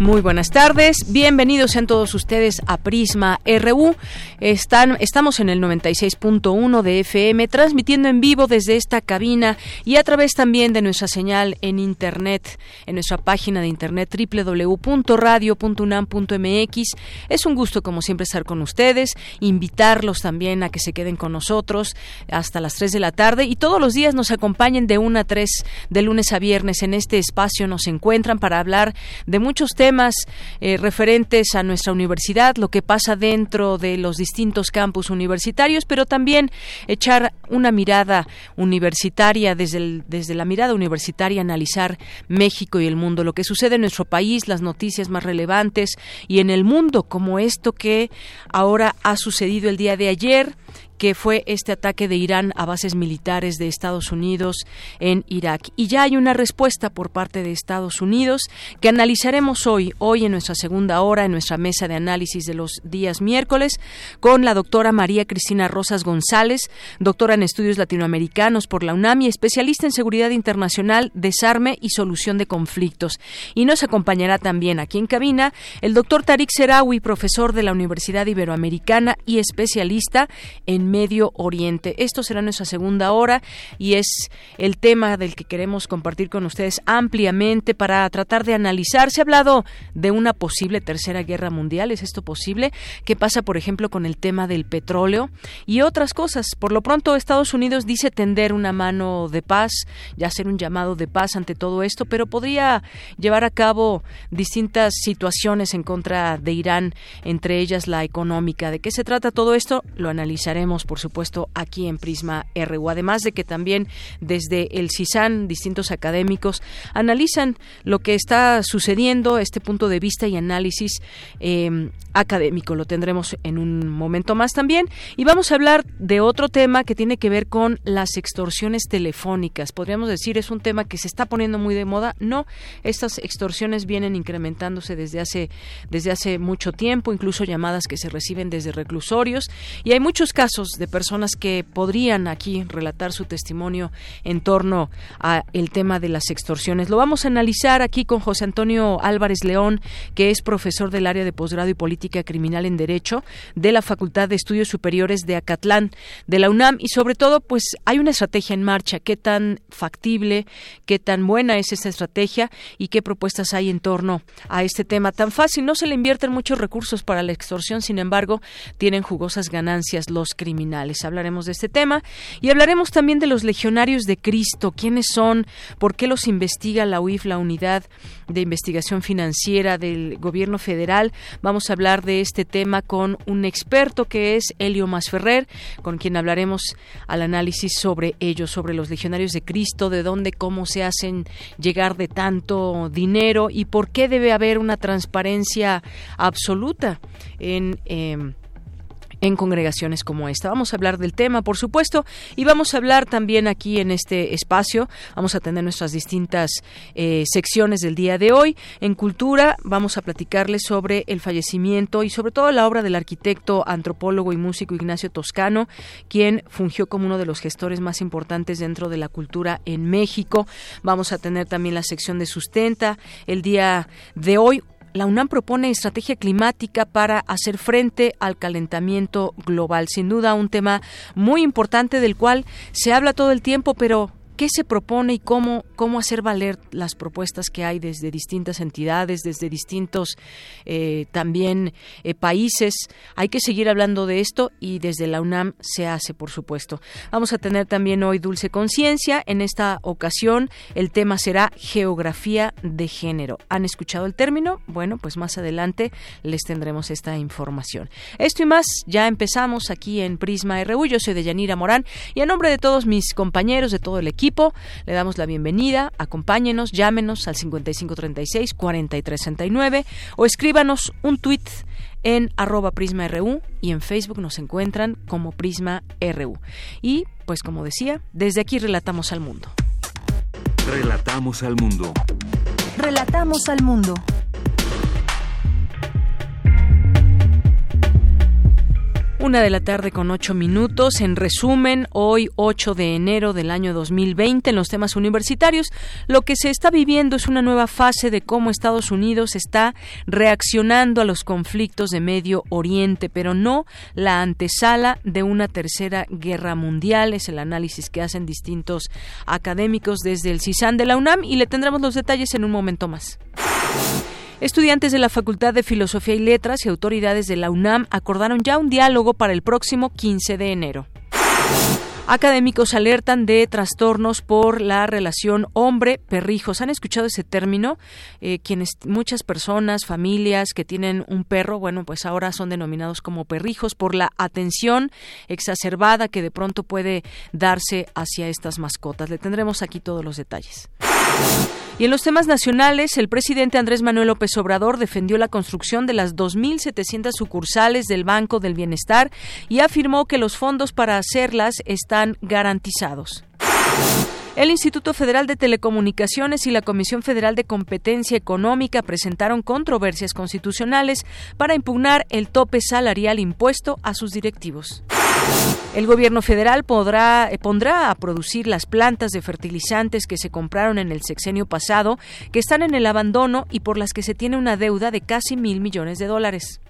Muy buenas tardes, bienvenidos sean todos ustedes a Prisma RU. Están, estamos en el 96.1 de FM, transmitiendo en vivo desde esta cabina y a través también de nuestra señal en internet, en nuestra página de internet www.radio.unam.mx. Es un gusto, como siempre, estar con ustedes, invitarlos también a que se queden con nosotros hasta las 3 de la tarde y todos los días nos acompañen de 1 a 3, de lunes a viernes. En este espacio nos encuentran para hablar de muchos temas temas eh, referentes a nuestra universidad, lo que pasa dentro de los distintos campus universitarios, pero también echar una mirada universitaria, desde, desde la mirada universitaria, analizar México y el mundo, lo que sucede en nuestro país, las noticias más relevantes y en el mundo, como esto que ahora ha sucedido el día de ayer que fue este ataque de Irán a bases militares de Estados Unidos en Irak. Y ya hay una respuesta por parte de Estados Unidos que analizaremos hoy, hoy en nuestra segunda hora, en nuestra mesa de análisis de los días miércoles, con la doctora María Cristina Rosas González, doctora en estudios latinoamericanos por la UNAM y especialista en seguridad internacional, desarme y solución de conflictos. Y nos acompañará también aquí en cabina el doctor Tarik Serawi, profesor de la Universidad Iberoamericana y especialista en Medio Oriente. Esto será nuestra segunda hora y es el tema del que queremos compartir con ustedes ampliamente para tratar de analizar. Se ha hablado de una posible tercera guerra mundial. ¿Es esto posible? ¿Qué pasa, por ejemplo, con el tema del petróleo y otras cosas? Por lo pronto, Estados Unidos dice tender una mano de paz, ya hacer un llamado de paz ante todo esto, pero podría llevar a cabo distintas situaciones en contra de Irán, entre ellas la económica. ¿De qué se trata todo esto? Lo analizaremos por supuesto, aquí en Prisma RU. Además de que también desde el CISAN, distintos académicos analizan lo que está sucediendo, este punto de vista y análisis em, académico. Lo tendremos en un momento más también. Y vamos a hablar de otro tema que tiene que ver con las extorsiones telefónicas. Podríamos decir, es un tema que se está poniendo muy de moda. No, estas extorsiones vienen incrementándose desde hace, desde hace mucho tiempo, incluso llamadas que se reciben desde reclusorios. Y hay muchos casos de personas que podrían aquí relatar su testimonio en torno a el tema de las extorsiones. Lo vamos a analizar aquí con José Antonio Álvarez León, que es profesor del área de posgrado y política criminal en derecho de la Facultad de Estudios Superiores de Acatlán de la UNAM y sobre todo pues hay una estrategia en marcha, qué tan factible, qué tan buena es esta estrategia y qué propuestas hay en torno a este tema tan fácil. No se le invierten muchos recursos para la extorsión, sin embargo, tienen jugosas ganancias los criminales Hablaremos de este tema y hablaremos también de los legionarios de Cristo, quiénes son, por qué los investiga la UIF, la Unidad de Investigación Financiera del Gobierno Federal. Vamos a hablar de este tema con un experto que es Elio Masferrer, con quien hablaremos al análisis sobre ellos, sobre los legionarios de Cristo, de dónde, cómo se hacen llegar de tanto dinero y por qué debe haber una transparencia absoluta en em, en congregaciones como esta. Vamos a hablar del tema, por supuesto, y vamos a hablar también aquí en este espacio, vamos a tener nuestras distintas eh, secciones del día de hoy. En cultura vamos a platicarles sobre el fallecimiento y sobre todo la obra del arquitecto, antropólogo y músico Ignacio Toscano, quien fungió como uno de los gestores más importantes dentro de la cultura en México. Vamos a tener también la sección de sustenta el día de hoy la UNAM propone estrategia climática para hacer frente al calentamiento global. Sin duda, un tema muy importante del cual se habla todo el tiempo, pero qué se propone y cómo, cómo hacer valer las propuestas que hay desde distintas entidades, desde distintos eh, también eh, países. Hay que seguir hablando de esto y desde la UNAM se hace, por supuesto. Vamos a tener también hoy Dulce Conciencia. En esta ocasión el tema será geografía de género. ¿Han escuchado el término? Bueno, pues más adelante les tendremos esta información. Esto y más, ya empezamos aquí en Prisma RU. Yo soy de Yanira Morán y a nombre de todos mis compañeros, de todo el equipo, le damos la bienvenida. Acompáñenos, llámenos al 5536 4369 o escríbanos un tuit en arroba Prisma RU y en Facebook nos encuentran como Prisma RU. Y, pues como decía, desde aquí relatamos al mundo. Relatamos al mundo. Relatamos al mundo. Una de la tarde con ocho minutos. En resumen, hoy 8 de enero del año 2020, en los temas universitarios, lo que se está viviendo es una nueva fase de cómo Estados Unidos está reaccionando a los conflictos de Medio Oriente, pero no la antesala de una tercera guerra mundial. Es el análisis que hacen distintos académicos desde el CISAN de la UNAM y le tendremos los detalles en un momento más. Estudiantes de la Facultad de Filosofía y Letras y autoridades de la UNAM acordaron ya un diálogo para el próximo 15 de enero. Académicos alertan de trastornos por la relación hombre-perrijos. ¿Han escuchado ese término? Eh, quienes, muchas personas, familias que tienen un perro, bueno, pues ahora son denominados como perrijos por la atención exacerbada que de pronto puede darse hacia estas mascotas. Le tendremos aquí todos los detalles. Y en los temas nacionales, el presidente Andrés Manuel López Obrador defendió la construcción de las 2.700 sucursales del Banco del Bienestar y afirmó que los fondos para hacerlas están garantizados. El Instituto Federal de Telecomunicaciones y la Comisión Federal de Competencia Económica presentaron controversias constitucionales para impugnar el tope salarial impuesto a sus directivos. El gobierno federal podrá, eh, pondrá a producir las plantas de fertilizantes que se compraron en el sexenio pasado, que están en el abandono y por las que se tiene una deuda de casi mil millones de dólares.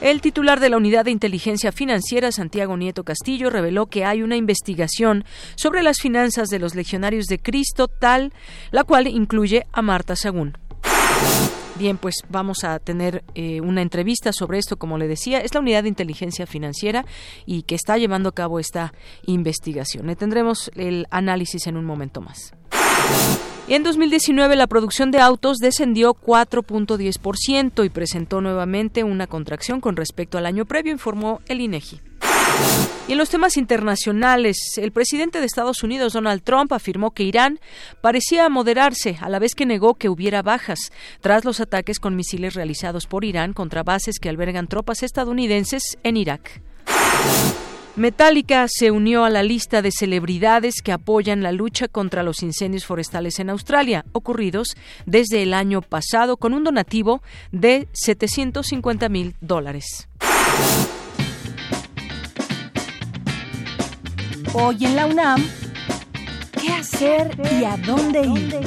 El titular de la Unidad de Inteligencia Financiera, Santiago Nieto Castillo, reveló que hay una investigación sobre las finanzas de los legionarios de Cristo, tal, la cual incluye a Marta Sagún. Bien, pues vamos a tener eh, una entrevista sobre esto, como le decía, es la unidad de inteligencia financiera y que está llevando a cabo esta investigación. Le tendremos el análisis en un momento más. En 2019 la producción de autos descendió 4.10% y presentó nuevamente una contracción con respecto al año previo, informó el INEGI. Y en los temas internacionales, el presidente de Estados Unidos, Donald Trump, afirmó que Irán parecía moderarse, a la vez que negó que hubiera bajas, tras los ataques con misiles realizados por Irán contra bases que albergan tropas estadounidenses en Irak. Metallica se unió a la lista de celebridades que apoyan la lucha contra los incendios forestales en Australia, ocurridos desde el año pasado con un donativo de 750 mil dólares. Hoy en la UNAM, ¿qué hacer y a dónde ir?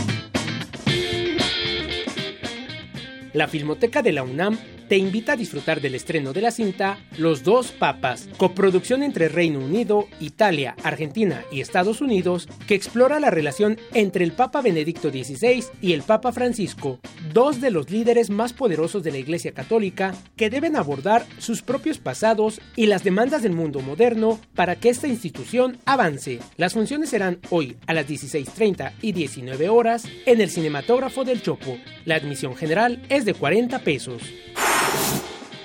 La Filmoteca de la UNAM te invita a disfrutar del estreno de la cinta Los dos papas, coproducción entre Reino Unido, Italia, Argentina y Estados Unidos, que explora la relación entre el Papa Benedicto XVI y el Papa Francisco, dos de los líderes más poderosos de la Iglesia Católica que deben abordar sus propios pasados y las demandas del mundo moderno para que esta institución avance. Las funciones serán hoy a las 16.30 y 19 horas en el cinematógrafo del Chopo. La admisión general es de 40 pesos.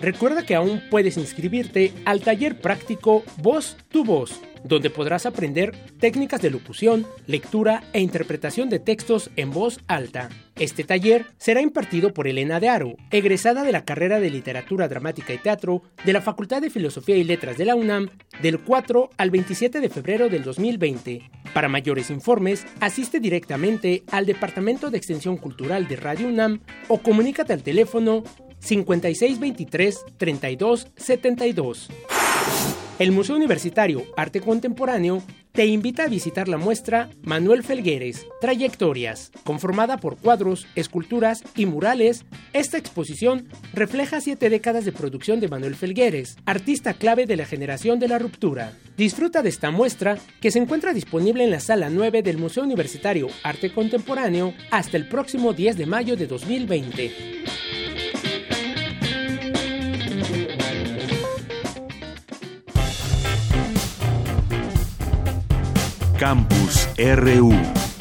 Recuerda que aún puedes inscribirte al taller práctico Voz tu Voz, donde podrás aprender técnicas de locución, lectura e interpretación de textos en voz alta. Este taller será impartido por Elena de Aro, egresada de la carrera de Literatura Dramática y Teatro de la Facultad de Filosofía y Letras de la UNAM del 4 al 27 de febrero del 2020. Para mayores informes, asiste directamente al Departamento de Extensión Cultural de Radio UNAM o comunícate al teléfono 5623 3272. El Museo Universitario Arte Contemporáneo te invita a visitar la muestra Manuel Felgueres, Trayectorias. Conformada por cuadros, esculturas y murales, esta exposición refleja siete décadas de producción de Manuel Felgueres, artista clave de la generación de la ruptura. Disfruta de esta muestra que se encuentra disponible en la sala 9 del Museo Universitario Arte Contemporáneo hasta el próximo 10 de mayo de 2020. Campus RU.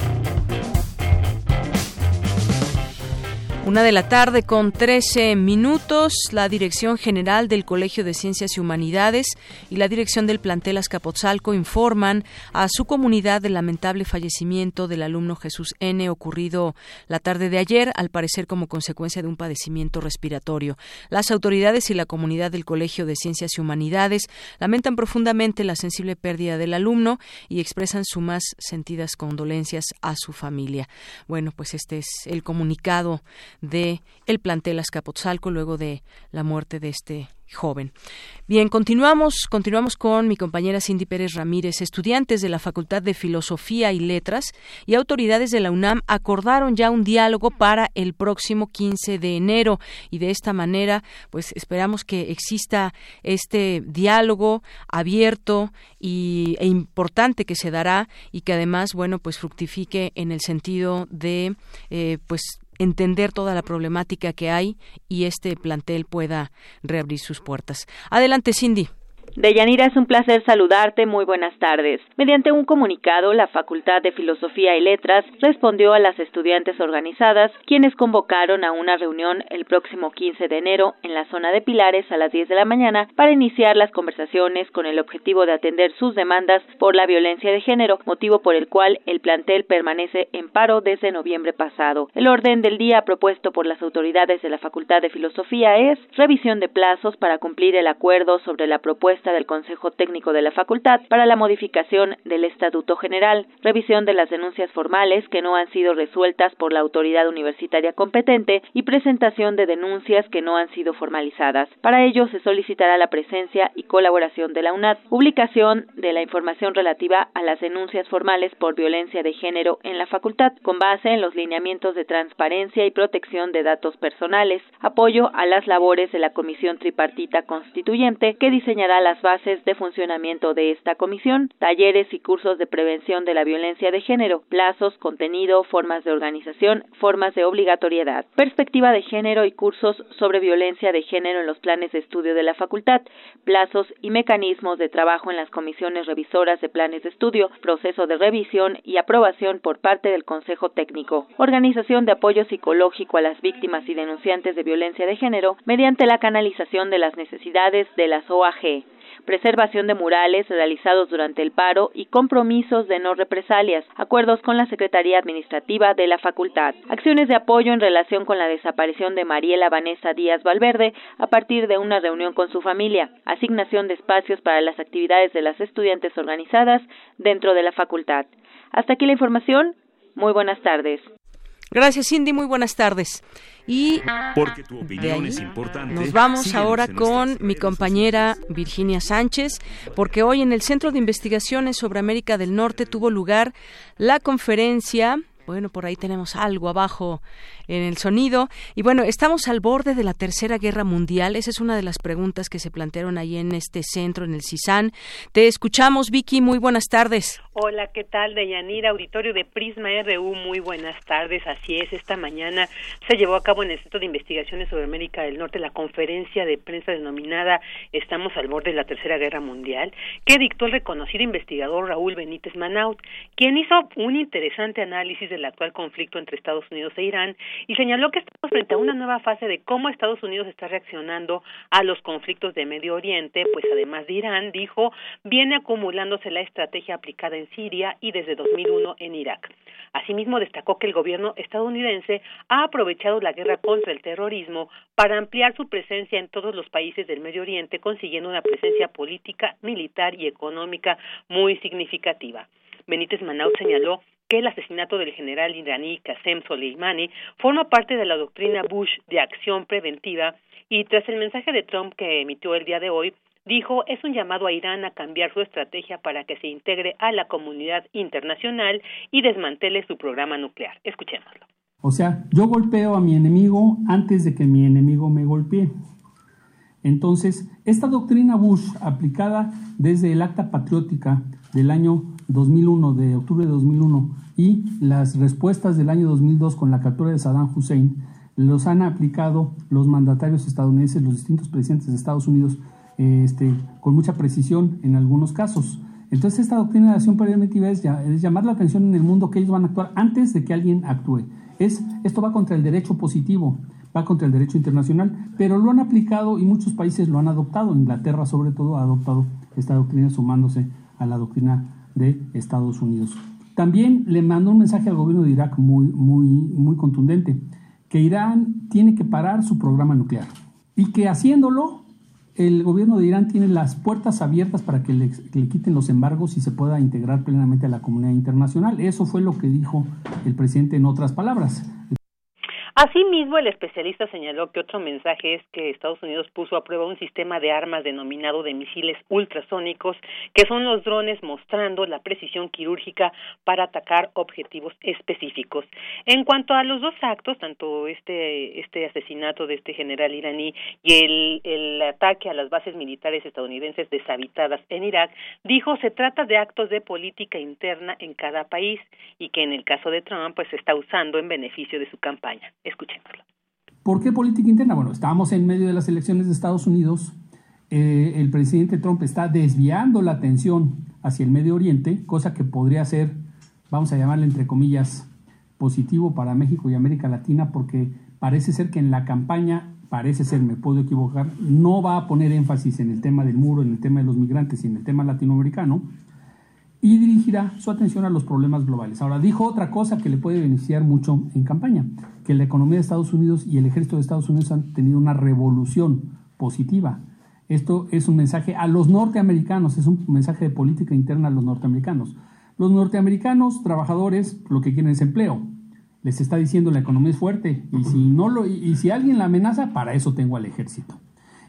Una de la tarde con 13 minutos, la Dirección General del Colegio de Ciencias y Humanidades y la Dirección del Plantel Azcapotzalco informan a su comunidad del lamentable fallecimiento del alumno Jesús N. ocurrido la tarde de ayer, al parecer como consecuencia de un padecimiento respiratorio. Las autoridades y la comunidad del Colegio de Ciencias y Humanidades lamentan profundamente la sensible pérdida del alumno y expresan sus más sentidas condolencias a su familia. Bueno, pues este es el comunicado de el plantel Azcapotzalco luego de la muerte de este joven. Bien, continuamos, continuamos con mi compañera Cindy Pérez Ramírez. Estudiantes de la Facultad de Filosofía y Letras y autoridades de la UNAM acordaron ya un diálogo para el próximo 15 de enero y de esta manera, pues esperamos que exista este diálogo abierto y, e importante que se dará y que además, bueno, pues fructifique en el sentido de, eh, pues entender toda la problemática que hay y este plantel pueda reabrir sus puertas. Adelante, Cindy. Deyanira, es un placer saludarte. Muy buenas tardes. Mediante un comunicado, la Facultad de Filosofía y Letras respondió a las estudiantes organizadas, quienes convocaron a una reunión el próximo 15 de enero en la zona de Pilares a las 10 de la mañana para iniciar las conversaciones con el objetivo de atender sus demandas por la violencia de género, motivo por el cual el plantel permanece en paro desde noviembre pasado. El orden del día propuesto por las autoridades de la Facultad de Filosofía es revisión de plazos para cumplir el acuerdo sobre la propuesta del Consejo Técnico de la Facultad para la modificación del Estatuto General, revisión de las denuncias formales que no han sido resueltas por la autoridad universitaria competente y presentación de denuncias que no han sido formalizadas. Para ello se solicitará la presencia y colaboración de la UNAD, publicación de la información relativa a las denuncias formales por violencia de género en la facultad, con base en los lineamientos de transparencia y protección de datos personales, apoyo a las labores de la Comisión Tripartita Constituyente que diseñará las bases de funcionamiento de esta comisión, talleres y cursos de prevención de la violencia de género, plazos, contenido, formas de organización, formas de obligatoriedad, perspectiva de género y cursos sobre violencia de género en los planes de estudio de la facultad, plazos y mecanismos de trabajo en las comisiones revisoras de planes de estudio, proceso de revisión y aprobación por parte del Consejo Técnico, organización de apoyo psicológico a las víctimas y denunciantes de violencia de género mediante la canalización de las necesidades de las OAG, preservación de murales realizados durante el paro y compromisos de no represalias, acuerdos con la Secretaría Administrativa de la Facultad, acciones de apoyo en relación con la desaparición de Mariela Vanessa Díaz Valverde a partir de una reunión con su familia, asignación de espacios para las actividades de las estudiantes organizadas dentro de la facultad. Hasta aquí la información. Muy buenas tardes. Gracias, Cindy. Muy buenas tardes. Y Porque tu opinión es importante. nos vamos ahora con mi compañera Virginia Sánchez, porque hoy en el Centro de Investigaciones sobre América del Norte tuvo lugar la conferencia. Bueno, por ahí tenemos algo abajo en el sonido. Y bueno, estamos al borde de la Tercera Guerra Mundial. Esa es una de las preguntas que se plantearon ahí en este centro, en el CISAN. Te escuchamos, Vicky. Muy buenas tardes. Hola, ¿qué tal, Deyanira? Auditorio de Prisma RU, muy buenas tardes. Así es, esta mañana se llevó a cabo en el Centro de Investigaciones sobre América del Norte la conferencia de prensa denominada Estamos al borde de la Tercera Guerra Mundial, que dictó el reconocido investigador Raúl Benítez Manaut, quien hizo un interesante análisis del actual conflicto entre Estados Unidos e Irán y señaló que estamos frente a una nueva fase de cómo Estados Unidos está reaccionando a los conflictos de Medio Oriente, pues además de Irán, dijo, viene acumulándose la estrategia aplicada en Siria y desde 2001 en Irak. Asimismo, destacó que el gobierno estadounidense ha aprovechado la guerra contra el terrorismo para ampliar su presencia en todos los países del Medio Oriente, consiguiendo una presencia política, militar y económica muy significativa. Benítez Manaut señaló que el asesinato del general iraní Qasem Soleimani forma parte de la doctrina Bush de acción preventiva y tras el mensaje de Trump que emitió el día de hoy, dijo es un llamado a Irán a cambiar su estrategia para que se integre a la comunidad internacional y desmantele su programa nuclear. Escuchémoslo. O sea, yo golpeo a mi enemigo antes de que mi enemigo me golpee. Entonces, esta doctrina Bush, aplicada desde el Acta Patriótica del año 2001, de octubre de 2001, y las respuestas del año 2002 con la captura de Saddam Hussein, los han aplicado los mandatarios estadounidenses, los distintos presidentes de Estados Unidos, este, con mucha precisión en algunos casos. Entonces, esta doctrina de acción preventiva es, es llamar la atención en el mundo que ellos van a actuar antes de que alguien actúe. Es, esto va contra el derecho positivo, va contra el derecho internacional, pero lo han aplicado y muchos países lo han adoptado. Inglaterra, sobre todo, ha adoptado esta doctrina sumándose a la doctrina de Estados Unidos. También le mandó un mensaje al gobierno de Irak muy, muy, muy contundente, que Irán tiene que parar su programa nuclear y que haciéndolo el gobierno de Irán tiene las puertas abiertas para que le, quiten los embargos y se pueda integrar plenamente a la comunidad internacional. Eso fue lo que dijo el presidente en otras palabras. Asimismo, el especialista señaló que otro mensaje es que Estados Unidos puso a prueba un sistema de armas denominado de misiles ultrasónicos, que son los drones mostrando la precisión quirúrgica para atacar objetivos específicos. En cuanto a los dos actos, tanto este, este asesinato de este general iraní y el, el ataque a las bases militares estadounidenses deshabitadas en Irak, dijo se trata de actos de política interna en cada país y que en el caso de Trump pues se está usando en beneficio de su campaña. Escuchémoslo. ¿Por qué política interna? Bueno, estábamos en medio de las elecciones de Estados Unidos. Eh, el presidente Trump está desviando la atención hacia el Medio Oriente, cosa que podría ser, vamos a llamarle entre comillas, positivo para México y América Latina, porque parece ser que en la campaña, parece ser, me puedo equivocar, no va a poner énfasis en el tema del muro, en el tema de los migrantes y en el tema latinoamericano, y dirigirá su atención a los problemas globales. Ahora, dijo otra cosa que le puede beneficiar mucho en campaña, que la economía de Estados Unidos y el ejército de Estados Unidos han tenido una revolución positiva. Esto es un mensaje a los norteamericanos, es un mensaje de política interna a los norteamericanos. Los norteamericanos trabajadores lo que quieren es empleo. Les está diciendo la economía es fuerte y si no lo y si alguien la amenaza, para eso tengo al ejército.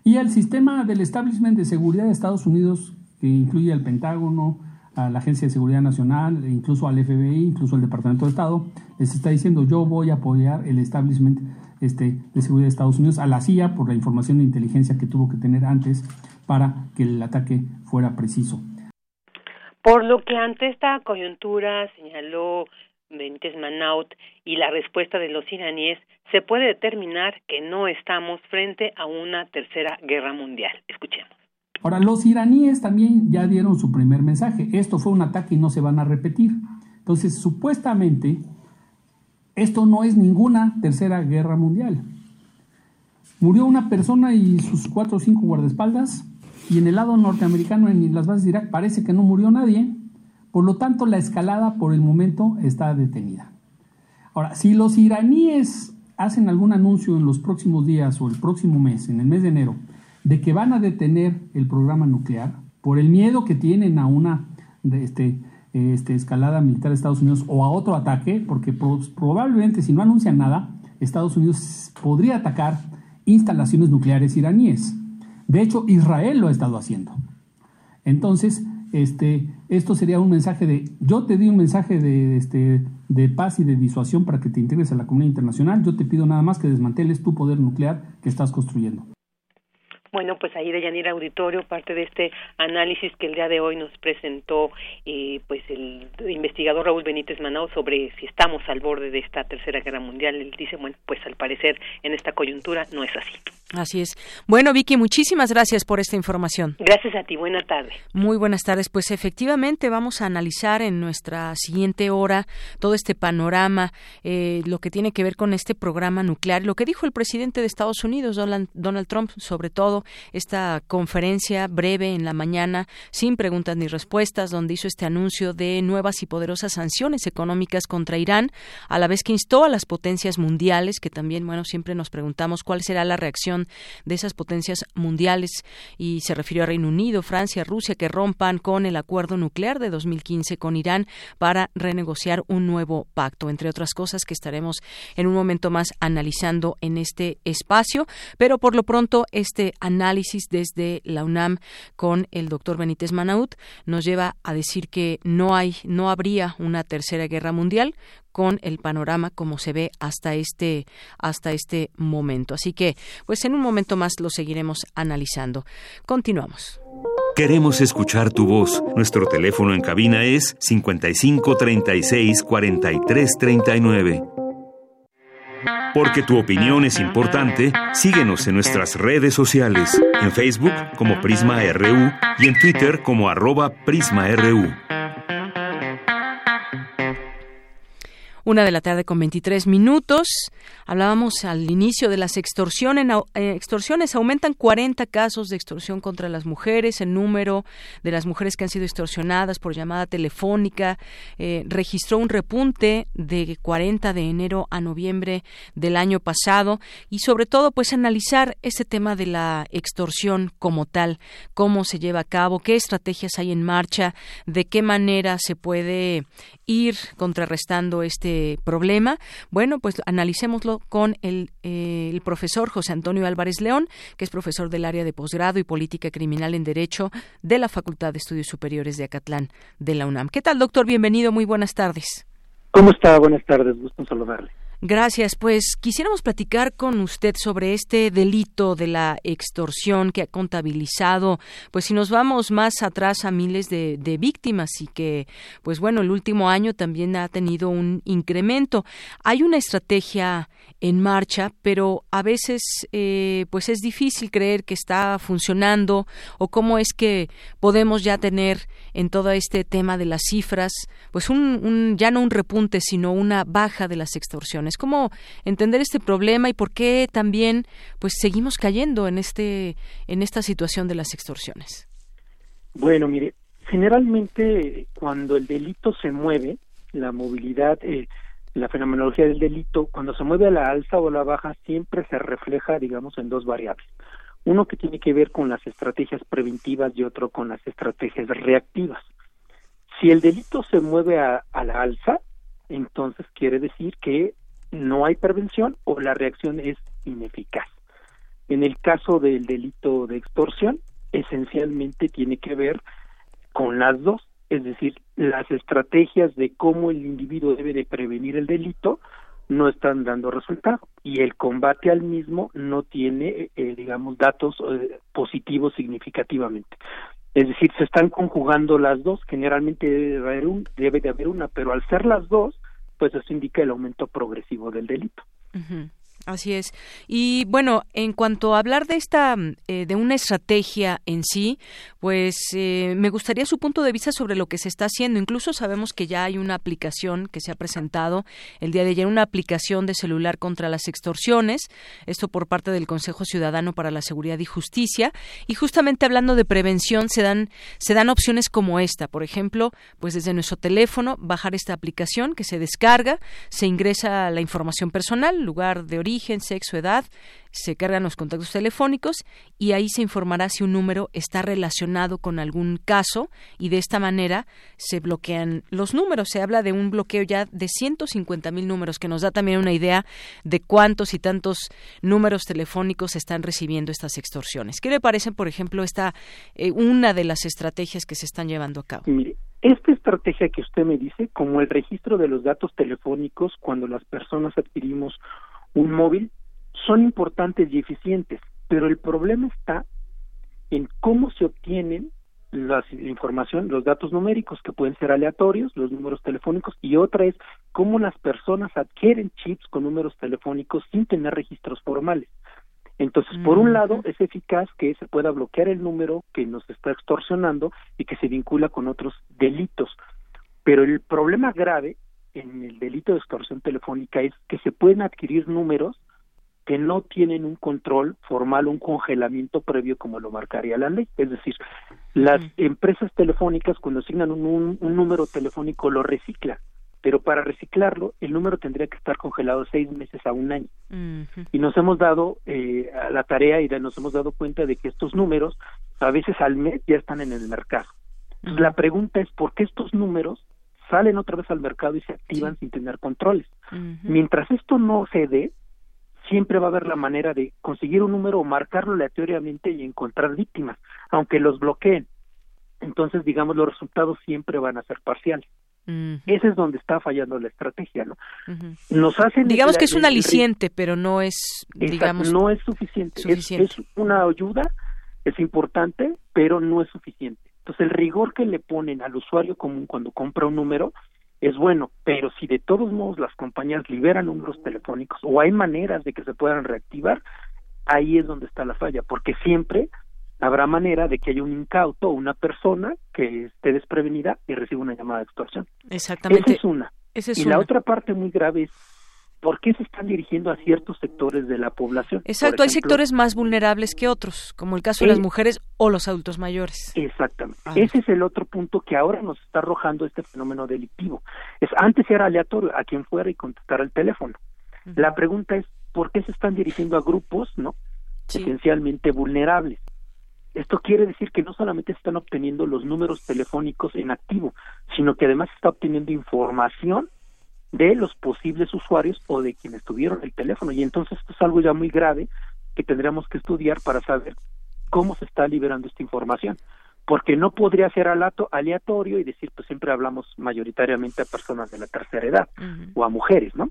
Y el sistema del establishment de seguridad de Estados Unidos que incluye al Pentágono, a la Agencia de Seguridad Nacional, e incluso al FBI, incluso al Departamento de Estado, les está diciendo yo voy a apoyar el establishment este, de seguridad de Estados Unidos a la CIA por la información de inteligencia que tuvo que tener antes para que el ataque fuera preciso. Por lo que ante esta coyuntura señaló Benítez Manaut y la respuesta de los iraníes, se puede determinar que no estamos frente a una tercera guerra mundial. Escuchemos. Ahora, los iraníes también ya dieron su primer mensaje. Esto fue un ataque y no se van a repetir. Entonces, supuestamente, esto no es ninguna tercera guerra mundial. Murió una persona y sus cuatro o cinco guardaespaldas, y en el lado norteamericano, en las bases de Irak, parece que no murió nadie. Por lo tanto, la escalada por el momento está detenida. Ahora, si los iraníes hacen algún anuncio en los próximos días o el próximo mes, en el mes de enero, de que van a detener el programa nuclear por el miedo que tienen a una este, este, escalada militar de Estados Unidos o a otro ataque, porque probablemente si no anuncian nada, Estados Unidos podría atacar instalaciones nucleares iraníes. De hecho, Israel lo ha estado haciendo. Entonces, este, esto sería un mensaje de, yo te di un mensaje de, este, de paz y de disuasión para que te integres a la comunidad internacional, yo te pido nada más que desmanteles tu poder nuclear que estás construyendo. Bueno, pues ahí de Yanira Auditorio, parte de este análisis que el día de hoy nos presentó eh, pues el investigador Raúl Benítez Manao sobre si estamos al borde de esta tercera guerra mundial. Él dice, bueno, pues al parecer en esta coyuntura no es así. Así es. Bueno, Vicky, muchísimas gracias por esta información. Gracias a ti. Buena tarde. Muy buenas tardes. Pues efectivamente vamos a analizar en nuestra siguiente hora todo este panorama, eh, lo que tiene que ver con este programa nuclear, lo que dijo el presidente de Estados Unidos, Donald Trump, sobre todo esta conferencia breve en la mañana, sin preguntas ni respuestas, donde hizo este anuncio de nuevas y poderosas sanciones económicas contra Irán, a la vez que instó a las potencias mundiales, que también, bueno, siempre nos preguntamos cuál será la reacción de esas potencias mundiales. Y se refirió a Reino Unido, Francia, Rusia que rompan con el acuerdo nuclear de 2015 con Irán para renegociar un nuevo pacto, entre otras cosas que estaremos en un momento más analizando en este espacio, pero por lo pronto este análisis desde la UNAM con el doctor Benítez Manaut nos lleva a decir que no hay, no habría una tercera guerra mundial con el panorama como se ve hasta este hasta este momento. Así que, pues en un momento más lo seguiremos analizando. Continuamos. Queremos escuchar tu voz. Nuestro teléfono en cabina es 55 36 43 39. Porque tu opinión es importante, síguenos en nuestras redes sociales, en Facebook como Prisma RU y en Twitter como arroba PrismaRU. Una de la tarde con 23 minutos. Hablábamos al inicio de las extorsiones. Eh, extorsiones. Aumentan 40 casos de extorsión contra las mujeres. El número de las mujeres que han sido extorsionadas por llamada telefónica eh, registró un repunte de 40 de enero a noviembre del año pasado. Y sobre todo, pues analizar ese tema de la extorsión como tal. Cómo se lleva a cabo, qué estrategias hay en marcha, de qué manera se puede ir contrarrestando este problema? Bueno, pues analicémoslo con el, eh, el, profesor José Antonio Álvarez León, que es profesor del área de posgrado y política criminal en Derecho de la Facultad de Estudios Superiores de Acatlán de la UNAM. ¿Qué tal, doctor? Bienvenido, muy buenas tardes. ¿Cómo está? Buenas tardes, gusto saludarle. Gracias. Pues quisiéramos platicar con usted sobre este delito de la extorsión que ha contabilizado, pues si nos vamos más atrás a miles de, víctimas y que, pues bueno, el último año también ha tenido un incremento. Hay una estrategia en marcha, pero a veces, eh, pues es difícil creer que está funcionando o cómo es que podemos ya tener en todo este tema de las cifras, pues un, un ya no un repunte, sino una baja de las extorsiones. ¿Cómo entender este problema y por qué también pues seguimos cayendo en este en esta situación de las extorsiones? Bueno, mire, generalmente cuando el delito se mueve, la movilidad, eh, la fenomenología del delito, cuando se mueve a la alza o a la baja, siempre se refleja, digamos, en dos variables. Uno que tiene que ver con las estrategias preventivas y otro con las estrategias reactivas. Si el delito se mueve a, a la alza, entonces quiere decir que no hay prevención o la reacción es ineficaz. En el caso del delito de extorsión, esencialmente tiene que ver con las dos, es decir, las estrategias de cómo el individuo debe de prevenir el delito no están dando resultado y el combate al mismo no tiene, eh, digamos, datos eh, positivos significativamente. Es decir, se están conjugando las dos, generalmente debe haber, un, debe de haber una, pero al ser las dos, pues eso indica el aumento progresivo del delito. Así es. Y bueno, en cuanto a hablar de esta, eh, de una estrategia en sí, pues eh, me gustaría su punto de vista sobre lo que se está haciendo. Incluso sabemos que ya hay una aplicación que se ha presentado el día de ayer, una aplicación de celular contra las extorsiones, esto por parte del Consejo Ciudadano para la Seguridad y Justicia. Y justamente hablando de prevención, se dan, se dan opciones como esta. Por ejemplo, pues desde nuestro teléfono, bajar esta aplicación que se descarga, se ingresa la información personal, lugar de origen, origen, sexo, edad, se cargan los contactos telefónicos y ahí se informará si un número está relacionado con algún caso y de esta manera se bloquean los números. Se habla de un bloqueo ya de 150 mil números que nos da también una idea de cuántos y tantos números telefónicos están recibiendo estas extorsiones. ¿Qué le parece, por ejemplo, esta eh, una de las estrategias que se están llevando a cabo? Mire, esta estrategia que usted me dice, como el registro de los datos telefónicos cuando las personas adquirimos un móvil son importantes y eficientes, pero el problema está en cómo se obtienen la información, los datos numéricos que pueden ser aleatorios, los números telefónicos, y otra es cómo las personas adquieren chips con números telefónicos sin tener registros formales. Entonces, por un lado, es eficaz que se pueda bloquear el número que nos está extorsionando y que se vincula con otros delitos. Pero el problema grave en el delito de extorsión telefónica es que se pueden adquirir números que no tienen un control formal, un congelamiento previo como lo marcaría la ley. Es decir, las empresas telefónicas cuando asignan un, número telefónico lo reciclan. pero para reciclarlo el número tendría que estar congelado seis meses a un año. Y nos hemos dado eh, a la tarea y nos hemos dado cuenta de que estos números a veces al mes ya están en el mercado. Entonces, la pregunta es por qué estos números salen otra vez al mercado y se activan sin tener controles. Mientras esto no se dé, siempre va a haber la manera de conseguir un número o marcarlo aleatoriamente y encontrar víctimas, aunque los bloqueen. Entonces, digamos, los resultados siempre van a ser parciales. Ese es donde está fallando la estrategia, ¿no? Nos hacen digamos que es un aliciente, pero no es, digamos, no es suficiente. Es, una ayuda, es importante, pero no es suficiente. Entonces, el rigor que le ponen al usuario común cuando compra un número es bueno, pero si de todos modos las compañías liberan números telefónicos o hay maneras de que se puedan reactivar, ahí es donde está la falla, porque siempre habrá manera de que haya un incauto o una persona que esté desprevenida y reciba una llamada de extorsión. Exactamente. Esa es una. y la otra parte muy grave es por qué se están dirigiendo a ciertos sectores de la población. Exacto, hay sectores más vulnerables que otros, como el caso de las mujeres o los adultos mayores. Exactamente. Ah. Ese es el otro punto que ahora nos está arrojando este fenómeno delictivo. Es antes era aleatorio a quien fuera y contestar el teléfono. La pregunta es por qué se están dirigiendo a grupos, ¿no? Esencialmente vulnerables. Esto quiere decir que no solamente están obteniendo los números telefónicos en activo, sino que además está obteniendo información de los posibles usuarios o de quienes tuvieron el teléfono. Y entonces esto es algo ya muy grave que tendríamos que estudiar para saber cómo se está liberando esta información. Porque no podría ser aleatorio y decir, pues siempre hablamos mayoritariamente a personas de la tercera edad o a mujeres, ¿no?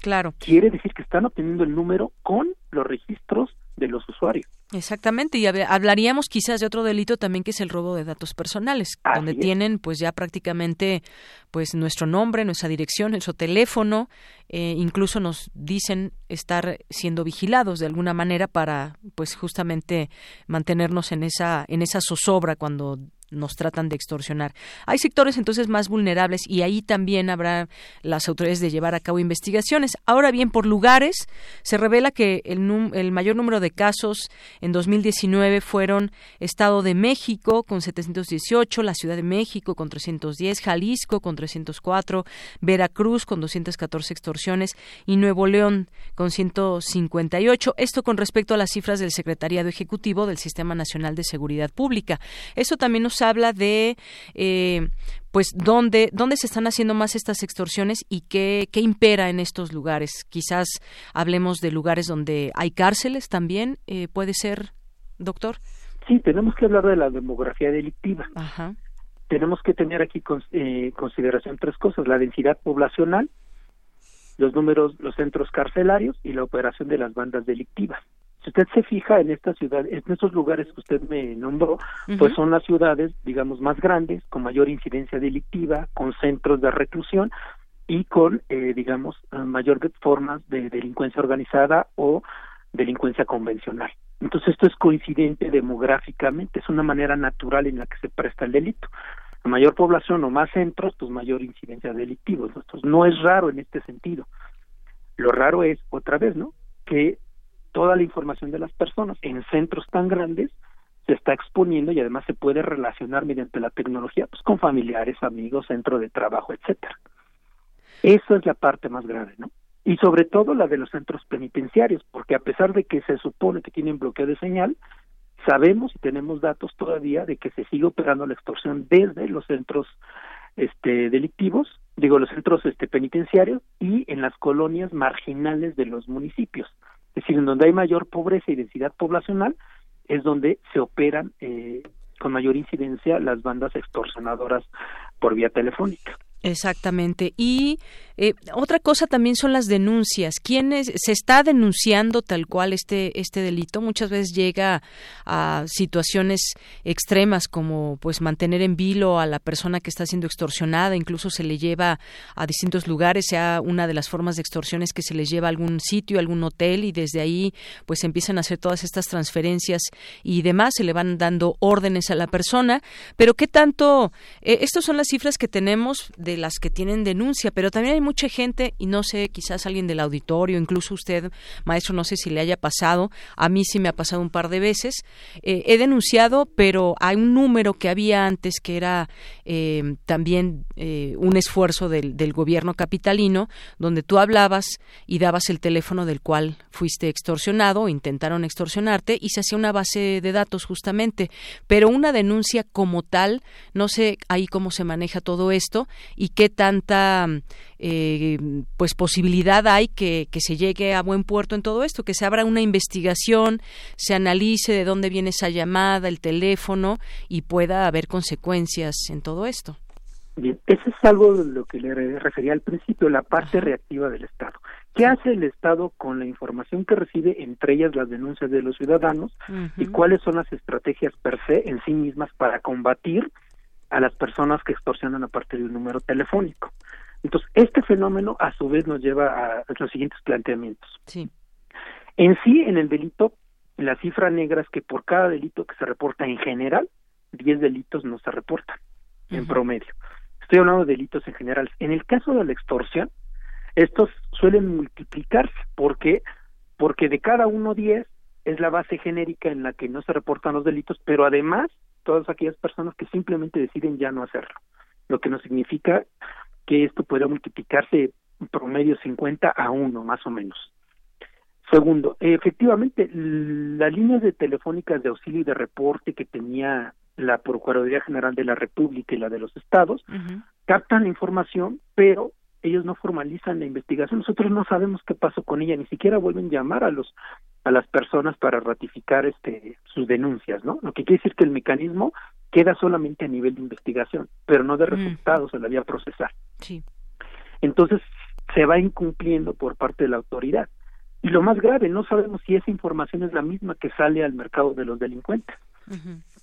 Claro. Quiere decir que están obteniendo el número con los registros de los usuarios. Exactamente, y hablaríamos quizás de otro delito también que es el robo de datos personales, donde tienen pues ya prácticamente pues nuestro nombre, nuestra dirección, nuestro teléfono, eh, incluso nos dicen estar siendo vigilados de alguna manera para pues justamente mantenernos en esa en esa zozobra cuando nos tratan de extorsionar. Hay sectores entonces más vulnerables y ahí también habrá las autoridades de llevar a cabo investigaciones. Ahora bien, por lugares, se revela que el, mayor número de casos en 2019 fueron Estado de México con 718, la Ciudad de México con 310, Jalisco con 304, Veracruz con 214 extorsiones y Nuevo León con 158. Esto con respecto a las cifras del Secretariado Ejecutivo del Sistema Nacional de Seguridad Pública. Eso también nos habla de eh, pues dónde, dónde se están haciendo más estas extorsiones y qué, qué impera en estos lugares. Quizás hablemos de lugares donde hay cárceles también, eh, puede ser, doctor. Sí, tenemos que hablar de la demografía delictiva. Tenemos que tener aquí con, eh, consideración tres cosas, la densidad poblacional, los números, los centros carcelarios y la operación de las bandas delictivas si usted se fija en esta ciudad, en estos lugares que usted me nombró, pues son las ciudades, digamos, más grandes, con mayor incidencia delictiva, con centros de reclusión y con, eh, digamos, mayor formas de delincuencia organizada o delincuencia convencional. Entonces esto es coincidente demográficamente, es una manera natural en la que se presta el delito. A mayor población o más centros, pues mayor incidencia delictiva. Entonces no es raro en este sentido. Lo raro es, otra vez, ¿no? Que toda la información de las personas en centros tan grandes se está exponiendo y además se puede relacionar mediante la tecnología pues con familiares, amigos, centro de trabajo, etcétera. Eso es la parte más grave, ¿no? Y sobre todo la de los centros penitenciarios, porque a pesar de que se supone que tienen bloqueo de señal, sabemos y tenemos datos todavía de que se sigue operando la extorsión desde los centros este delictivos, digo los centros este penitenciarios y en las colonias marginales de los municipios. Es decir, en donde hay mayor pobreza y densidad poblacional es donde se operan eh, con mayor incidencia las bandas extorsionadoras por vía telefónica. Exactamente. Y eh, otra cosa también son las denuncias. ¿Quiénes se está denunciando tal cual este este delito? Muchas veces llega a situaciones extremas como pues mantener en vilo a la persona que está siendo extorsionada, incluso se le lleva a distintos lugares, sea una de las formas de extorsiones que se les lleva a algún sitio, algún hotel y desde ahí pues empiezan a hacer todas estas transferencias y demás, se le van dando órdenes a la persona, pero qué tanto eh, estas son las cifras que tenemos de las que tienen denuncia, pero también hay mucha gente, y no sé, quizás alguien del auditorio, incluso usted, maestro, no sé si le haya pasado, a mí sí me ha pasado un par de veces. Eh, he denunciado, pero hay un número que había antes que era eh, también eh, un esfuerzo del, del gobierno capitalino, donde tú hablabas y dabas el teléfono del cual fuiste extorsionado, intentaron extorsionarte, y se hacía una base de datos justamente. Pero una denuncia como tal, no sé ahí cómo se maneja todo esto y qué tanta eh, pues posibilidad hay que, que se llegue a buen puerto en todo esto, que se abra una investigación, se analice de dónde viene esa llamada, el teléfono y pueda haber consecuencias en todo esto. Bien, eso es algo de lo que le refería al principio, la parte reactiva del Estado. ¿Qué hace el Estado con la información que recibe, entre ellas las denuncias de los ciudadanos, y cuáles son las estrategias per se en sí mismas para combatir a las personas que extorsionan a partir de un número telefónico? Entonces, este fenómeno a su vez nos lleva a los siguientes planteamientos. Sí. En sí, en el delito, la cifra negra es que por cada delito que se reporta en general, 10 delitos no se reportan en promedio. Estoy hablando de delitos en general. En el caso de la extorsión, estos suelen multiplicarse. ¿Por qué? Porque de cada uno 10 es la base genérica en la que no se reportan los delitos, pero además todas aquellas personas que simplemente deciden ya no hacerlo, lo que no significa que esto pueda multiplicarse en promedio 50 a 1 más o menos. Segundo, efectivamente, las líneas de telefónicas de auxilio y de reporte que tenía la Procuraduría General de la República y la de los estados captan la información, pero ellos no formalizan la investigación. Nosotros no sabemos qué pasó con ella, ni siquiera vuelven a llamar a los a las personas para ratificar este sus denuncias, ¿no? Lo que quiere decir que el mecanismo queda solamente a nivel de investigación, pero no de resultados en la vía procesal. Sí. Entonces se va incumpliendo por parte de la autoridad. Y lo más grave, no sabemos si esa información es la misma que sale al mercado de los delincuentes,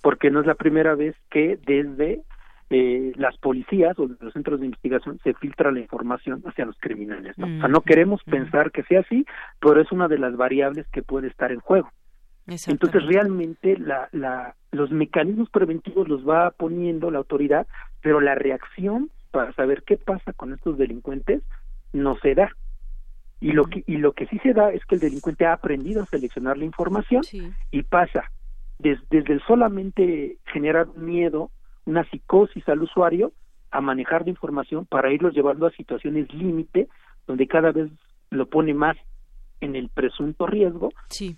porque no es la primera vez que desde eh, las policías o los centros de investigación se filtra la información hacia los criminales. ¿no? O sea, no queremos pensar que sea así, pero es una de las variables que puede estar en juego. Entonces, realmente la, la, los mecanismos preventivos los va poniendo la autoridad, pero la reacción para saber qué pasa con estos delincuentes no se da. Y lo que y lo que sí se da es que el delincuente ha aprendido a seleccionar la información y pasa. Desde el solamente generar miedo, una psicosis al usuario, a manejar la información para irlos llevando a situaciones límite donde cada vez lo pone más en el presunto riesgo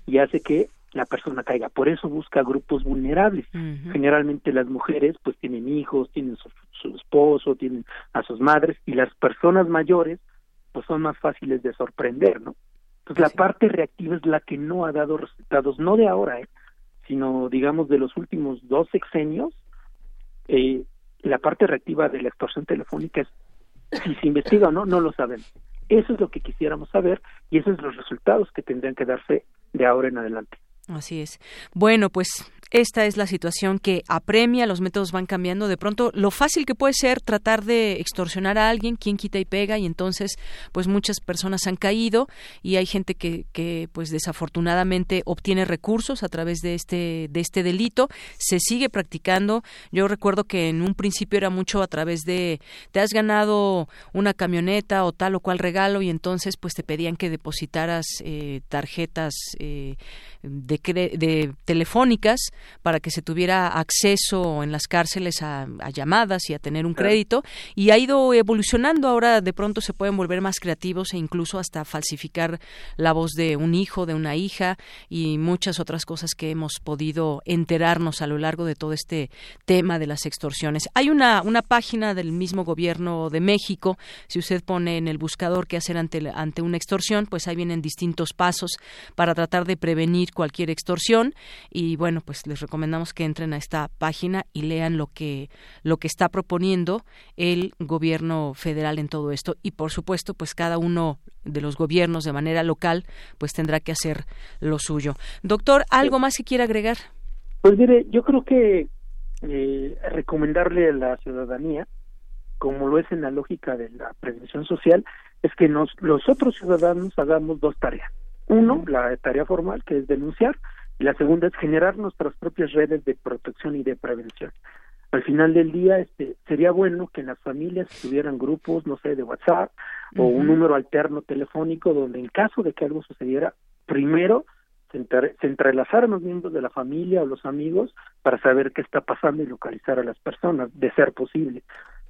y hace que la persona caiga. Por eso busca grupos vulnerables. Generalmente las mujeres pues tienen hijos, tienen su, su, esposo, tienen a sus madres y las personas mayores pues son más fáciles de sorprender, ¿no? Entonces la parte reactiva es la que no ha dado resultados, no de ahora, ¿eh? sino digamos de los últimos dos sexenios. Eh, la parte reactiva de la extorsión telefónica es si se investiga o no, no lo sabemos. Eso es lo que quisiéramos saber y esos son los resultados que tendrían que darse de ahora en adelante. Así es. Bueno, pues esta es la situación que apremia, los métodos van cambiando. De pronto, lo fácil que puede ser tratar de extorsionar a alguien, quien quita y pega, y entonces, pues muchas personas han caído y hay gente que, que pues desafortunadamente obtiene recursos a través de este, de este delito. Se sigue practicando. Yo recuerdo que en un principio era mucho a través de, te has ganado una camioneta o tal o cual regalo, y entonces, pues te pedían que depositaras eh, tarjetas eh, de, de telefónicas para que se tuviera acceso en las cárceles a, llamadas y a tener un crédito. Y ha ido evolucionando. Ahora de pronto se pueden volver más creativos e incluso hasta falsificar la voz de un hijo de una hija y muchas otras cosas que hemos podido enterarnos a lo largo de todo este tema de las extorsiones. Hay una una página del mismo gobierno de México. Si usted pone en el buscador qué hacer ante ante una extorsión pues ahí vienen distintos pasos para tratar de prevenir cualquier extorsión. Y bueno pues les recomendamos que entren a esta página y lean lo que lo que está proponiendo el gobierno federal en todo esto. Y por supuesto pues cada uno de los gobiernos de manera local pues tendrá que hacer lo suyo. Doctor algo más que quiera agregar pues mire yo creo que eh, recomendarle a la ciudadanía como lo es en la lógica de la prevención social es que nos los otros ciudadanos hagamos dos tareas. Uno la tarea formal que es denunciar y la segunda es generar nuestras propias redes de protección y de prevención. al final del día este sería bueno que en las familias tuvieran grupos no sé de WhatsApp o un número alterno telefónico donde en caso de que algo sucediera primero se, entrelazaran los miembros de la familia o los amigos para saber qué está pasando y localizar a las personas de ser posible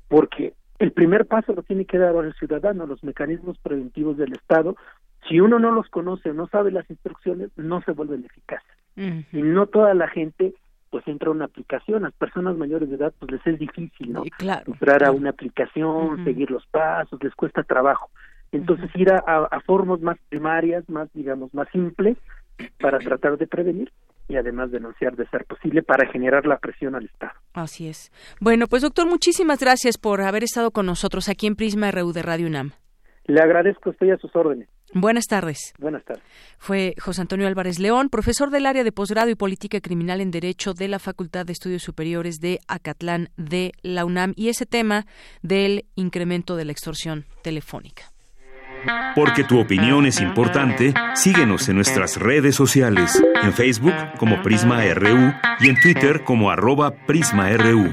porque el primer paso lo tiene que dar el ciudadano los mecanismos preventivos del Estado si uno no los conoce o no sabe las instrucciones no se vuelven eficaces y no toda la gente pues entra a una aplicación. A las personas mayores de edad pues les es difícil, ¿no? Entrar a una aplicación, seguir los pasos, les cuesta trabajo. Entonces ir a, a, formas más primarias, más digamos, más simples para tratar de prevenir y además denunciar de ser posible para generar la presión al Estado. Así es. Bueno, pues doctor, muchísimas gracias por haber estado con nosotros aquí en Prisma RU de Radio UNAM. Le agradezco a usted y a sus órdenes. Buenas tardes. Buenas tardes. Fue José Antonio Álvarez León, profesor del área de posgrado y política criminal en Derecho de la Facultad de Estudios Superiores de Acatlán de la UNAM y ese tema del incremento de la extorsión telefónica. Porque tu opinión es importante, síguenos en nuestras redes sociales, en Facebook como Prisma RU y en Twitter como arroba PrismaRU.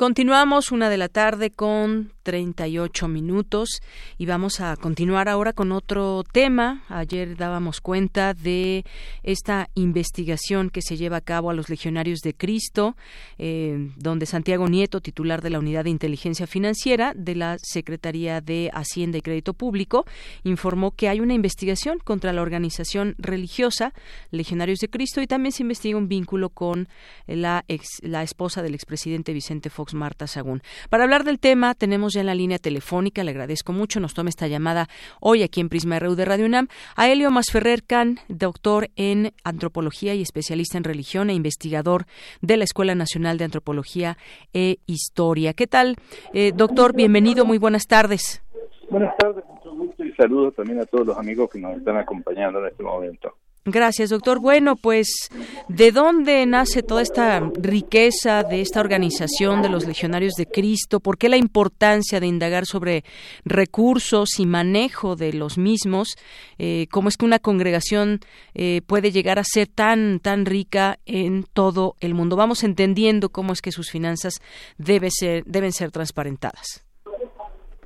Continuamos una de la tarde con 38 minutos y vamos a continuar ahora con otro tema. Ayer dábamos cuenta de esta investigación que se lleva a cabo a los legionarios de Cristo, eh, donde Santiago Nieto, titular de la Unidad de Inteligencia Financiera de la Secretaría de Hacienda y Crédito Público, informó que hay una investigación contra la organización religiosa Legionarios de Cristo y también se investiga un vínculo con la, la esposa del expresidente Vicente Fox Marta Sagún. Para hablar del tema tenemos ya en la línea telefónica, le agradezco mucho, nos tome esta llamada hoy aquí en Prisma RU de Radio UNAM, a Helio Masferrer Can, doctor en antropología y especialista en religión e investigador de la Escuela Nacional de Antropología e Historia. ¿Qué tal, eh, doctor? Bienvenido, muy buenas tardes. Buenas tardes, mucho gusto y saludos también a todos los amigos que nos están acompañando en este momento. Gracias, doctor. Bueno, pues, ¿de dónde nace toda esta riqueza de esta organización de los Legionarios de Cristo? ¿Por qué la importancia de indagar sobre recursos y manejo de los mismos? Eh, ¿Cómo es que una congregación eh, puede llegar a ser tan, tan rica en todo el mundo? Vamos entendiendo cómo es que sus finanzas debe ser, deben ser transparentadas.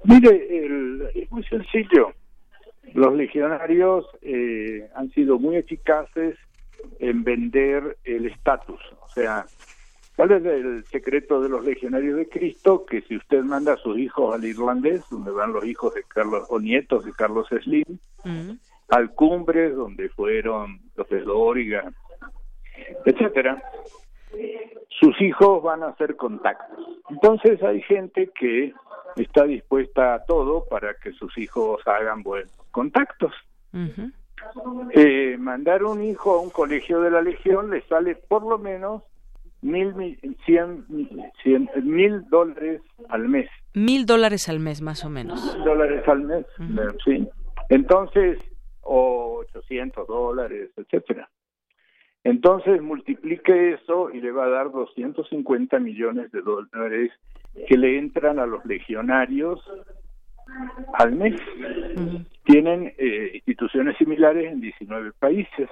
Mire, es muy sencillo los legionarios eh, han sido muy eficaces en vender el estatus, o sea, ¿cuál es el secreto de los legionarios de Cristo? Que si usted manda a sus hijos al irlandés, donde van los hijos de Carlos o nietos de Carlos Slim, mm. al Cumbres, donde fueron los de Dóriga, etcétera, sus hijos van a hacer contactos. Entonces hay gente que está dispuesta a todo para que sus hijos hagan buenos contactos. eh, mandar un hijo a un colegio de la Legión le sale por lo menos mil, cien, cien, mil dólares al mes. Mil dólares al mes, más o menos. Mil dólares al mes, sí. Entonces, o 800 dólares, etcétera. Entonces multiplique eso y le va a dar 250 millones de dólares que le entran a los legionarios al mes. Tienen eh, instituciones similares en 19 países.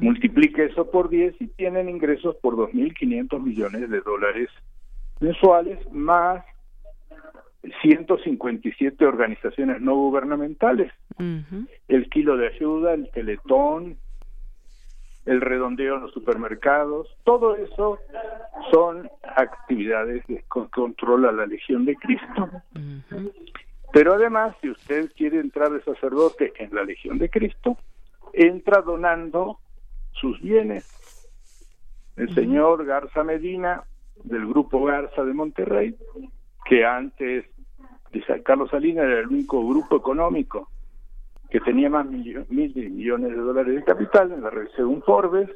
Multiplique eso por 10 y tienen ingresos por 2.500 millones de dólares mensuales, más 157 organizaciones no gubernamentales. El kilo de ayuda, el teletón, el redondeo en los supermercados, todo eso son actividades que controla la Legión de Cristo. Pero además, si usted quiere entrar de sacerdote en la Legión de Cristo, entra donando sus bienes. El señor Garza Medina, del grupo Garza de Monterrey, que antes de Carlos Salinas era el único grupo económico que tenía más mil millones de dólares de capital en la red según Forbes,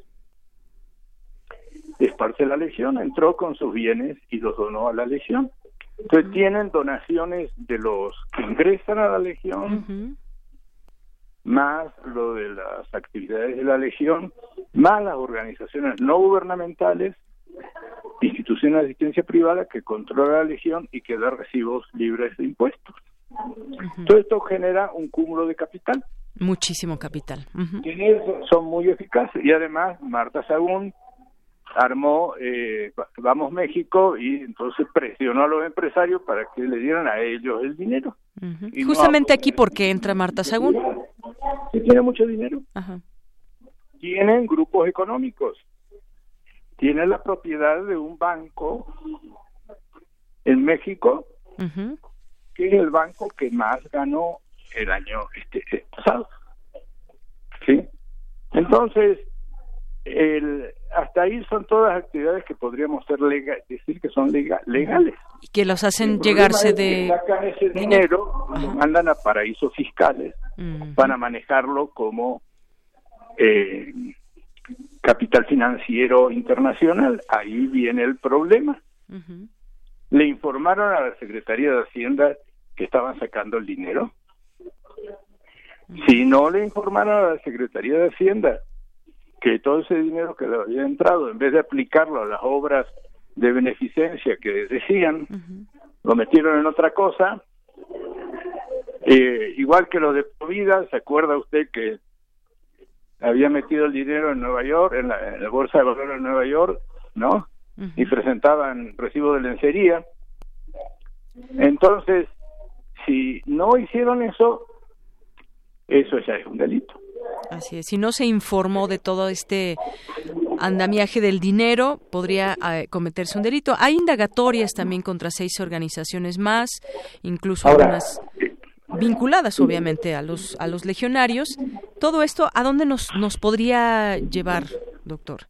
es parte de la Legión, entró con sus bienes y los donó a la Legión. Entonces tienen donaciones de los que ingresan a la Legión, más lo de las actividades de la Legión, más las organizaciones no gubernamentales, institución de asistencia privada que controla la legión y que da recibos libres de impuestos. Todo esto genera un cúmulo de capital. Muchísimo capital. son muy eficaces. Y además, Marta Sagún armó eh, Vamos México y entonces presionó a los empresarios para que le dieran a ellos el dinero. y Justamente aquí porque entra Marta Sagún. Sí, tiene mucho dinero. Tienen grupos económicos. Tiene la propiedad de un banco en México que es el banco que más ganó el año este, pasado. ¿Sí? Entonces, el, hasta ahí son todas actividades que podríamos ser decir que son legales. Y que los hacen llegarse de... sacan ese dinero, lo mandan a paraísos fiscales para manejarlo como eh, capital financiero internacional. Ahí viene el problema le informaron a la Secretaría de Hacienda que estaban sacando el dinero. Si no le informaron a la Secretaría de Hacienda que todo ese dinero que le había entrado, en vez de aplicarlo a las obras de beneficencia que decían, lo metieron en otra cosa, eh, igual que lo de Provida, ¿se acuerda usted que había metido el dinero en Nueva York, en la, en la Bolsa de Valores de Nueva York, ¿no? Y presentaban recibo de lencería. Entonces, si no hicieron eso, eso ya es un delito. Así es, si no se informó de todo este andamiaje del dinero, podría eh, cometerse un delito. Hay indagatorias también contra seis organizaciones más, incluso algunas vinculadas obviamente a los a los legionarios. Todo esto, ¿a dónde nos nos podría llevar, doctor?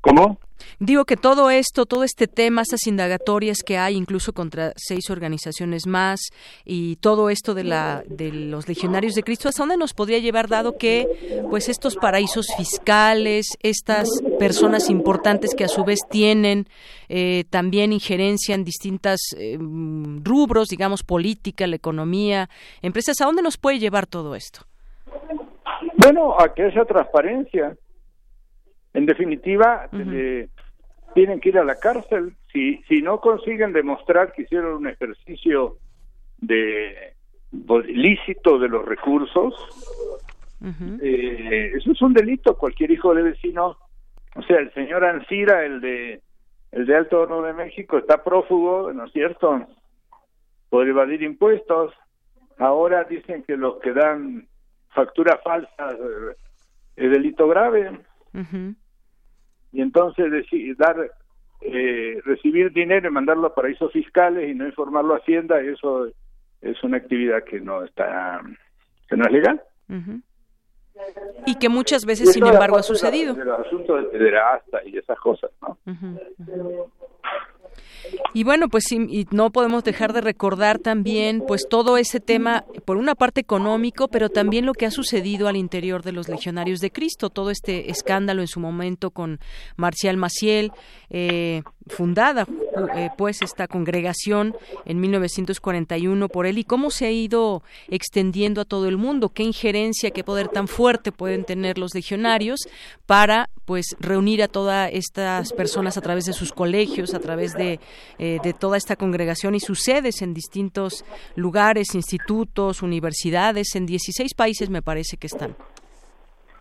¿Cómo? Digo que todo esto, todo este tema, estas indagatorias que hay, incluso contra seis organizaciones más, y todo esto de la de los legionarios de Cristo, ¿hasta dónde nos podría llevar, dado que, pues, estos paraísos fiscales, estas personas importantes que a su vez tienen eh, también injerencia en distintas eh, rubros, digamos, política, la economía, empresas, ¿a dónde nos puede llevar todo esto? Bueno, a que haya transparencia en definitiva, eh, tienen que ir a la cárcel. Si, si no consiguen demostrar que hicieron un ejercicio de lícito de los recursos, eh, eso es un delito. Cualquier hijo de vecino, o sea, el señor Ancira, el de el de Alto Horno de México, está prófugo, ¿no es cierto? Por evadir impuestos. Ahora dicen que los que dan factura falsa eh, es delito grave y entonces decir, dar eh, recibir dinero y mandarlo a paraísos fiscales y no informarlo a Hacienda eso es una actividad que no está que no es legal. Y que muchas veces sin embargo ha sucedido. el asunto de pederasta y esas cosas no y bueno, pues y no podemos dejar de recordar también pues todo ese tema, por una parte económico, pero también lo que ha sucedido al interior de los legionarios de Cristo, todo este escándalo en su momento con Marcial Maciel, eh, fundada eh, pues esta congregación en 1941 por él y cómo se ha ido extendiendo a todo el mundo, qué injerencia, qué poder tan fuerte pueden tener los legionarios para pues reunir a todas estas personas a través de sus colegios, a través de, eh, de toda esta congregación y sus sedes en distintos lugares, institutos, universidades, en 16 países me parece que están.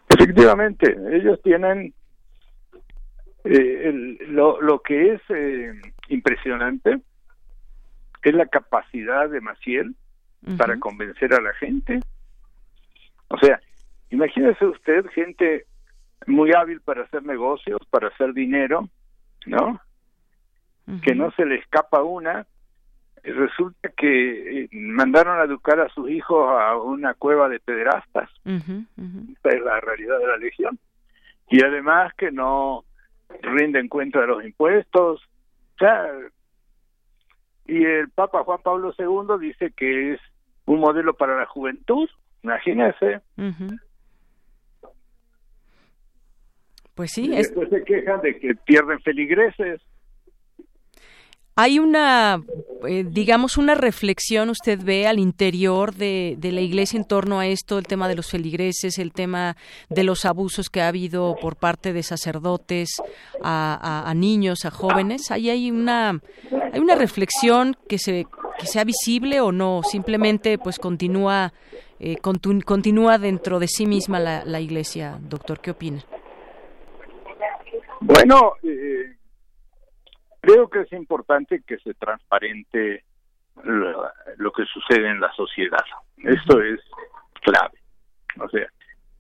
Efectivamente, ellos tienen eh, lo, lo que es eh, impresionante es la capacidad de Maciel para convencer a la gente. O sea, imagínese usted gente muy hábil para hacer negocios, para hacer dinero, ¿no? Que no se le escapa una. Resulta que eh, mandaron a educar a sus hijos a una cueva de pederastas. es la realidad de la legión. Y además que no rinden cuenta de los impuestos. O sea, y el Papa Juan Pablo II dice que es un modelo para la juventud, imagínese. Pues sí. Y después se quejan de que pierden feligreses. Hay una, eh, digamos, una reflexión, usted ve al interior de, la iglesia en torno a esto, el tema de los feligreses, el tema de los abusos que ha habido por parte de sacerdotes a, niños, a jóvenes. Ahí hay una, hay una reflexión que, se, que sea visible o no, simplemente pues continúa, eh, continúa dentro de sí misma la, la iglesia. Doctor, ¿qué opina? Bueno, eh, Creo que es importante que se transparente lo, que sucede en la sociedad. Esto es clave. O sea,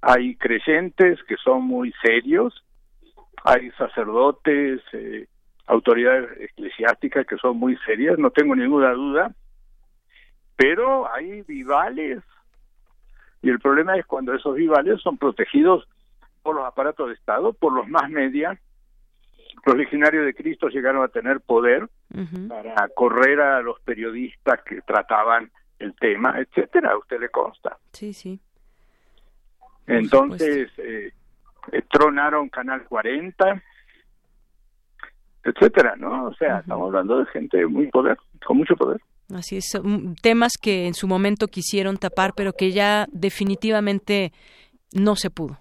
hay creyentes que son muy serios, hay sacerdotes, eh, autoridades eclesiásticas que son muy serias, no tengo ninguna duda, pero hay vivales y el problema es cuando esos vivales son protegidos por los aparatos de Estado, por los más medias los legionarios de Cristo llegaron a tener poder para correr a los periodistas que trataban el tema, etcétera, a usted le consta. Sí, sí. Entonces, eh, eh, tronaron Canal 40, etcétera, ¿no? O sea, estamos hablando de gente muy poder, con mucho poder. Así es, temas que en su momento quisieron tapar, pero que ya definitivamente no se pudo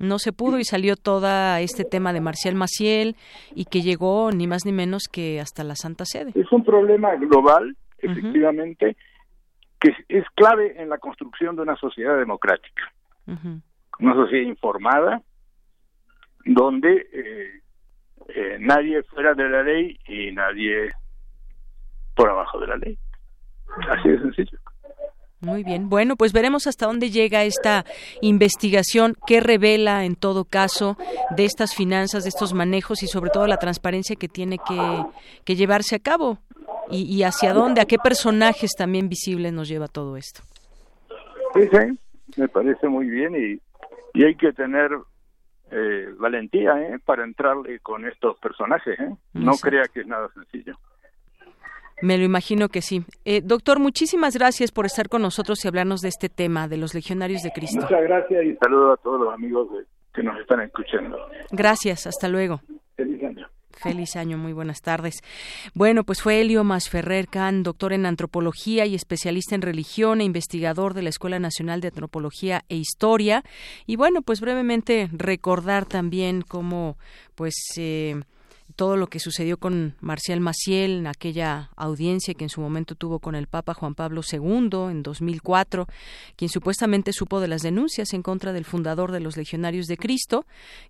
no se pudo y salió todo este tema de Marcial Maciel y que llegó ni más ni menos que hasta la Santa Sede. Es un problema global, efectivamente, que es clave en la construcción de una sociedad democrática, una sociedad informada, donde eh, eh, nadie fuera de la ley y nadie por abajo de la ley. Así de sencillo. Muy bien. Bueno, pues veremos hasta dónde llega esta investigación, qué revela en todo caso de estas finanzas, de estos manejos y sobre todo la transparencia que tiene que, llevarse a cabo y, hacia dónde, a qué personajes también visibles nos lleva todo esto. Sí, sí, me parece muy bien y, hay que tener eh, valentía ¿eh? para entrarle con estos personajes. ¿eh? No crea que es nada sencillo. Me lo imagino que sí. Eh, doctor, muchísimas gracias por estar con nosotros y hablarnos de este tema, de los legionarios de Cristo. Muchas gracias y saludo a todos los amigos que nos están escuchando. Gracias, hasta luego. Feliz año. Feliz año, muy buenas tardes. Bueno, pues fue Elio Masferrer Can, doctor en antropología y especialista en religión e investigador de la Escuela Nacional de Antropología e Historia. Y bueno, pues brevemente recordar también cómo, pues, eh, todo lo que sucedió con Marcial Maciel en aquella audiencia que en su momento tuvo con el Papa Juan Pablo II en 2004, quien supuestamente supo de las denuncias en contra del fundador de los Legionarios de Cristo,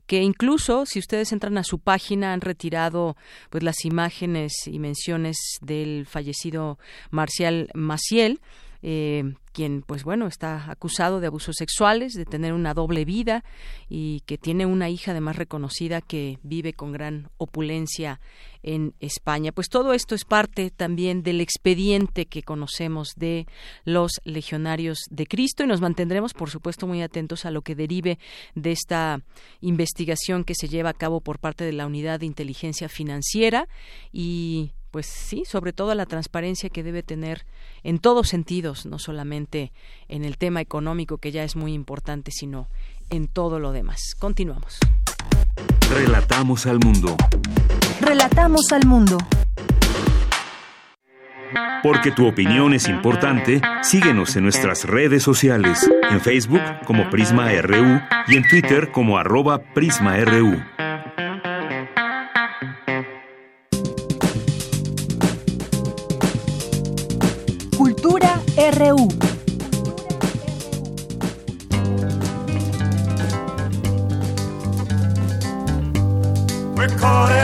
que incluso si ustedes entran a su página han retirado pues las imágenes y menciones del fallecido Marcial Maciel eh, quien, pues bueno, está acusado de abusos sexuales, de tener una doble vida y que tiene una hija además reconocida que vive con gran opulencia en España. Pues todo esto es parte también del expediente que conocemos de los legionarios de Cristo y nos mantendremos, por supuesto, muy atentos a lo que derive de esta investigación que se lleva a cabo por parte de la Unidad de Inteligencia Financiera y pues sí, sobre todo la transparencia que debe tener en todos sentidos, no solamente en el tema económico que ya es muy importante, sino en todo lo demás. Continuamos. Relatamos al mundo. Relatamos al mundo. Porque tu opinión es importante, síguenos en nuestras redes sociales, en Facebook como Prisma RU y en Twitter como arroba PrismaRU. RU. We're caught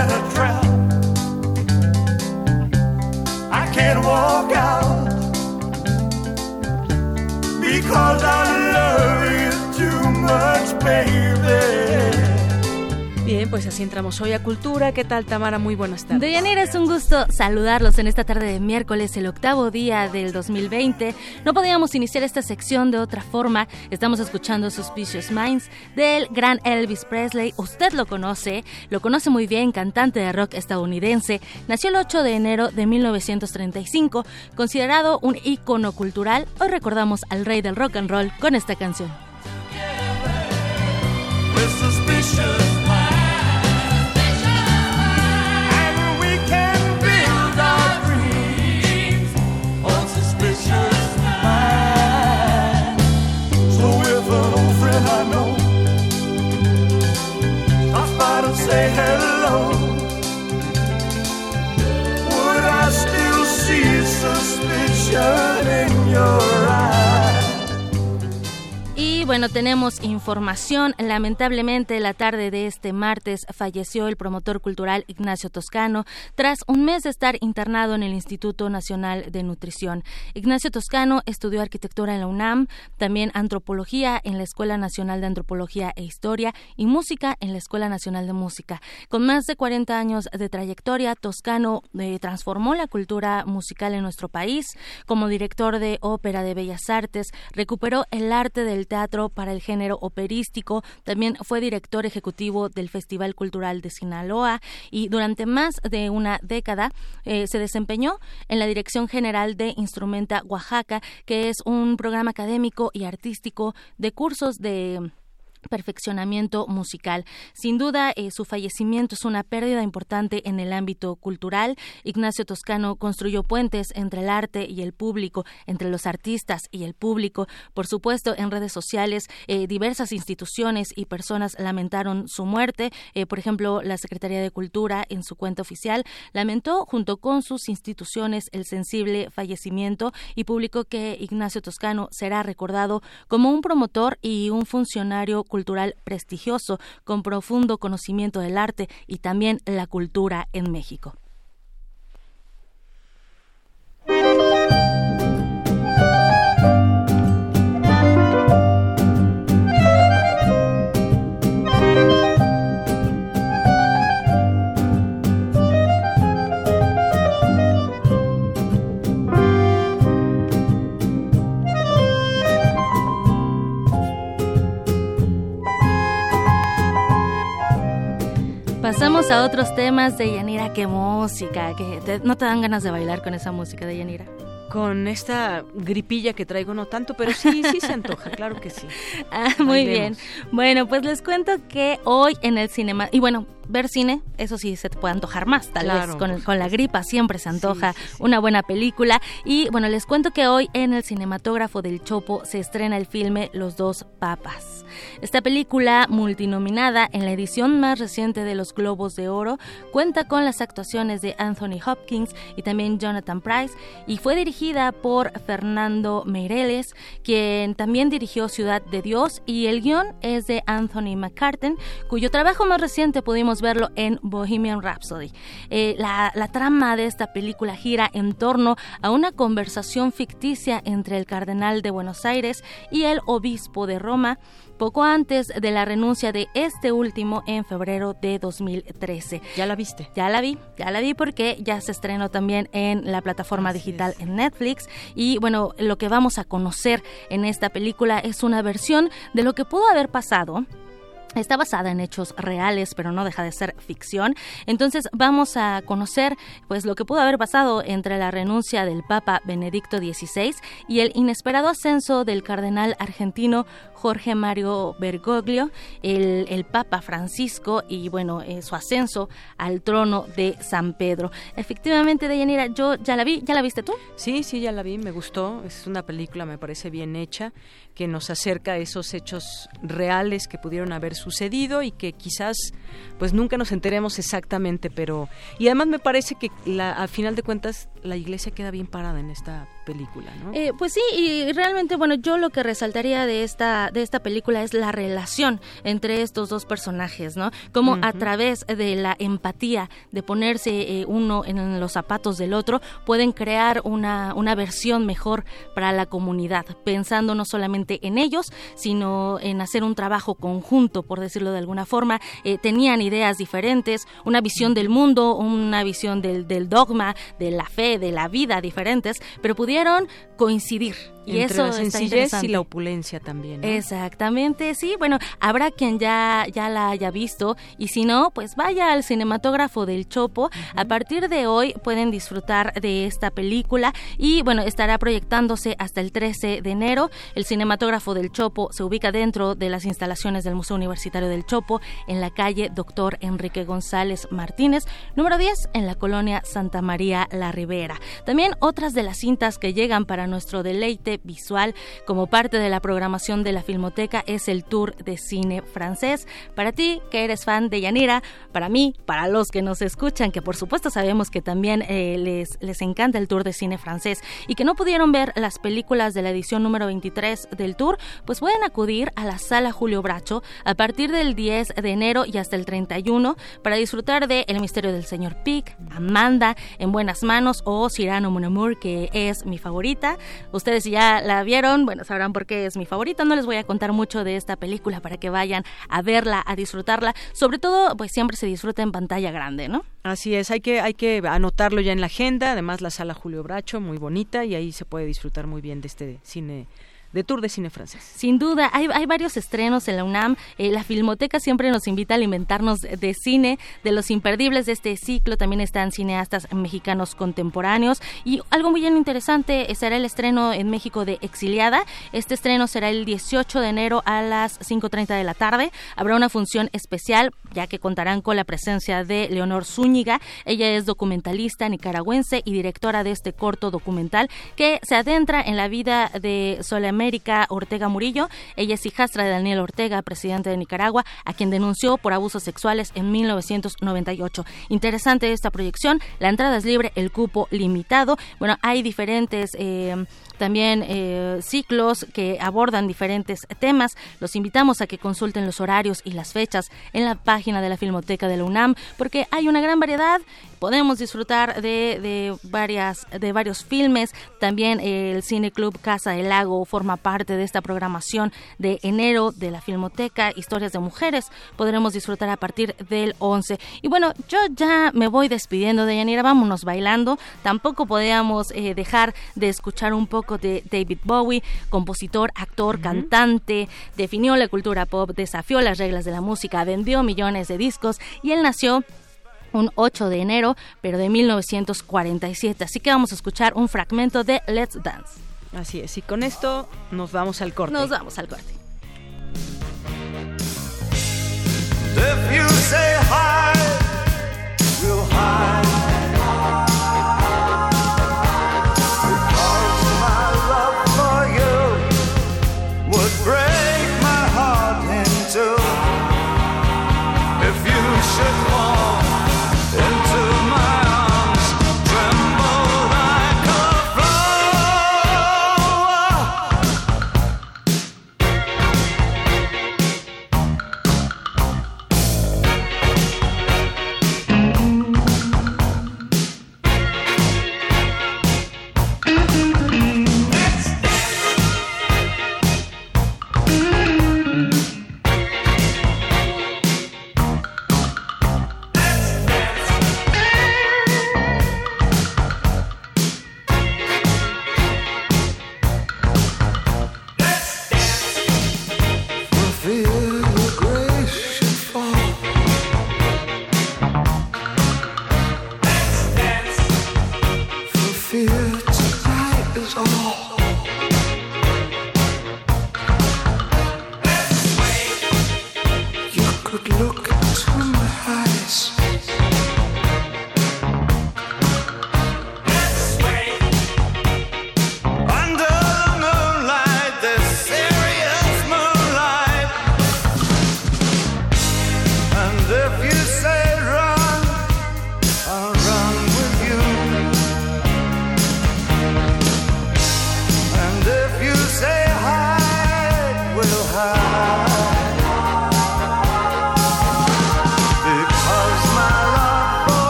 Bien, pues así entramos hoy a Cultura. ¿Qué tal, Tamara? Muy buenas tardes. Deyanira, es un gusto saludarlos en esta tarde de miércoles, el octavo día del 2020. No podíamos iniciar esta sección de otra forma. Estamos escuchando Suspicious Minds del gran Elvis Presley. Usted lo conoce, lo conoce muy bien, cantante de rock estadounidense. Nació el 8 de enero de 1935, considerado un ícono cultural. Hoy recordamos al rey del rock and roll con esta canción. say hello? Would I still see suspicion in your eyes? Bueno, tenemos información. Lamentablemente, la tarde de este martes falleció el promotor cultural Ignacio Toscano tras un mes de estar internado en el Instituto Nacional de Nutrición. Ignacio Toscano estudió arquitectura en la UNAM, también antropología en la Escuela Nacional de Antropología e Historia y música en la Escuela Nacional de Música. Con más de 40 años de trayectoria, Toscano eh, transformó la cultura musical en nuestro país. Como director de ópera de Bellas Artes, recuperó el arte del teatro para el género operístico. También fue director ejecutivo del Festival Cultural de Sinaloa y durante más de una década eh, se desempeñó en la Dirección General de Instrumenta Oaxaca, que es un programa académico y artístico de cursos de perfeccionamiento musical. Sin duda, eh, su fallecimiento es una pérdida importante en el ámbito cultural. Ignacio Toscano construyó puentes entre el arte y el público, entre los artistas y el público. Por supuesto, en redes sociales, eh, diversas instituciones y personas lamentaron su muerte. Eh, por ejemplo, la Secretaría de Cultura, en su cuenta oficial, lamentó junto con sus instituciones el sensible fallecimiento y publicó que Ignacio Toscano será recordado como un promotor y un funcionario cultural cultural prestigioso con profundo conocimiento del arte y también la cultura en México. Pasamos a otros temas de Yanira. Qué música, que no te dan ganas de bailar con esa música de Yanira. Con esta gripilla que traigo no tanto, pero sí, sí se antoja, claro que sí. Ah, muy bien. Bueno, pues les cuento que hoy en el cinema, y bueno, ver cine, eso sí se te puede antojar más, tal vez con, con, la gripa siempre se antoja una buena película. Y bueno, les cuento que hoy en el cinematógrafo del Chopo se estrena el filme Los dos papas. Esta película, multinominada en la edición más reciente de los Globos de Oro, cuenta con las actuaciones de Anthony Hopkins y también Jonathan Price y fue dirigida por Fernando Meireles, quien también dirigió Ciudad de Dios y el guion es de Anthony McCartan, cuyo trabajo más reciente pudimos verlo en Bohemian Rhapsody. Eh, la, la trama de esta película gira en torno a una conversación ficticia entre el cardenal de Buenos Aires y el obispo de Roma, poco antes de la renuncia de este último en febrero de 2013. ¿Ya la viste? Ya la vi, ya la vi porque ya se estrenó también en la plataforma digital en Netflix y bueno, lo que vamos a conocer en esta película es una versión de lo que pudo haber pasado Está basada en hechos reales, pero no deja de ser ficción. Entonces vamos a conocer pues lo que pudo haber pasado entre la renuncia del Papa Benedicto XVI y el inesperado ascenso del cardenal argentino Jorge Mario Bergoglio, el, Papa Francisco y bueno, eh, su ascenso al trono de San Pedro. Efectivamente, Deyanira, yo ya la vi, ¿ya la viste tú? Sí, sí, ya la vi, me gustó, es una película, me parece bien hecha, que nos acerca esos hechos reales que pudieron haber sucedido y que quizás pues nunca nos enteremos exactamente, pero y además me parece que la, al final de cuentas la iglesia queda bien parada en esta película, ¿no? Eh, pues sí, y realmente, bueno, yo lo que resaltaría de esta, de esta película es la relación entre estos dos personajes, ¿no? Como a través de la empatía, de ponerse eh, uno en los zapatos del otro, pueden crear una, una versión mejor para la comunidad, pensando no solamente en ellos, sino en hacer un trabajo conjunto, por decirlo de alguna forma. Eh, tenían ideas diferentes, una visión del mundo, una visión del, del dogma, de la fe, de la vida diferentes, pero pudieron coincidir. Y Entre eso la sencillez y la opulencia también. Exactamente, sí. Bueno, habrá quien ya, ya la haya visto y si no, pues vaya al cinematógrafo del Chopo. A partir de hoy pueden disfrutar de esta película y bueno, estará proyectándose hasta el 13 de enero. El cinematógrafo del Chopo se ubica dentro de las instalaciones del Museo Universitario Universitario del Chopo, en la calle Doctor Enrique González Martínez, número 10, en la colonia Santa María La Ribera. También otras de las cintas que llegan para nuestro deleite visual como parte de la programación de la Filmoteca es el Tour de Cine Francés. Para ti, que eres fan de Yanira, para mí, para los que nos escuchan, que por supuesto sabemos que también eh, les, les encanta el Tour de Cine Francés y que no pudieron ver las películas de la edición número 23 del Tour, pues pueden acudir a la sala Julio Bracho a del 10 de enero y hasta el 31 para disfrutar de El misterio del señor Pig, Amanda, En buenas manos o Cyrano Mon que es mi favorita. Ustedes ya la vieron, bueno, sabrán por qué es mi favorita. No les voy a contar mucho de esta película para que vayan a verla, a disfrutarla. Sobre todo, pues siempre se disfruta en pantalla grande, ¿no? Así es, hay que, hay que anotarlo ya en la agenda. Además, la sala Julio Bracho, muy bonita, y ahí se puede disfrutar muy bien de este cine de Tour de Cine Francés. Sin duda, hay, hay varios estrenos en la UNAM. Eh, la Filmoteca siempre nos invita a alimentarnos de cine, de los imperdibles de este ciclo. También están cineastas mexicanos contemporáneos. Y algo muy interesante será el estreno en México de Exiliada. Este estreno será el 18 de enero a las 5.30 de la tarde. Habrá una función especial, ya que contarán con la presencia de Leonor Zúñiga. Ella es documentalista nicaragüense y directora de este corto documental que se adentra en la vida de Solemne América Ortega Murillo. Ella es hijastra de Daniel Ortega, presidente de Nicaragua, a quien denunció por abusos sexuales en 1998. Interesante esta proyección. La entrada es libre, el cupo limitado. Bueno, hay diferentes eh, también eh, ciclos que abordan diferentes temas. Los invitamos a que consulten los horarios y las fechas en la página de la Filmoteca de la UNAM, porque hay una gran variedad. Podemos disfrutar de, varias, de varios filmes. También el Cine Club Casa del Lago forma parte de esta programación de enero de la Filmoteca, Historias de Mujeres. Podremos disfrutar a partir del 11. Y bueno, yo ya me voy despidiendo de Yanira, vámonos bailando. Tampoco podíamos eh, dejar de escuchar un poco de David Bowie, compositor, actor, cantante, definió la cultura pop, desafió las reglas de la música, vendió millones de discos y él nació un 8 de enero, pero de 1947. Así que vamos a escuchar un fragmento de Let's Dance. Así es, y con esto nos vamos al corte. Nos vamos al corte.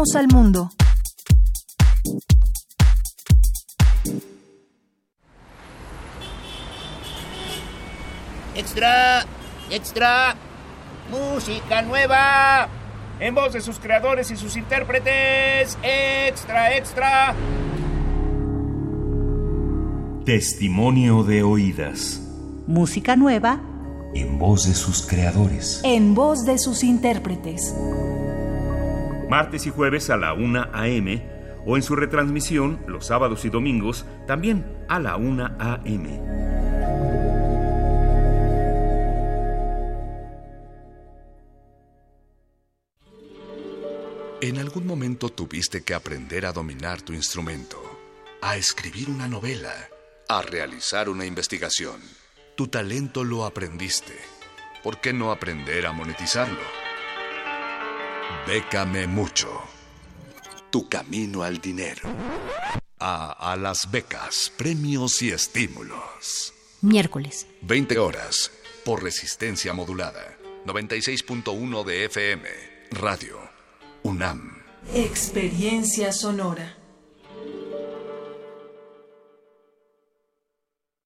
Al mundo. Extra, extra. Música nueva. En voz de sus creadores y sus intérpretes. Extra, extra. Testimonio de oídas. Música nueva. En voz de sus creadores. En voz de sus intérpretes. Martes y jueves a la 1 a.m. o en su retransmisión los sábados y domingos también a la 1 a.m. En algún momento tuviste que aprender a dominar tu instrumento, a escribir una novela, a realizar una investigación. Tu talento lo aprendiste. ¿Por qué no aprender a monetizarlo? Bécame mucho. Tu camino al dinero. A, a las becas, premios y estímulos. Miércoles. 20 horas. Por resistencia modulada. 96.1 de FM. Radio. UNAM. Experiencia sonora.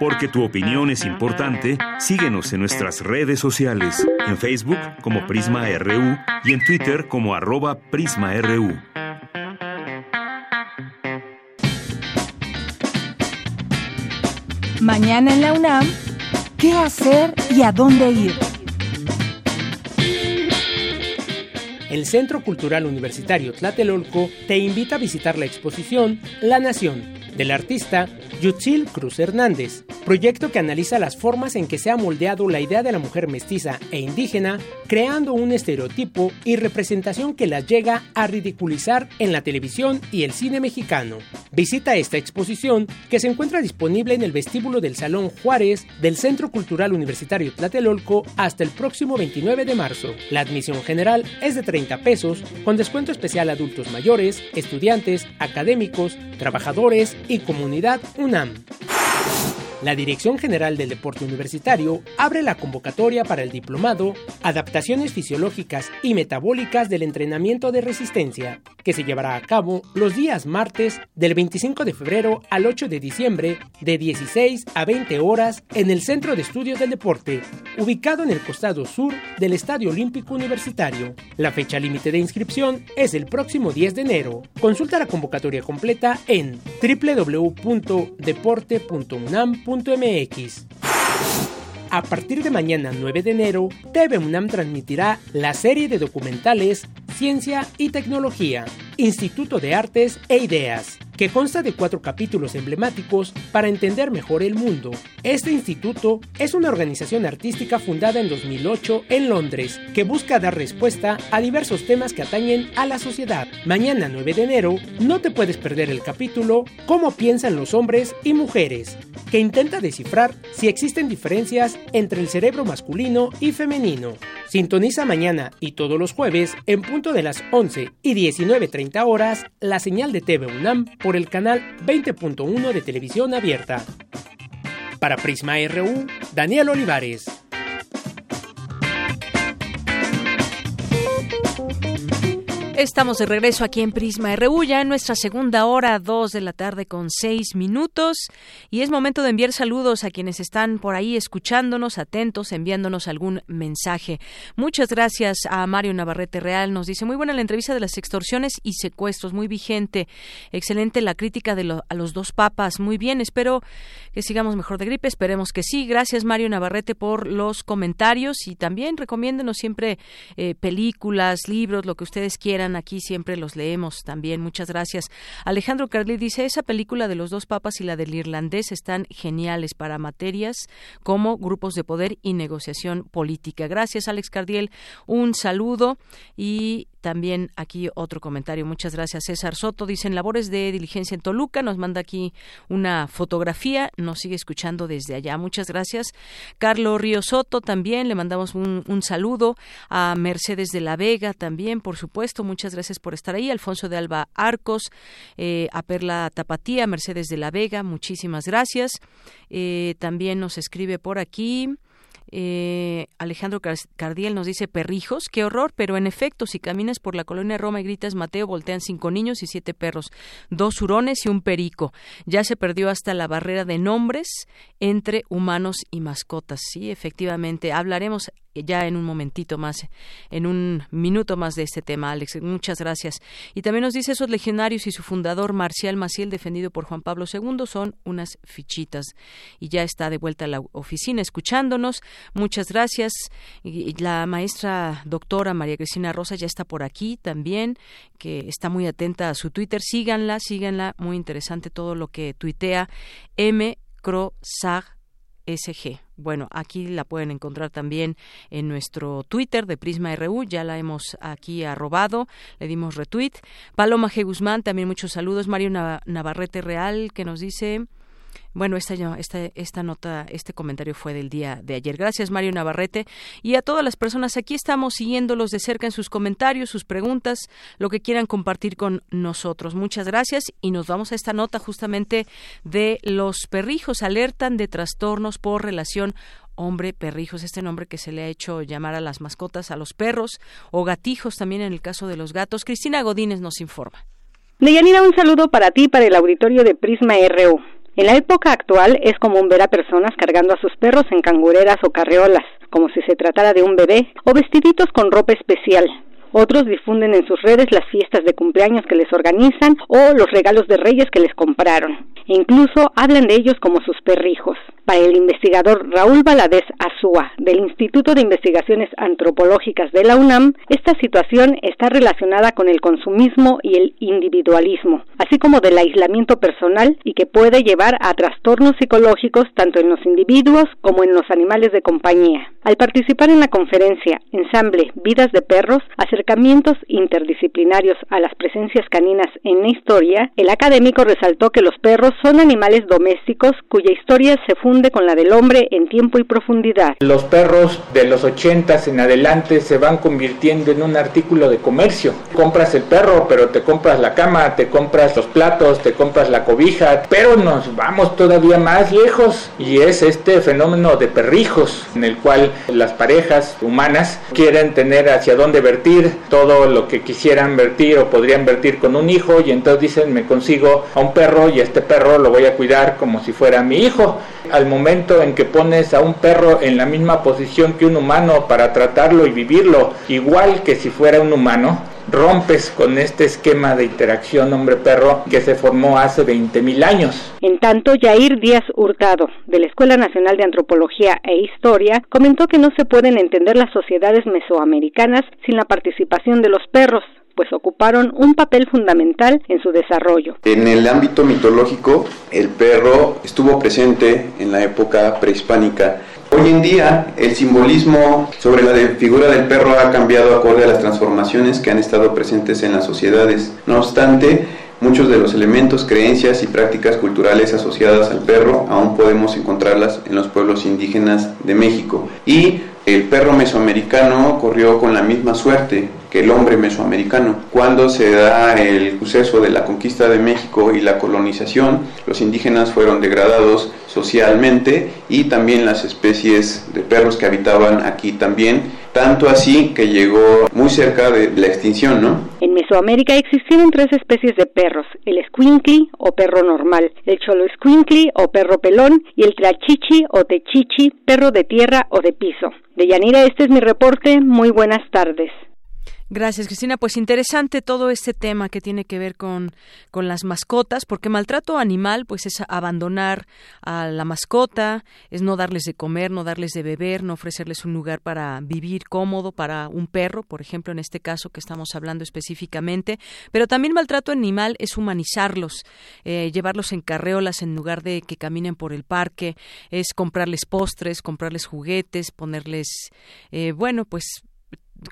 Porque tu opinión es importante, síguenos en nuestras redes sociales, en Facebook como Prisma RU y en Twitter como arroba PrismaRU. Mañana en la UNAM, ¿qué hacer y a dónde ir? El Centro Cultural Universitario Tlatelolco te invita a visitar la exposición La Nación del artista Yutzil Cruz Hernández, proyecto que analiza las formas en que se ha moldeado la idea de la mujer mestiza e indígena, creando un estereotipo y representación que las llega a ridiculizar en la televisión y el cine mexicano. Visita esta exposición que se encuentra disponible en el vestíbulo del Salón Juárez del Centro Cultural Universitario Tlatelolco hasta el próximo 29 de marzo. La admisión general es de 30 pesos, con descuento especial a adultos mayores, estudiantes, académicos, trabajadores y comunidad UNAM. La Dirección General del Deporte Universitario abre la convocatoria para el diplomado Adaptaciones Fisiológicas y Metabólicas del Entrenamiento de Resistencia, que se llevará a cabo los días martes del 25 de febrero al 8 de diciembre de 16 a 20 horas en el Centro de Estudios del Deporte, ubicado en el costado sur del Estadio Olímpico Universitario. La fecha límite de inscripción es el próximo 10 de enero. Consulta la convocatoria completa en a partir de mañana 9 de enero, TV UNAM transmitirá la serie de documentales Ciencia y Tecnología, Instituto de Artes e Ideas, que consta de cuatro capítulos emblemáticos para entender mejor el mundo. Este instituto es una organización artística fundada en 2008 en Londres, que busca dar respuesta a diversos temas que atañen a la sociedad. Mañana 9 de enero, no te puedes perder el capítulo Cómo piensan los hombres y mujeres, que intenta descifrar si existen diferencias entre el cerebro masculino y femenino. Sintoniza mañana y todos los jueves en punto de las 11 y 19.30 horas la señal de TV UNAM el canal 20.1 de televisión abierta. Para Prisma RU, Daniel Olivares. Estamos de regreso aquí en Prisma RU, ya en nuestra segunda hora, dos de la tarde con seis minutos. Y es momento de enviar saludos a quienes están por ahí escuchándonos, atentos, enviándonos algún mensaje. Muchas gracias a Mario Navarrete Real. Nos dice, muy buena la entrevista de las extorsiones y secuestros, muy vigente. Excelente la crítica de a los dos papas. Muy bien, espero que sigamos mejor de gripe. Esperemos que sí. Gracias, Mario Navarrete, por los comentarios y también recomiéndenos siempre eh, películas, libros, lo que ustedes quieran aquí, siempre los leemos también. Muchas gracias. Alejandro Carli dice, esa película de los dos papas y la del irlandés están geniales para materias como grupos de poder y negociación política. Gracias, Alex Cardiel. Un saludo y también aquí otro comentario. Muchas gracias, César Soto. Dicen labores de diligencia en Toluca. Nos manda aquí una fotografía. Nos sigue escuchando desde allá. Muchas gracias. Carlos Río Soto también. Le mandamos un, saludo a Mercedes de la Vega también, por supuesto. Muchas gracias por estar ahí. Alfonso de Alba Arcos, eh, a Perla Tapatía, Mercedes de la Vega. Muchísimas gracias. Eh, también nos escribe por aquí. Eh, Alejandro Cardiel nos dice perrijos, qué horror, pero en efecto, si caminas por la colonia Roma y gritas Mateo, voltean cinco niños y siete perros, dos hurones y un perico. Ya se perdió hasta la barrera de nombres entre humanos y mascotas. Sí, efectivamente, hablaremos ya en un momentito más, en un minuto más de este tema, Alex. Muchas gracias. Y también nos dice esos legionarios y su fundador, Marcial Maciel, defendido por Juan Pablo II, son unas fichitas. Y ya está de vuelta a la oficina escuchándonos. Muchas gracias. Y la maestra doctora María Cristina Rosa ya está por aquí también, que está muy atenta a su Twitter. Síganla, síganla. Muy interesante todo lo que tuitea M. Crosag SG. Bueno, aquí la pueden encontrar también en nuestro Twitter de Prisma RU, ya la hemos aquí arrobado, le dimos retweet. Paloma G. Guzmán, también muchos saludos. Mario Navarrete Real, que nos dice bueno, esta, esta, esta nota, este comentario fue del día de ayer. Gracias, Mario Navarrete. Y a todas las personas, aquí estamos siguiéndolos de cerca en sus comentarios, sus preguntas, lo que quieran compartir con nosotros. Muchas gracias y nos vamos a esta nota justamente de los perrijos. Alertan de trastornos por relación hombre perrijos, este nombre que se le ha hecho llamar a las mascotas, a los perros o gatijos también en el caso de los gatos. Cristina Godínez nos informa. Deyanira, un saludo para ti, para el auditorio de Prisma RU. En la época actual es común ver a personas cargando a sus perros en cangureras o carreolas, como si se tratara de un bebé, o vestiditos con ropa especial. Otros difunden en sus redes las fiestas de cumpleaños que les organizan o los regalos de reyes que les compraron. E incluso hablan de ellos como sus perrijos. Para el investigador Raúl Valadez Azúa, del Instituto de Investigaciones Antropológicas de la UNAM, esta situación está relacionada con el consumismo y el individualismo, así como del aislamiento personal y que puede llevar a trastornos psicológicos tanto en los individuos como en los animales de compañía. Al participar en la conferencia Ensamble Vidas de Perros, acercamientos interdisciplinarios a las presencias caninas en la historia, el académico resaltó que los perros son animales domésticos cuya historia se funda con la del hombre en tiempo y profundidad. Los perros de los ochentas en adelante se van convirtiendo en un artículo de comercio. Compras el perro, pero te compras la cama, te compras los platos, te compras la cobija, pero nos vamos todavía más lejos y es este fenómeno de perrijos en el cual las parejas humanas quieren tener hacia dónde vertir todo lo que quisieran vertir o podrían vertir con un hijo y entonces dicen me consigo a un perro y este perro lo voy a cuidar como si fuera mi hijo. Al momento en que pones a un perro en la misma posición que un humano para tratarlo y vivirlo igual que si fuera un humano, rompes con este esquema de interacción hombre-perro que se formó hace 20.000 años. En tanto, Yair Díaz Hurtado, de la Escuela Nacional de Antropología e Historia, comentó que no se pueden entender las sociedades mesoamericanas sin la participación de los perros pues ocuparon un papel fundamental en su desarrollo. En el ámbito mitológico, el perro estuvo presente en la época prehispánica. Hoy en día, el simbolismo sobre la figura del perro ha cambiado acorde a las transformaciones que han estado presentes en las sociedades. No obstante, Muchos de los elementos, creencias y prácticas culturales asociadas al perro aún podemos encontrarlas en los pueblos indígenas de México. Y el perro mesoamericano corrió con la misma suerte que el hombre mesoamericano. Cuando se da el suceso de la conquista de México y la colonización, los indígenas fueron degradados socialmente y también las especies de perros que habitaban aquí también, tanto así que llegó muy cerca de la extinción, ¿no? En Mesoamérica existieron tres especies de perros, el squinkly o perro normal, el cholo squinkly o perro pelón y el trachichi o techichi, perro de tierra o de piso. De Yanira, este es mi reporte. Muy buenas tardes. Gracias, Cristina. Pues interesante todo este tema que tiene que ver con, con las mascotas, porque maltrato animal, pues es abandonar a la mascota, es no darles de comer, no darles de beber, no ofrecerles un lugar para vivir cómodo para un perro, por ejemplo, en este caso que estamos hablando específicamente. Pero también maltrato animal es humanizarlos, eh, llevarlos en carreolas en lugar de que caminen por el parque, es comprarles postres, comprarles juguetes, ponerles, eh, bueno, pues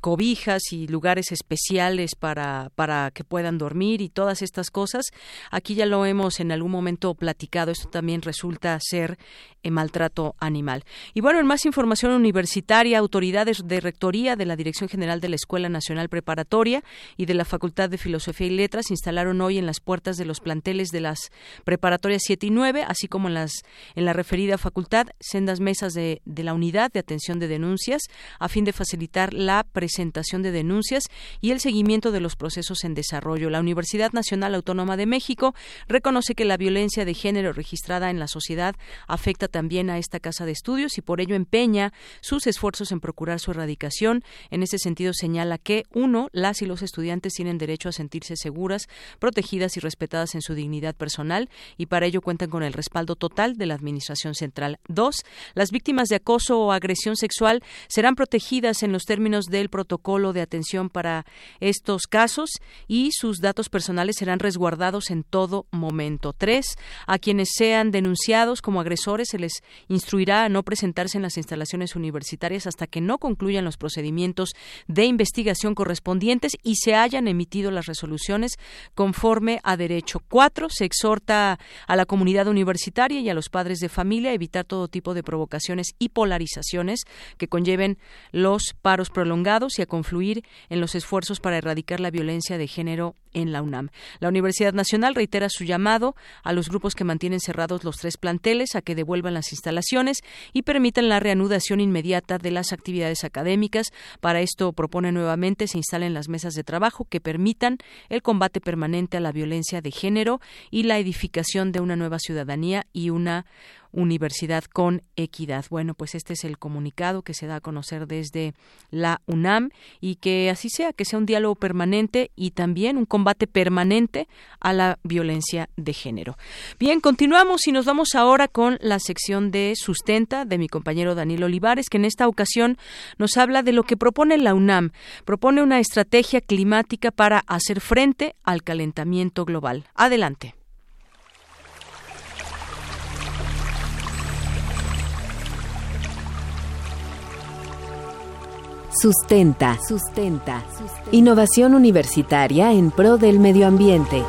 cobijas y lugares especiales para, para que puedan dormir y todas estas cosas. Aquí ya lo hemos en algún momento platicado. Esto también resulta ser eh, maltrato animal. Y bueno, en más información universitaria, autoridades de rectoría de la Dirección General de la Escuela Nacional Preparatoria y de la Facultad de Filosofía y Letras instalaron hoy en las puertas de los planteles de las preparatorias 7 y 9, así como en, las, en la referida facultad, sendas mesas de, de la unidad de atención de denuncias a fin de facilitar la presentación de denuncias y el seguimiento de los procesos en desarrollo. La Universidad Nacional Autónoma de México reconoce que la violencia de género registrada en la sociedad afecta también a esta casa de estudios y por ello empeña sus esfuerzos en procurar su erradicación. En ese sentido señala que, uno, las y los estudiantes tienen derecho a sentirse seguras, protegidas y respetadas en su dignidad personal y para ello cuentan con el respaldo total de la Administración Central. Dos, las víctimas de acoso o agresión sexual serán protegidas en los términos del protocolo de atención para estos casos y sus datos personales serán resguardados en todo momento. Tres, a quienes sean denunciados como agresores se les instruirá a no presentarse en las instalaciones universitarias hasta que no concluyan los procedimientos de investigación correspondientes y se hayan emitido las resoluciones conforme a derecho. Cuatro, se exhorta a la comunidad universitaria y a los padres de familia a evitar todo tipo de provocaciones y polarizaciones que conlleven los paros prolongados y a confluir en los esfuerzos para erradicar la violencia de género en la UNAM. La Universidad Nacional reitera su llamado a los grupos que mantienen cerrados los tres planteles a que devuelvan las instalaciones y permitan la reanudación inmediata de las actividades académicas. Para esto propone nuevamente se instalen las mesas de trabajo que permitan el combate permanente a la violencia de género y la edificación de una nueva ciudadanía y una universidad con equidad. Bueno, pues este es el comunicado que se da a conocer desde la UNAM y que así sea, que sea un diálogo permanente y también un combate permanente a la violencia de género. Bien, continuamos y nos vamos ahora con la sección de sustenta de mi compañero Daniel Olivares, que en esta ocasión nos habla de lo que propone la UNAM. Propone una estrategia climática para hacer frente al calentamiento global. Adelante. Sustenta. Sustenta. Innovación universitaria en pro del medio ambiente.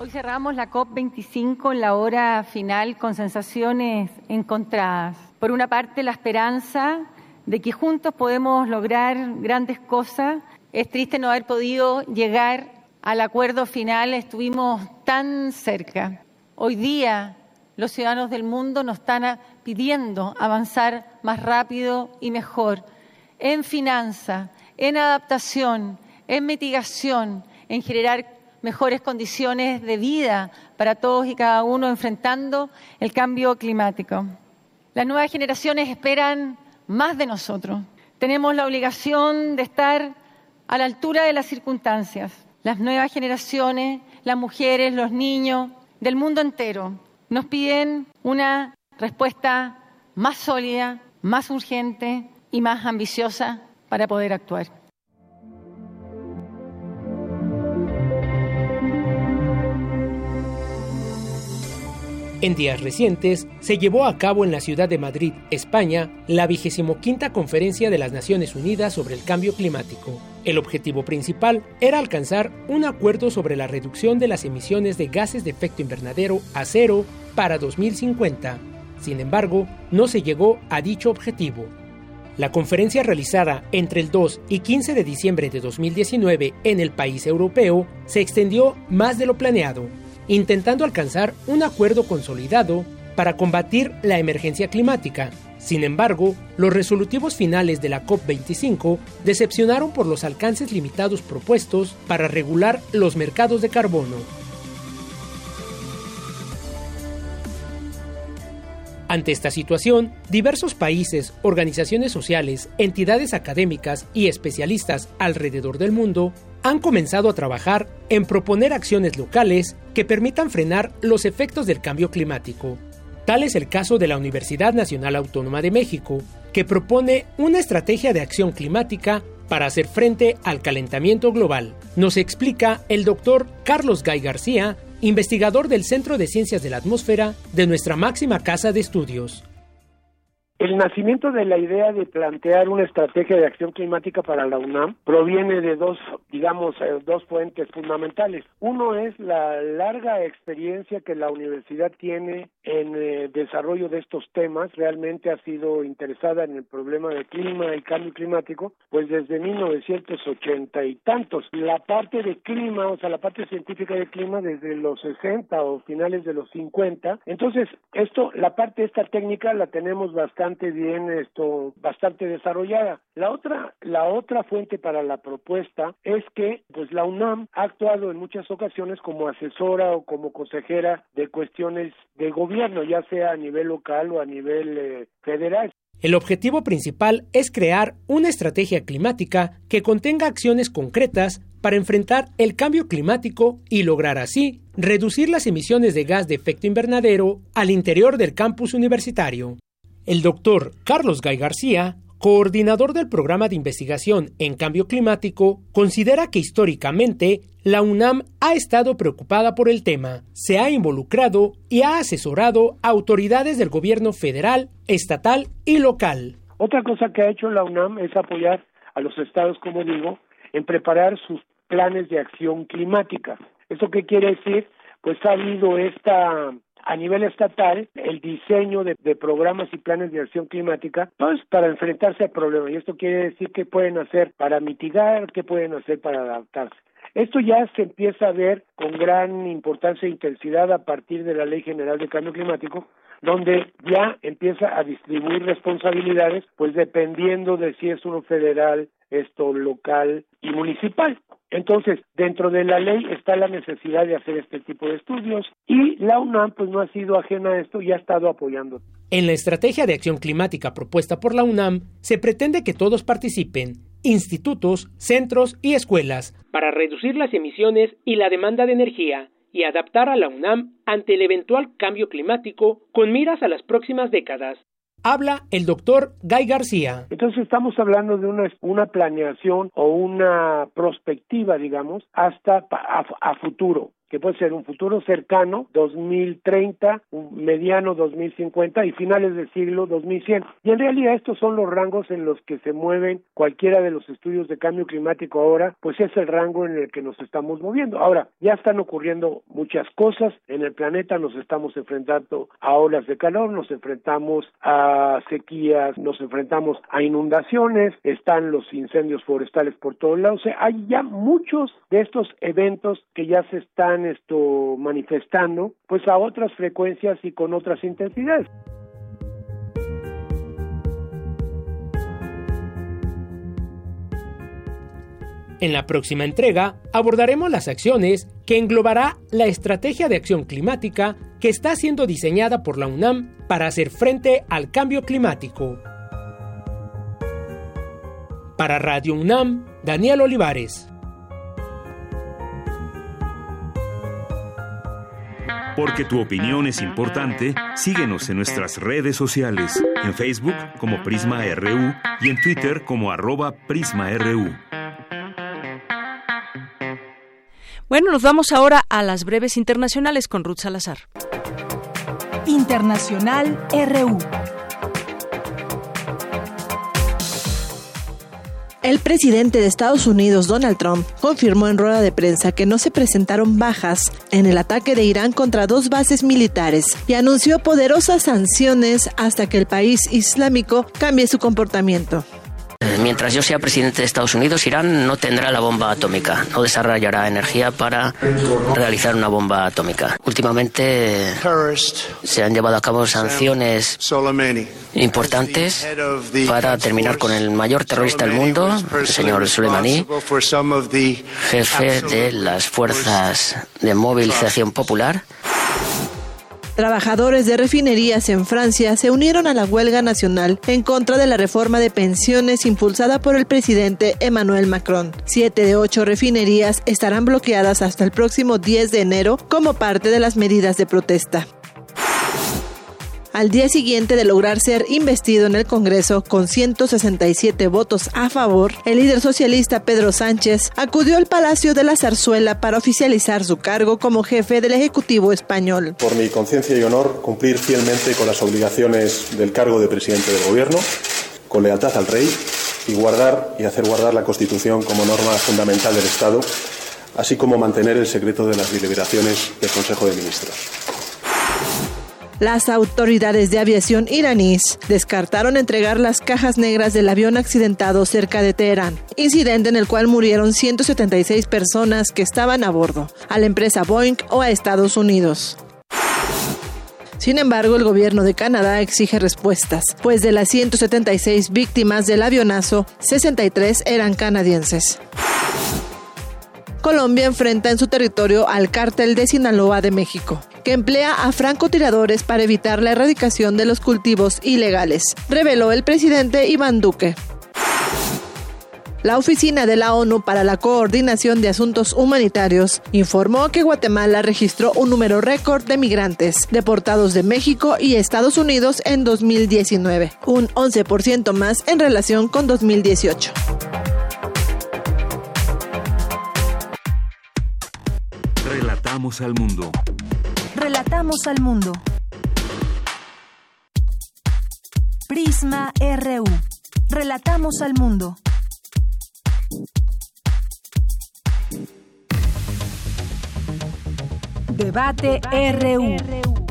Hoy cerramos la COP25 en la hora final con sensaciones encontradas. Por una parte, la esperanza de que juntos podemos lograr grandes cosas. Es triste no haber podido llegar al acuerdo final, estuvimos tan cerca. Hoy día los ciudadanos del mundo nos están pidiendo avanzar más rápido y mejor en finanza, en adaptación, en mitigación, en generar mejores condiciones de vida para todos y cada uno enfrentando el cambio climático. Las nuevas generaciones esperan más de nosotros. Tenemos la obligación de estar a la altura de las circunstancias. Las nuevas generaciones, las mujeres, los niños, del mundo entero nos piden una respuesta más sólida, más urgente y más ambiciosa para poder actuar. En días recientes se llevó a cabo en la ciudad de Madrid, España, la quinta Conferencia de las Naciones Unidas sobre el Cambio Climático. El objetivo principal era alcanzar un acuerdo sobre la reducción de las emisiones de gases de efecto invernadero a cero para 2050 Sin embargo, no se llegó a dicho objetivo. La conferencia realizada entre el 2 y 15 de diciembre de 2019 en el país europeo se extendió más de lo planeado, intentando alcanzar un acuerdo consolidado para combatir la emergencia climática. Sin embargo, los resolutivos finales de la COP25 decepcionaron por los alcances limitados propuestos para regular los mercados de carbono. Ante esta situación, diversos países, organizaciones sociales, entidades académicas y especialistas alrededor del mundo han comenzado a trabajar en proponer acciones locales que permitan frenar los efectos del cambio climático. Tal es el caso de la Universidad Nacional Autónoma de México, que propone una estrategia de acción climática para hacer frente al calentamiento global. Nos explica el doctor Carlos Gay García, investigador del Centro de Ciencias de la Atmósfera de nuestra máxima casa de estudios. El nacimiento de la idea de plantear una estrategia de acción climática para la UNAM proviene de dos, digamos, eh, dos fuentes fundamentales. Uno es la larga experiencia que la universidad tiene en el eh, desarrollo de estos temas. Realmente ha sido interesada en el problema del clima y cambio climático, pues desde 1980 y tantos. La parte de clima, o sea, la parte científica de clima desde los 60 o finales de los 50. Entonces, esto, la parte esta técnica la tenemos bastante bien esto bastante desarrollada. La otra la otra fuente para la propuesta es que pues la UNAM ha actuado en muchas ocasiones como asesora o como consejera de cuestiones de gobierno, ya sea a nivel local o a nivel eh, federal. El objetivo principal es crear una estrategia climática que contenga acciones concretas para enfrentar el cambio climático y lograr así reducir las emisiones de gas de efecto invernadero al interior del campus universitario. El doctor Carlos Gay García, coordinador del programa de investigación en cambio climático, considera que históricamente la UNAM ha estado preocupada por el tema, se ha involucrado y ha asesorado a autoridades del gobierno federal, estatal y local. Otra cosa que ha hecho la UNAM es apoyar a los estados, como digo, en preparar sus planes de acción climática. ¿Eso qué quiere decir? Pues ha habido esta a nivel estatal el diseño de, programas y planes de acción climática pues para enfrentarse al problema y esto quiere decir qué pueden hacer para mitigar, qué pueden hacer para adaptarse. Esto ya se empieza a ver con gran importancia e intensidad a partir de la Ley General de Cambio Climático, donde ya empieza a distribuir responsabilidades, pues dependiendo de si es uno federal, esto local y municipal. Entonces, dentro de la ley está la necesidad de hacer este tipo de estudios y la UNAM pues no ha sido ajena a esto y ha estado apoyando. En la estrategia de acción climática propuesta por la UNAM se pretende que todos participen, institutos, centros y escuelas, para reducir las emisiones y la demanda de energía y adaptar a la UNAM ante el eventual cambio climático con miras a las próximas décadas. Habla el doctor Guy García. Entonces estamos hablando de una, una planeación o una prospectiva, digamos, hasta a futuro que puede ser un futuro cercano, 2030, un mediano 2050 y finales del siglo 2100. Y en realidad estos son los rangos en los que se mueven cualquiera de los estudios de cambio climático ahora, pues es el rango en el que nos estamos moviendo. Ahora, ya están ocurriendo muchas cosas en el planeta, nos estamos enfrentando a olas de calor, nos enfrentamos a sequías, nos enfrentamos a inundaciones, están los incendios forestales por todos lados, o sea, hay ya muchos de estos eventos que ya se están esto manifestando pues a otras frecuencias y con otras intensidades. En la próxima entrega abordaremos las acciones que englobará la estrategia de acción climática que está siendo diseñada por la UNAM para hacer frente al cambio climático. Para Radio UNAM, Daniel Olivares. Porque tu opinión es importante, síguenos en nuestras redes sociales, en Facebook como Prisma RU y en Twitter como arroba PrismaRU. Bueno, nos vamos ahora a las breves internacionales con Ruth Salazar. Internacional RU. El presidente de Estados Unidos, Donald Trump, confirmó en rueda de prensa que no se presentaron bajas en el ataque de Irán contra dos bases militares y anunció poderosas sanciones hasta que el país islámico cambie su comportamiento. Mientras yo sea presidente de Estados Unidos, Irán no tendrá la bomba atómica, no desarrollará energía para realizar una bomba atómica. Últimamente se han llevado a cabo sanciones importantes para terminar con el mayor terrorista del mundo, el señor Soleimani, jefe de las fuerzas de movilización popular. Trabajadores de refinerías en Francia se unieron a la huelga nacional en contra de la reforma de pensiones impulsada por el presidente Emmanuel Macron. Siete de ocho refinerías estarán bloqueadas hasta el próximo 10 de enero como parte de las medidas de protesta. Al día siguiente de lograr ser investido en el Congreso con 167 votos a favor, el líder socialista Pedro Sánchez acudió al Palacio de la Zarzuela para oficializar su cargo como jefe del Ejecutivo español. Por mi conciencia y honor, cumplir fielmente con las obligaciones del cargo de presidente del Gobierno, con lealtad al Rey y guardar y hacer guardar la Constitución como norma fundamental del Estado, así como mantener el secreto de las deliberaciones del Consejo de Ministros. Las autoridades de aviación iraníes descartaron entregar las cajas negras del avión accidentado cerca de Teherán, incidente en el cual murieron 176 personas que estaban a bordo, a la empresa Boeing o a Estados Unidos. Sin embargo, el gobierno de Canadá exige respuestas, pues de las 176 víctimas del avionazo, 63 eran canadienses. Colombia enfrenta en su territorio al cártel de Sinaloa de México, que emplea a francotiradores para evitar la erradicación de los cultivos ilegales, reveló el presidente Iván Duque. La Oficina de la ONU para la Coordinación de Asuntos Humanitarios informó que Guatemala registró un número récord de migrantes deportados de México y Estados Unidos en 2019, un 11% más en relación con 2018. Relatamos al mundo. Relatamos al mundo. Prisma RU. Relatamos al mundo. Debate RU.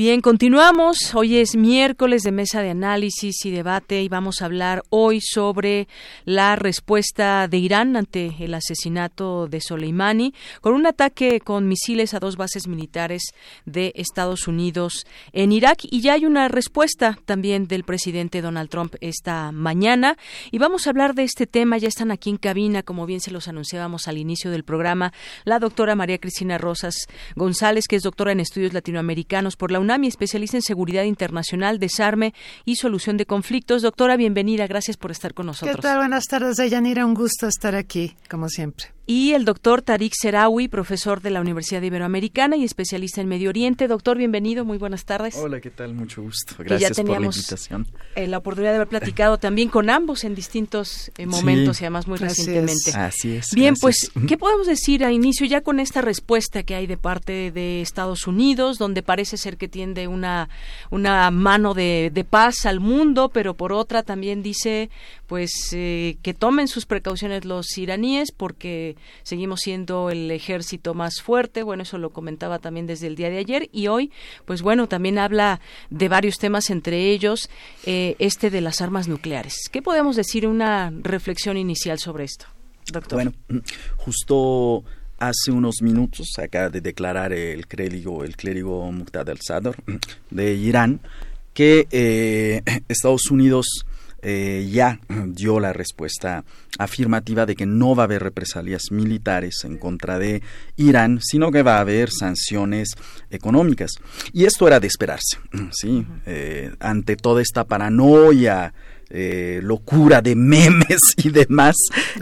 Bien, continuamos. Hoy es miércoles de mesa de análisis y debate y vamos a hablar hoy sobre la respuesta de Irán ante el asesinato de Soleimani con un ataque con misiles a dos bases militares de Estados Unidos en Irak y ya hay una respuesta también del presidente Donald Trump esta mañana y vamos a hablar de este tema. Ya están aquí en cabina, como bien se los anunciábamos al inicio del programa, la doctora María Cristina Rosas González, que es doctora en estudios latinoamericanos por la UNAMI, especialista en seguridad internacional, desarme y solución de conflictos. Doctora, bienvenida, gracias por estar con nosotros. ¿Qué tal? Buenas tardes, Deyanira, un gusto estar aquí, como siempre y el doctor Tariq Serawi, profesor de la Universidad Iberoamericana y especialista en Medio Oriente. Doctor, bienvenido, muy buenas tardes. Hola, ¿qué tal? Mucho gusto. Gracias por la invitación. Eh, la oportunidad de haber platicado también con ambos en distintos eh, momentos y además muy recientemente. Así es. Bien, pues, ¿qué podemos decir a inicio ya con esta respuesta que hay de parte de Estados Unidos, donde parece ser que tiende una, una mano de, de paz al mundo, pero por otra también dice pues eh, que tomen sus precauciones los iraníes porque seguimos siendo el ejército más fuerte, bueno, eso lo comentaba también desde el día de ayer y hoy, pues bueno, también habla de varios temas, entre ellos eh, este de las armas nucleares. ¿Qué podemos decir una reflexión inicial sobre esto, doctor? Bueno, justo hace unos minutos acaba de declarar el clérigo, el clérigo Muqtada al-Sadr de Irán que eh, Estados Unidos eh, ya dio la respuesta afirmativa de que no va a haber represalias militares en contra de Irán, sino que va a haber sanciones económicas. Y esto era de esperarse, ¿sí? Eh, ante toda esta paranoia eh, locura de memes y demás,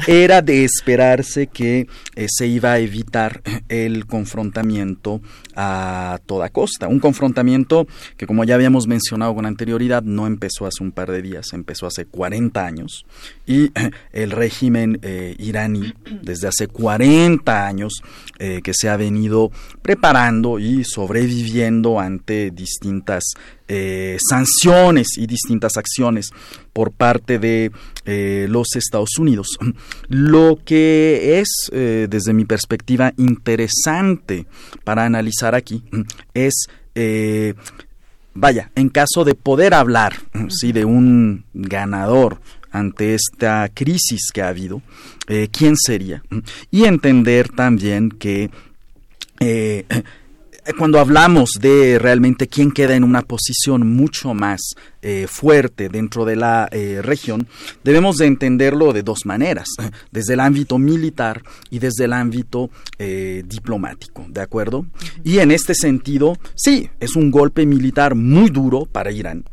era de esperarse que eh, se iba a evitar el confrontamiento a toda costa. Un confrontamiento que, como ya habíamos mencionado con anterioridad, no empezó hace un par de días, empezó hace 40 años y el régimen iraní desde hace 40 años que se ha venido preparando y sobreviviendo ante distintas eh, sanciones y distintas acciones por parte de eh, los Estados Unidos. Lo que es, eh, desde mi perspectiva, interesante para analizar aquí es vaya, en caso de poder hablar ¿sí? de un ganador ante esta crisis que ha habido, ¿quién sería? Y entender también que eh, cuando hablamos de realmente quién queda en una posición mucho más eh, fuerte dentro de la eh, región, debemos de entenderlo de dos maneras, desde el ámbito militar y desde el ámbito diplomático, ¿de acuerdo? Y en este sentido, sí, es un golpe militar muy duro para Irán.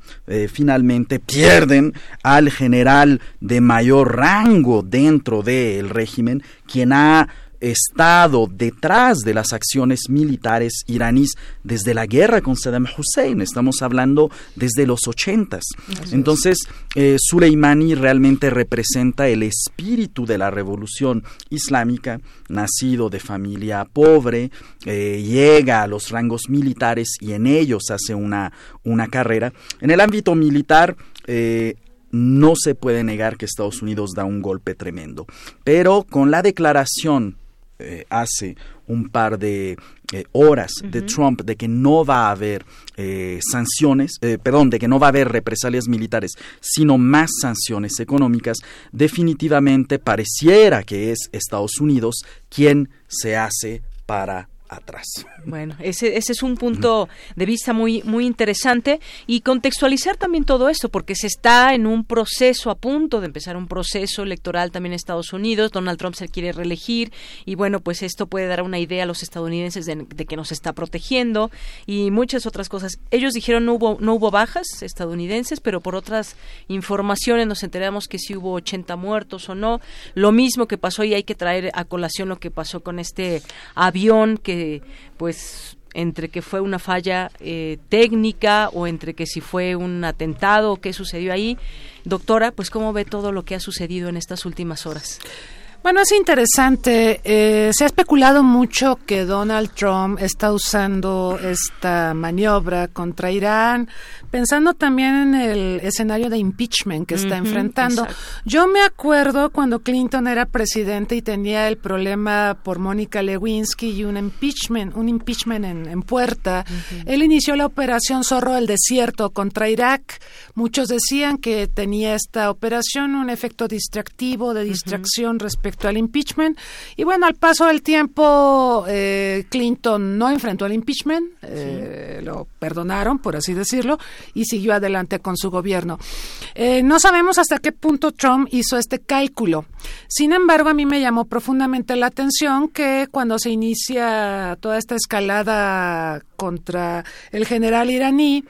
finalmente pierden al general de mayor rango dentro del régimen, quien ha estado detrás de las acciones militares iraníes desde la guerra con Saddam Hussein. Estamos hablando desde los ochentas. Entonces, eh, Soleimani realmente representa el espíritu de la revolución islámica, nacido de familia pobre, eh, llega a los rangos militares y en ellos hace una, una carrera. En el ámbito militar, eh, no se puede negar que Estados Unidos da un golpe tremendo. Pero con la declaración eh, hace un par de eh, horas de Trump de que no va a haber eh, sanciones, perdón, de que no va a haber represalias militares, sino más sanciones económicas, definitivamente pareciera que es Estados Unidos quien se hace para atrás. Bueno, ese, ese es un punto de vista muy, muy interesante y contextualizar también todo esto, porque se está en un proceso a punto de empezar un proceso electoral también en Estados Unidos. Donald Trump se quiere reelegir y bueno, pues esto puede dar una idea a los estadounidenses de, que nos está protegiendo y muchas otras cosas. Ellos dijeron no hubo, no hubo bajas estadounidenses, pero por otras informaciones nos enteramos que sí hubo 80 muertos o no. Lo mismo que pasó y hay que traer a colación lo que pasó con este avión que pues entre que fue una falla eh, técnica o entre que si fue un atentado qué sucedió ahí. Doctora, pues cómo ve todo lo que ha sucedido en estas últimas horas. Bueno, es interesante. Eh, se ha especulado mucho que Donald Trump está usando esta maniobra contra Irán pensando también en el escenario de impeachment que está enfrentando. Yo me acuerdo cuando Clinton era presidente y tenía el problema por Mónica Lewinsky y un impeachment, un impeachment en, puerta. Él inició la operación Zorro del Desierto contra Irak. Muchos decían que tenía esta operación un efecto distractivo, de distracción respecto al impeachment. Y bueno, al paso del tiempo, eh, Clinton no enfrentó el impeachment, eh, lo perdonaron, por así decirlo, y siguió adelante con su gobierno. Eh, no sabemos hasta qué punto Trump hizo este cálculo. Sin embargo, a mí me llamó profundamente la atención que cuando se inicia toda esta escalada contra el general iraní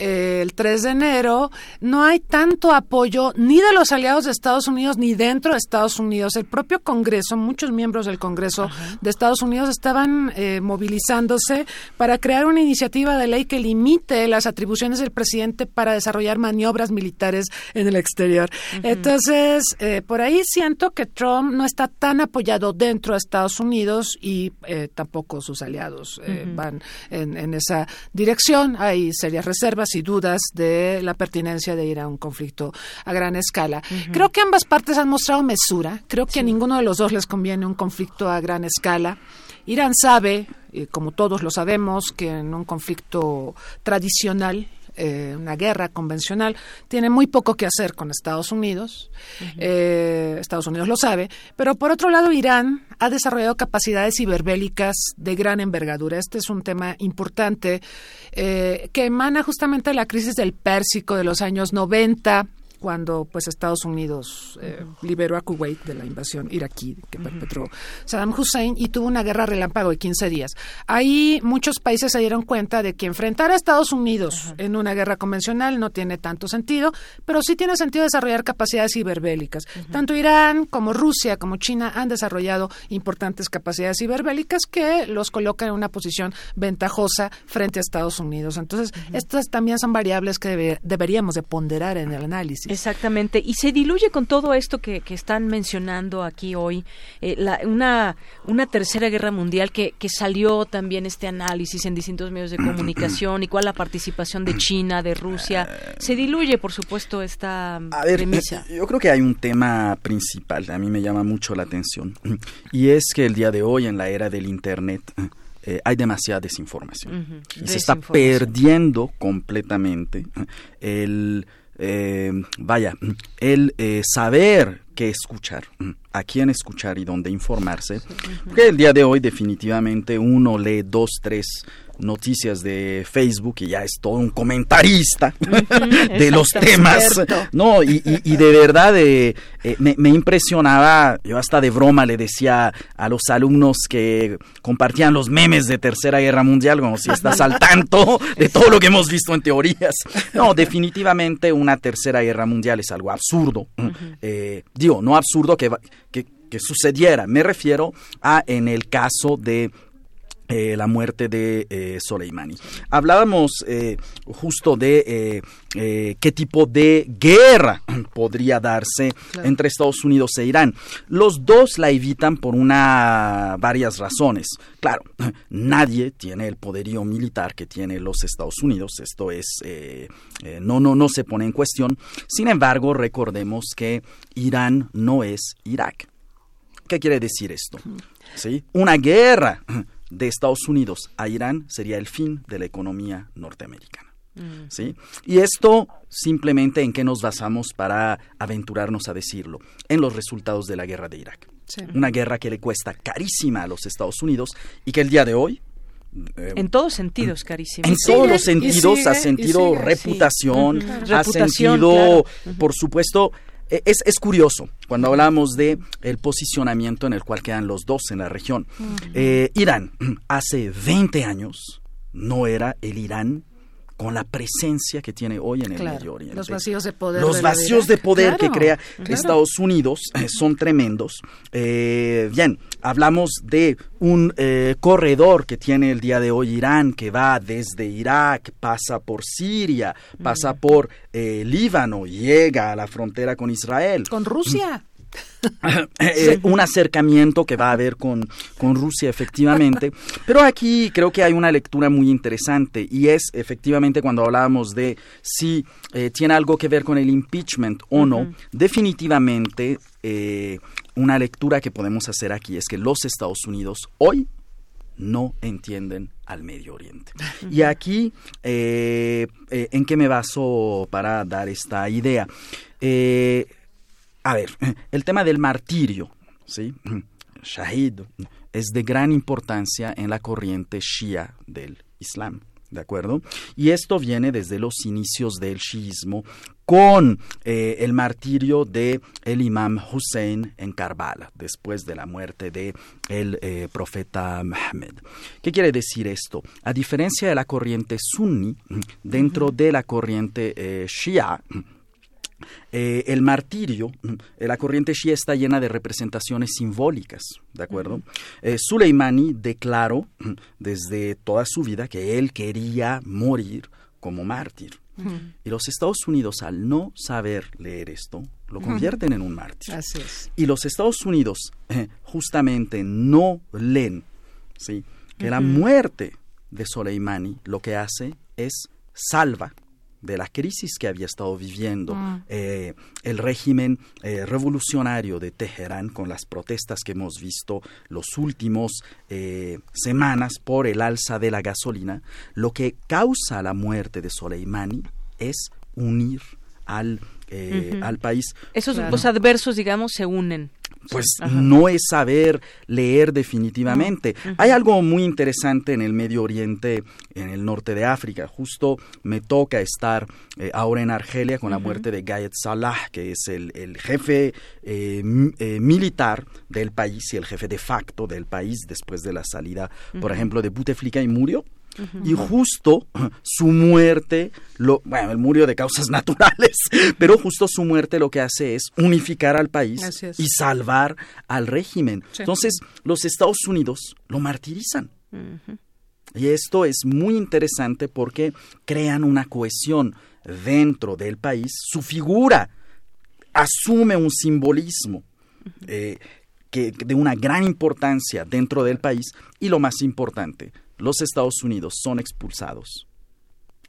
el 3 de enero, no hay tanto apoyo ni de los aliados de Estados Unidos ni dentro de Estados Unidos. El propio Congreso, muchos miembros del Congreso de Estados Unidos estaban eh, movilizándose para crear una iniciativa de ley que limite las atribuciones del presidente para desarrollar maniobras militares en el exterior. Entonces, eh, por ahí siento que Trump no está tan apoyado dentro de Estados Unidos y tampoco sus aliados van en en, esa dirección. Hay serias reservas y dudas de la pertinencia de ir a un conflicto a gran escala. Creo que ambas partes han mostrado mesura. Creo que a ninguno de los dos les conviene un conflicto a gran escala. Irán sabe, como todos lo sabemos, que en un conflicto tradicional eh, una guerra convencional, tiene muy poco que hacer con Estados Unidos. Eh, Estados Unidos lo sabe. Pero por otro lado, Irán ha desarrollado capacidades ciberbélicas de gran envergadura. Este es un tema importante eh, que emana justamente de la crisis del Pérsico de los años 90 cuando pues Estados Unidos eh, liberó a Kuwait de la invasión iraquí que perpetró Saddam Hussein y tuvo una guerra relámpago de 15 días. Ahí muchos países se dieron cuenta de que enfrentar a Estados Unidos en una guerra convencional no tiene tanto sentido, pero sí tiene sentido desarrollar capacidades ciberbélicas. Tanto Irán como Rusia como China han desarrollado importantes capacidades ciberbélicas que los colocan en una posición ventajosa frente a Estados Unidos. Entonces, estas también son variables que deberíamos de ponderar en el análisis. Exactamente. Y se diluye con todo esto que, están mencionando aquí hoy, eh, una, una tercera guerra mundial que, que salió también este análisis en distintos medios de comunicación y cuál la participación de China, de Rusia. Se diluye, por supuesto, esta a ver, premisa. Yo creo que hay un tema principal, a mí me llama mucho la atención, y es que el día de hoy, en la era del Internet, eh, hay demasiada desinformación. Y se está perdiendo completamente el eh, vaya, el eh, saber qué escuchar, a quién escuchar y dónde informarse, porque el día de hoy definitivamente uno lee dos, tres noticias de Facebook y ya es todo un comentarista de los temas. No, y, de verdad eh, eh, me, impresionaba, yo hasta de broma le decía a los alumnos que compartían los memes de Tercera Guerra Mundial, como si estás al tanto de todo lo que hemos visto en teorías. No, definitivamente una Tercera Guerra Mundial es algo absurdo. Eh, digo, no absurdo que, que, que sucediera, me refiero a en el caso de eh, la muerte de eh, Soleimani. Hablábamos eh, justo de qué tipo de guerra podría darse entre Estados Unidos e Irán. Los dos la evitan por una varias razones. Claro, nadie tiene el poderío militar que tiene los Estados Unidos. Esto es no no no se pone en cuestión. Sin embargo, recordemos que Irán no es Irak. ¿Qué quiere decir esto? ¿Sí? Una guerra de Estados Unidos a Irán sería el fin de la economía norteamericana. Mm. ¿Sí? Y esto simplemente en qué nos basamos para aventurarnos a decirlo, en los resultados de la guerra de Irak. Una guerra que le cuesta carísima a los Estados Unidos y que el día de hoy eh, en todos sentidos, carísima. En todos los sentidos, ha sentido reputación, ha sentido, por supuesto, es, es, curioso cuando hablamos de el posicionamiento en el cual quedan los dos en la región. Eh, Irán hace 20 años no era el Irán con la presencia que tiene hoy en el Medio Oriente. Los vacíos de poder. Los vacíos de poder que crea Estados Unidos eh, son tremendos. Eh, bien, hablamos de un eh, corredor que tiene el día de hoy Irán, que va desde Irak, pasa por Siria, pasa por Líbano, llega a la frontera con Israel. Con Rusia. Eh, un acercamiento que va a haber con, con Rusia, efectivamente. Pero aquí creo que hay una lectura muy interesante y es efectivamente cuando hablábamos de si eh, tiene algo que ver con el impeachment o no, definitivamente eh, una lectura que podemos hacer aquí es que los Estados Unidos hoy no entienden al Medio Oriente. Y aquí, ¿en qué me baso para dar esta idea? A ver, el tema del martirio, ¿sí? Shahid, es de gran importancia en la corriente shia del Islam. ¿De acuerdo? Y esto viene desde los inicios del shiismo con eh, el martirio de el imam Hussein en Karbala, después de la muerte de el eh, profeta Muhammad. ¿Qué quiere decir esto? A diferencia de la corriente sunni, dentro de la corriente eh, shia, eh, el martirio, eh, la corriente shia está llena de representaciones simbólicas, ¿de acuerdo? Eh, Suleimani declaró desde toda su vida que él quería morir como mártir. Y los Estados Unidos, al no saber leer esto, lo convierten en un mártir. Y los Estados Unidos justamente no leen ¿sí? que la muerte de Soleimani lo que hace es salva de la crisis que había estado viviendo mm. eh, el régimen eh, revolucionario de Teherán con las protestas que hemos visto los últimos eh, semanas por el alza de la gasolina, lo que causa la muerte de Soleimani es unir al, al país. Esos adversos, digamos, se unen. Pues no es saber leer definitivamente. Hay algo muy interesante en el Medio Oriente, en el norte de África. Justo me toca estar eh, ahora en Argelia con la muerte de Gayet Salah, que es el, jefe eh, eh, militar del país y el jefe de facto del país después de la salida, por ejemplo, de Bouteflika y y justo su muerte, lo, bueno, él murió de causas naturales, pero justo su muerte lo que hace es unificar al país y salvar al régimen. Entonces, los Estados Unidos lo martirizan. Y esto es muy interesante porque crean una cohesión dentro del país. Su figura asume un simbolismo. Eh, que, de una gran importancia dentro del país y lo más importante, los Estados Unidos son expulsados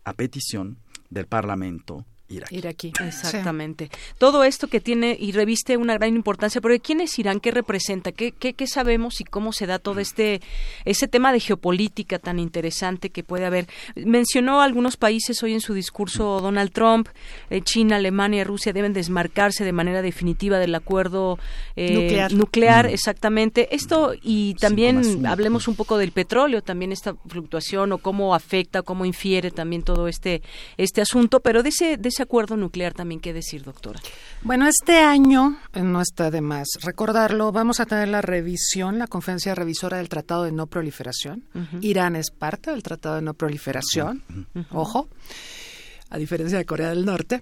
a petición del Parlamento iraquí. exactamente. Todo esto que tiene y reviste una gran importancia, pero ¿quién es Irán? ¿Qué representa? ¿Qué, qué, qué sabemos y cómo se da todo este ese tema de geopolítica tan interesante que puede haber? Mencionó algunos países hoy en su discurso Donald Trump, eh, China, Alemania, Rusia deben desmarcarse de manera definitiva del acuerdo eh, nuclear. Mm. exactamente. Esto y también hablemos un poco del petróleo, también esta fluctuación o cómo afecta, cómo infiere también todo este este asunto, pero de ese de ese acuerdo nuclear también qué decir, doctora? Bueno, este año, eh, no está de más recordarlo, vamos a tener la revisión, la conferencia revisora del Tratado de No Proliferación. Irán es parte del Tratado de No Proliferación, ojo a diferencia de Corea del Norte.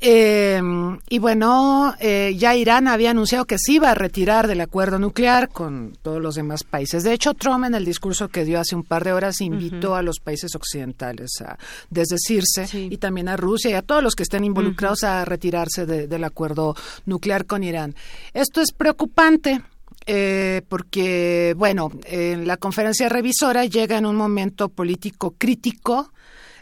Em, y bueno, eh, ya Irán había anunciado que se iba a retirar del acuerdo nuclear con todos los demás países. De hecho, Trump en el discurso que dio hace un par de horas invitó a los países occidentales a desdecirse y también a Rusia y a todos los que estén involucrados a retirarse del acuerdo nuclear con Irán. Esto es preocupante. Eh, porque, bueno, en la conferencia revisora llega en un momento político crítico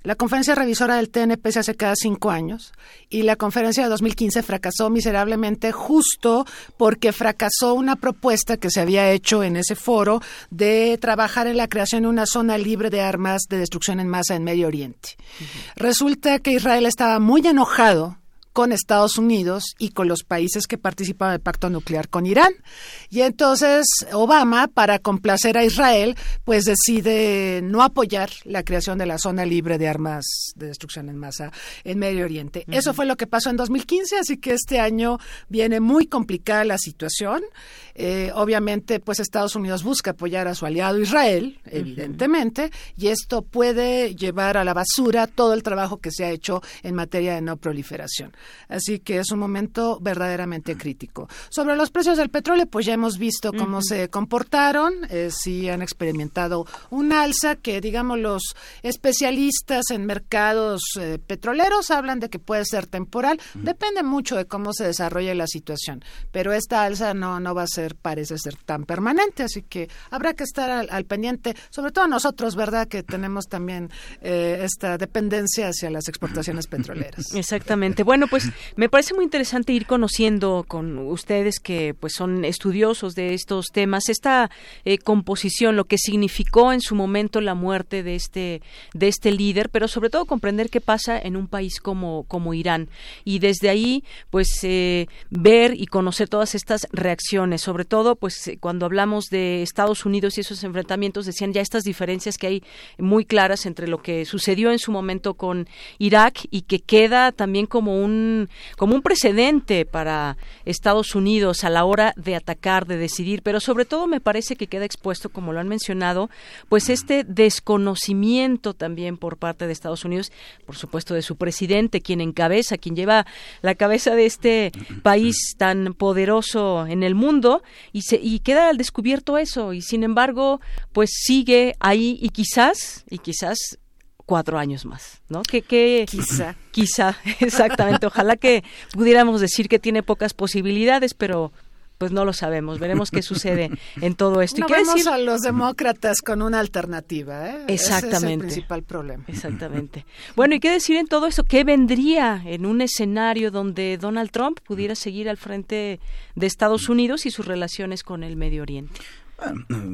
la conferencia revisora del TNP se hace cada cinco años y la conferencia de 2015 fracasó miserablemente justo porque fracasó una propuesta que se había hecho en ese foro de trabajar en la creación de una zona libre de armas de destrucción en masa en Medio Oriente. Resulta que Israel estaba muy enojado con Estados Unidos y con los países que participan del pacto nuclear con Irán. Y entonces Obama, para complacer a Israel, pues decide no apoyar la creación de la zona libre de armas de destrucción en masa en Medio Oriente. Eso fue lo que pasó en 2015, así que este año viene muy complicada la situación. Eh, obviamente, pues Estados Unidos busca apoyar a su aliado Israel, evidentemente, y esto puede llevar a la basura todo el trabajo que se ha hecho en materia de no proliferación. Así que es un momento verdaderamente crítico. Sobre los precios del petróleo, pues ya hemos visto cómo se comportaron, eh, sí han experimentado un alza que, digamos, los especialistas en mercados eh, petroleros hablan de que puede ser temporal. Depende mucho de cómo se desarrolle la situación, pero esta alza no, no va a ser parece ser tan permanente, así que habrá que estar al, pendiente, sobre todo nosotros, ¿verdad? Que tenemos también eh, esta dependencia hacia las exportaciones petroleras. Exactamente. Bueno, pues me parece muy interesante ir conociendo con ustedes que pues son estudiosos de estos temas esta eh, composición, lo que significó en su momento la muerte de este de este líder, pero sobre todo comprender qué pasa en un país como como Irán. Y desde ahí pues eh, ver y conocer todas estas reacciones sobre todo pues eh, cuando hablamos de Estados Unidos y esos enfrentamientos decían ya estas diferencias que hay muy claras entre lo que sucedió en su momento con Irak y que queda también como un como un precedente para Estados Unidos a la hora de atacar, de decidir, pero sobre todo me parece que queda expuesto como lo han mencionado, pues este desconocimiento también por parte de Estados Unidos, por supuesto de su presidente, quien encabeza, quien lleva la cabeza de este país tan poderoso en el mundo y, se, y queda al descubierto eso y sin embargo pues sigue ahí y quizás y quizás cuatro años más, ¿no? Que, que quizá, quizá, exactamente. Ojalá que pudiéramos decir que tiene pocas posibilidades, pero pues no lo sabemos. Veremos qué sucede en todo esto. No ¿Y vemos a los demócratas con una alternativa, ¿eh? Exactamente. Ese es el principal problema. Exactamente. Bueno, ¿y qué decir en todo esto? ¿Qué vendría en un escenario donde Donald Trump pudiera seguir al frente de Estados Unidos y sus relaciones con el Medio Oriente?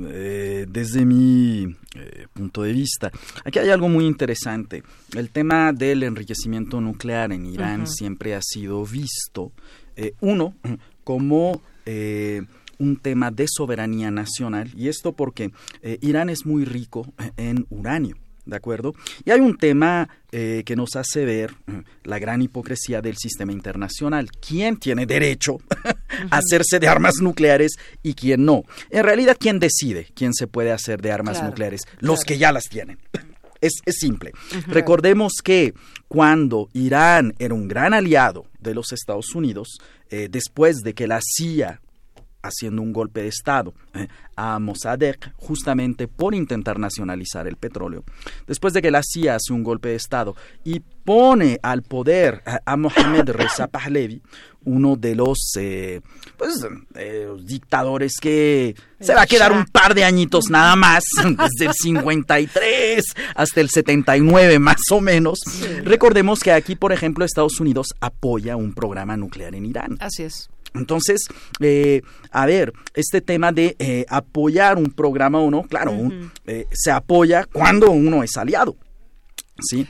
Eh, desde mi eh, punto de vista, aquí hay algo muy interesante. El tema del enriquecimiento nuclear en Irán siempre ha sido visto, eh, uno, como eh, un tema de soberanía nacional y esto porque eh, Irán es muy rico en uranio. ¿De acuerdo? Y hay un tema eh, que nos hace ver la gran hipocresía del sistema internacional. ¿Quién tiene derecho a hacerse de armas nucleares y quién no? En realidad, ¿quién decide quién se puede hacer de armas nucleares? Los que ya las tienen. Es, simple. Recordemos que cuando Irán era un gran aliado de los Estados Unidos, eh, después de que la CIA haciendo un golpe de Estado eh, a Mossadegh justamente por intentar nacionalizar el petróleo. Después de que la CIA hace un golpe de Estado y pone al poder a Mohamed Reza Pahlavi, uno de los eh, pues, eh, dictadores que se va a quedar un par de añitos nada más, desde el 53 hasta el 79 más o menos. Recordemos que aquí, por ejemplo, Estados Unidos apoya un programa nuclear en Irán. Así es. Entonces, eh, a ver, este tema de eh, apoyar un programa o no, claro, eh, se apoya cuando uno es aliado. ¿sí?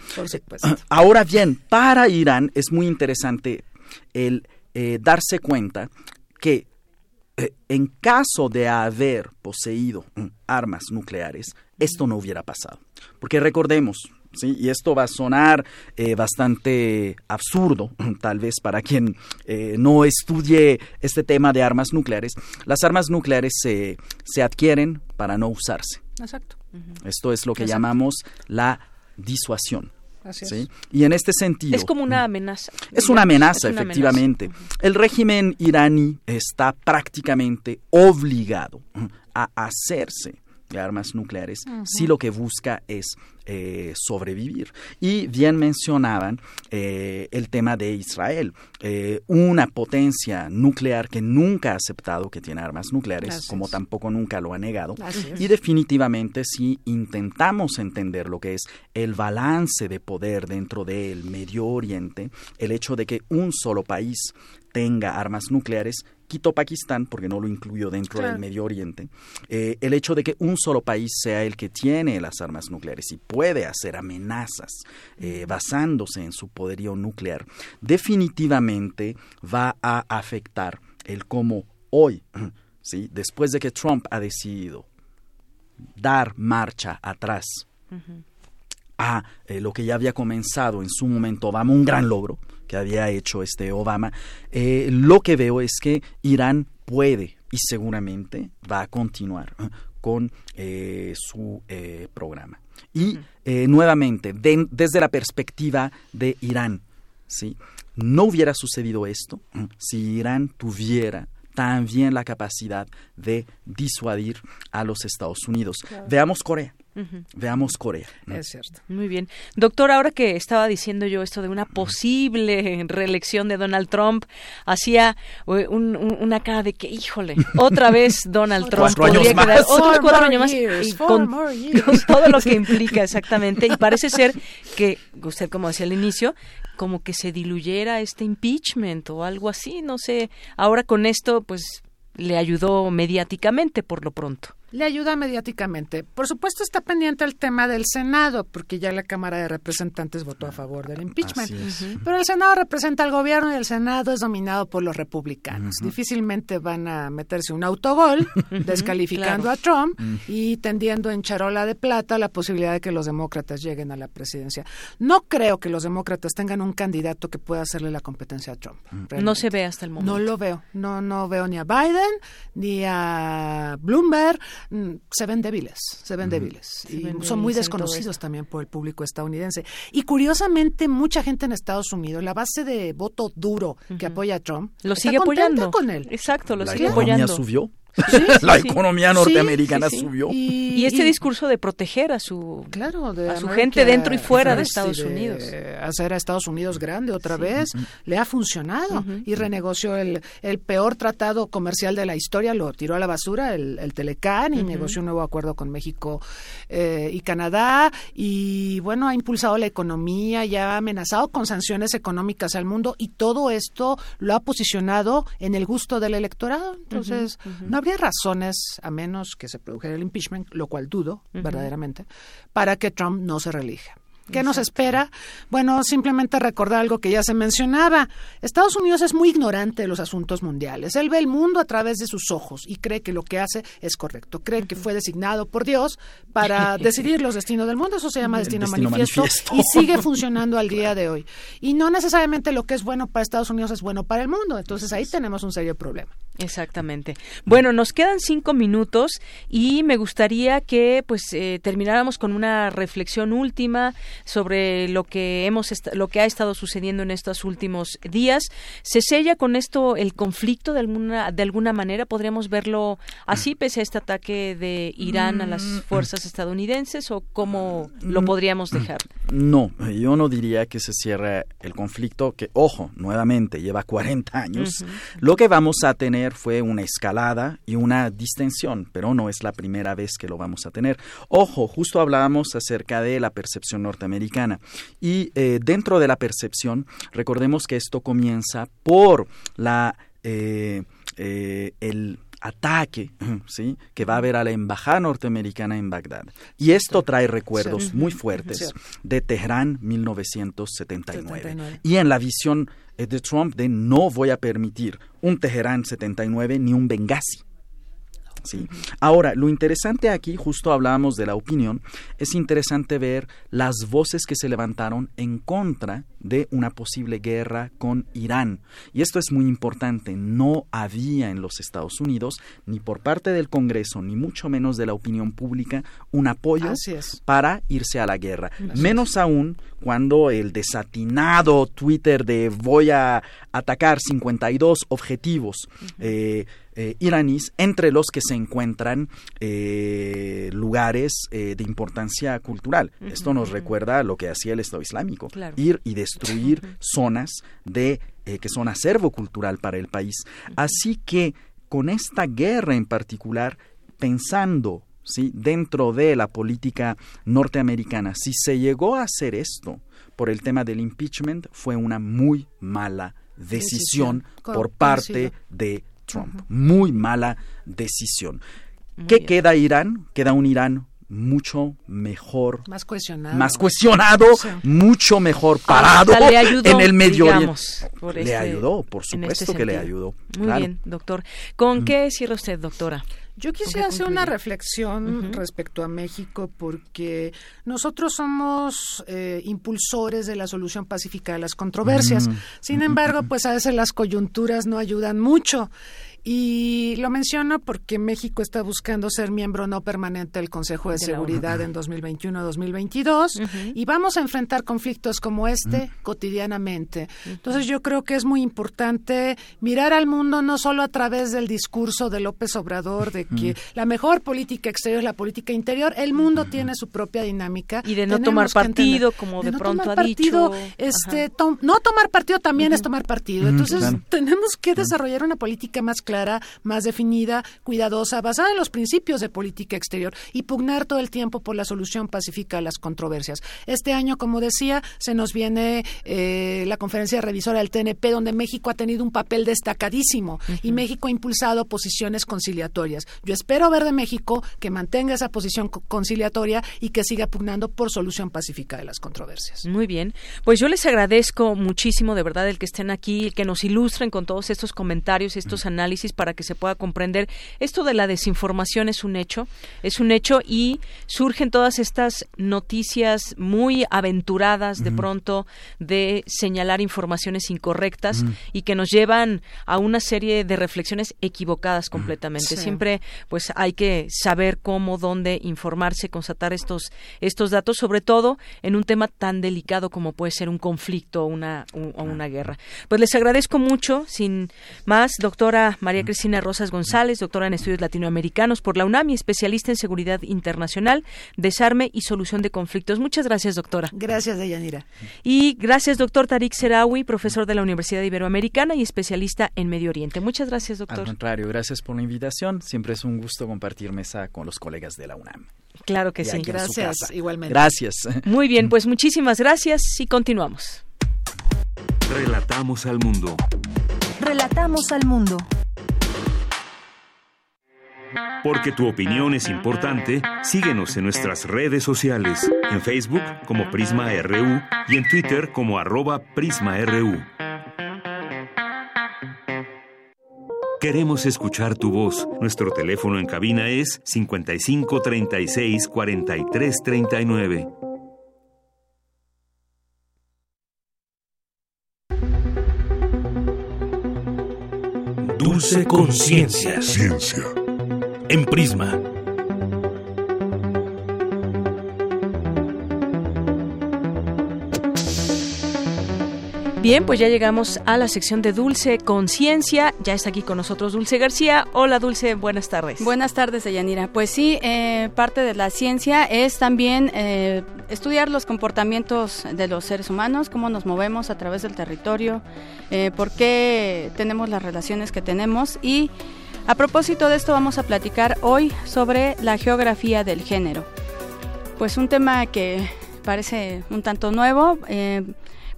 Ahora bien, para Irán es muy interesante el darse cuenta que en caso de haber poseído mm, armas nucleares, esto no hubiera pasado. Porque recordemos, y esto va a sonar eh, bastante absurdo, tal vez para quien eh, no estudie este tema de armas nucleares. Las armas nucleares se, se adquieren para no usarse. Exacto. Esto es lo que llamamos la disuasión. ¿Sí? Y en este sentido... Es como una amenaza. Es una amenaza, efectivamente. El régimen iraní está prácticamente obligado a hacerse de armas nucleares si lo que busca es eh, sobrevivir. Y bien mencionaban eh, el tema de Israel, eh, una potencia nuclear que nunca ha aceptado que tiene armas nucleares, como tampoco nunca lo ha negado. Y definitivamente si intentamos entender lo que es el balance de poder dentro del Medio Oriente, el hecho de que un solo país tenga armas nucleares quito Pakistán, porque no lo incluyo dentro del Medio Oriente, eh, el hecho de que un solo país sea el que tiene las armas nucleares y puede hacer amenazas eh, basándose en su poderío nuclear, definitivamente va a afectar el cómo hoy, ¿sí? después de que Trump ha decidido dar marcha atrás, a eh, lo que ya había comenzado en su momento Obama, un gran logro que había hecho este Obama, eh, lo que veo es que Irán puede y seguramente va a continuar ¿eh? con su programa. Y nuevamente, desde la perspectiva de Irán, ¿sí? no hubiera sucedido esto si Irán tuviera también la capacidad de disuadir a los Estados Unidos. Veamos Corea. Veamos Corea. Es cierto. Muy bien. Doctor, ahora que estaba diciendo yo esto de una posible reelección de Donald Trump, hacía eh, una cara de que, híjole, otra vez Donald Trump podría quedar otros cuatro años más y con, todo lo que implica exactamente. Y parece ser que, usted como decía al inicio, como que se diluyera este impeachment o algo así, no sé. Ahora con esto, pues le ayudó mediáticamente por lo pronto le ayuda mediáticamente. Por supuesto está pendiente el tema del Senado, porque ya la Cámara de Representantes votó a favor del impeachment. Pero el Senado representa al gobierno y el Senado es dominado por los republicanos. Difícilmente van a meterse un autogol descalificando a Trump y tendiendo en charola de plata la posibilidad de que los demócratas lleguen a la presidencia. No creo que los demócratas tengan un candidato que pueda hacerle la competencia a Trump. No se ve hasta el momento. No lo veo. No, no veo ni a Biden ni a Bloomberg se ven débiles, se ven débiles. y son muy desconocidos también por el público estadounidense. Y curiosamente, mucha gente en Estados Unidos, la base de voto duro que apoya a Trump, lo sigue apoyando con él. Exacto, lo la sigue apoyando. subió. La economía norteamericana subió. Y, este discurso de proteger a su, claro, a su gente dentro y fuera de Estados Unidos. hacer a Estados Unidos grande otra vez, le ha funcionado. Y renegoció el, el peor tratado comercial de la historia, lo tiró a la basura, el, el Telecán, y negoció un nuevo acuerdo con México eh, y Canadá. Y bueno, ha impulsado la economía, ya ha amenazado con sanciones económicas al mundo, y todo esto lo ha posicionado en el gusto del electorado. Entonces, no habría razones, a menos que se produjera el impeachment, lo cual dudo verdaderamente, para que Trump no se reelija. ¿Qué nos espera? Bueno, simplemente recordar algo que ya se mencionaba. Estados Unidos es muy ignorante de los asuntos mundiales. Él ve el mundo a través de sus ojos y cree que lo que hace es correcto. Cree que fue designado por Dios para decidir los destinos del mundo. Eso se llama destino, manifiesto, y sigue funcionando al día de hoy. Y no necesariamente lo que es bueno para Estados Unidos es bueno para el mundo. Entonces ahí tenemos un serio problema. Exactamente. Bueno, nos quedan cinco minutos y me gustaría que pues eh, termináramos con una reflexión última sobre lo que hemos lo que ha estado sucediendo en estos últimos días. ¿Se sella con esto el conflicto de alguna de alguna manera? ¿Podríamos verlo así pese a este ataque de Irán a las mm, fuerzas estadounidenses o cómo lo mm, podríamos dejar? No, yo no diría que se cierre el conflicto que ojo, nuevamente lleva 40 años. Lo que vamos a tener fue una escalada y una distensión, pero no es la primera vez que lo vamos a tener. Ojo, justo hablábamos acerca de la percepción norteamericana y eh, dentro de la percepción, recordemos que esto comienza por la eh, eh, el ataque ¿sí? que va a haber a la embajada norteamericana en Bagdad. Y esto trae recuerdos muy fuertes de Teherán 1979. Y en la visión de Trump de no voy a permitir un Teherán 79 ni un Benghazi. Ahora, lo interesante aquí, justo hablábamos de la opinión, es interesante ver las voces que se levantaron en contra de una posible guerra con Irán. Y esto es muy importante, no había en los Estados Unidos, ni por parte del Congreso, ni mucho menos de la opinión pública, un apoyo para irse a la guerra. menos aún cuando el desatinado Twitter de voy a atacar 52 objetivos eh, eh, iraníes, entre los que se encuentran eh, lugares eh, de importancia cultural. Esto nos recuerda a lo que hacía el Estado Islámico, ir y destruir zonas de que son acervo cultural para el país. Así que con esta guerra en particular, pensando ¿sí? dentro de la política norteamericana, si se llegó a hacer esto por el tema del impeachment, fue una muy mala decisión, por parte de Trump. Muy mala decisión. ¿Qué queda Irán? Queda un Irán mucho mejor, más cuestionado, más cuestionado mucho mejor parado en el Medio Oriente. le este ayudó, por este supuesto que le ayudó. Muy bien, doctor. ¿Con qué cierra usted, doctora? Yo quisiera hacer una reflexión respecto a México porque nosotros somos eh, impulsores de la solución pacífica de las controversias. Sin embargo, pues a veces las coyunturas no ayudan mucho. Y lo menciono porque México está buscando ser miembro no permanente del Consejo de, Seguridad en 2021-2022 y vamos a enfrentar conflictos como este cotidianamente. Entonces yo creo que es muy importante mirar al mundo no solo a través del discurso de López Obrador de que la mejor política exterior es la política interior. El mundo tiene su propia dinámica. Y de no tomar partido, como de, pronto ha dicho. Este, no tomar partido también es tomar partido. Entonces tenemos que desarrollar una política más clara más definida, cuidadosa, basada en los principios de política exterior y pugnar todo el tiempo por la solución pacífica a las controversias. Este año, como decía, se nos viene eh, la conferencia revisora del TNP, donde México ha tenido un papel destacadísimo y México ha impulsado posiciones conciliatorias. Yo espero ver de México que mantenga esa posición conciliatoria y que siga pugnando por solución pacífica de las controversias. Muy bien. Pues yo les agradezco muchísimo, de verdad, el que estén aquí, que nos ilustren con todos estos comentarios, estos análisis para que se pueda comprender. Esto de la desinformación es un hecho, es un hecho y surgen todas estas noticias muy aventuradas de pronto de señalar informaciones incorrectas y que nos llevan a una serie de reflexiones equivocadas completamente. Siempre pues hay que saber cómo, dónde informarse, constatar estos estos datos, sobre todo en un tema tan delicado como puede ser un conflicto o una, una guerra. Pues les agradezco mucho, sin más, doctora María Cristina Rosas González, doctora en estudios latinoamericanos por la UNAM y especialista en seguridad internacional, desarme y solución de conflictos. Muchas gracias, doctora. Gracias, Deyanira. Y gracias, doctor Tarik Serawi, profesor de la Universidad Iberoamericana y especialista en Medio Oriente. Muchas gracias, doctor. Al contrario, gracias por la invitación. Siempre es un gusto compartir mesa con los colegas de la UNAM. Claro que sí. Gracias, igualmente. Gracias. Muy bien, pues muchísimas gracias y continuamos. Relatamos al mundo. Relatamos al mundo. Porque tu opinión es importante, síguenos en nuestras redes sociales, en Facebook como Prisma RU y en Twitter como arroba PrismaRU. Queremos escuchar tu voz. Nuestro teléfono en cabina es 55 36 43 39. Dulce Conciencia. Ciencia. En Prisma. Bien, pues ya llegamos a la sección de Dulce Conciencia. Ya está aquí con nosotros Dulce García. Hola Dulce, buenas tardes. Buenas tardes, Deyanira. Pues sí, eh, parte de la ciencia es también eh, estudiar los comportamientos de los seres humanos, cómo nos movemos a través del territorio, eh, por qué tenemos las relaciones que tenemos y a propósito de esto vamos a platicar hoy sobre la geografía del género. Pues un tema que parece un tanto nuevo.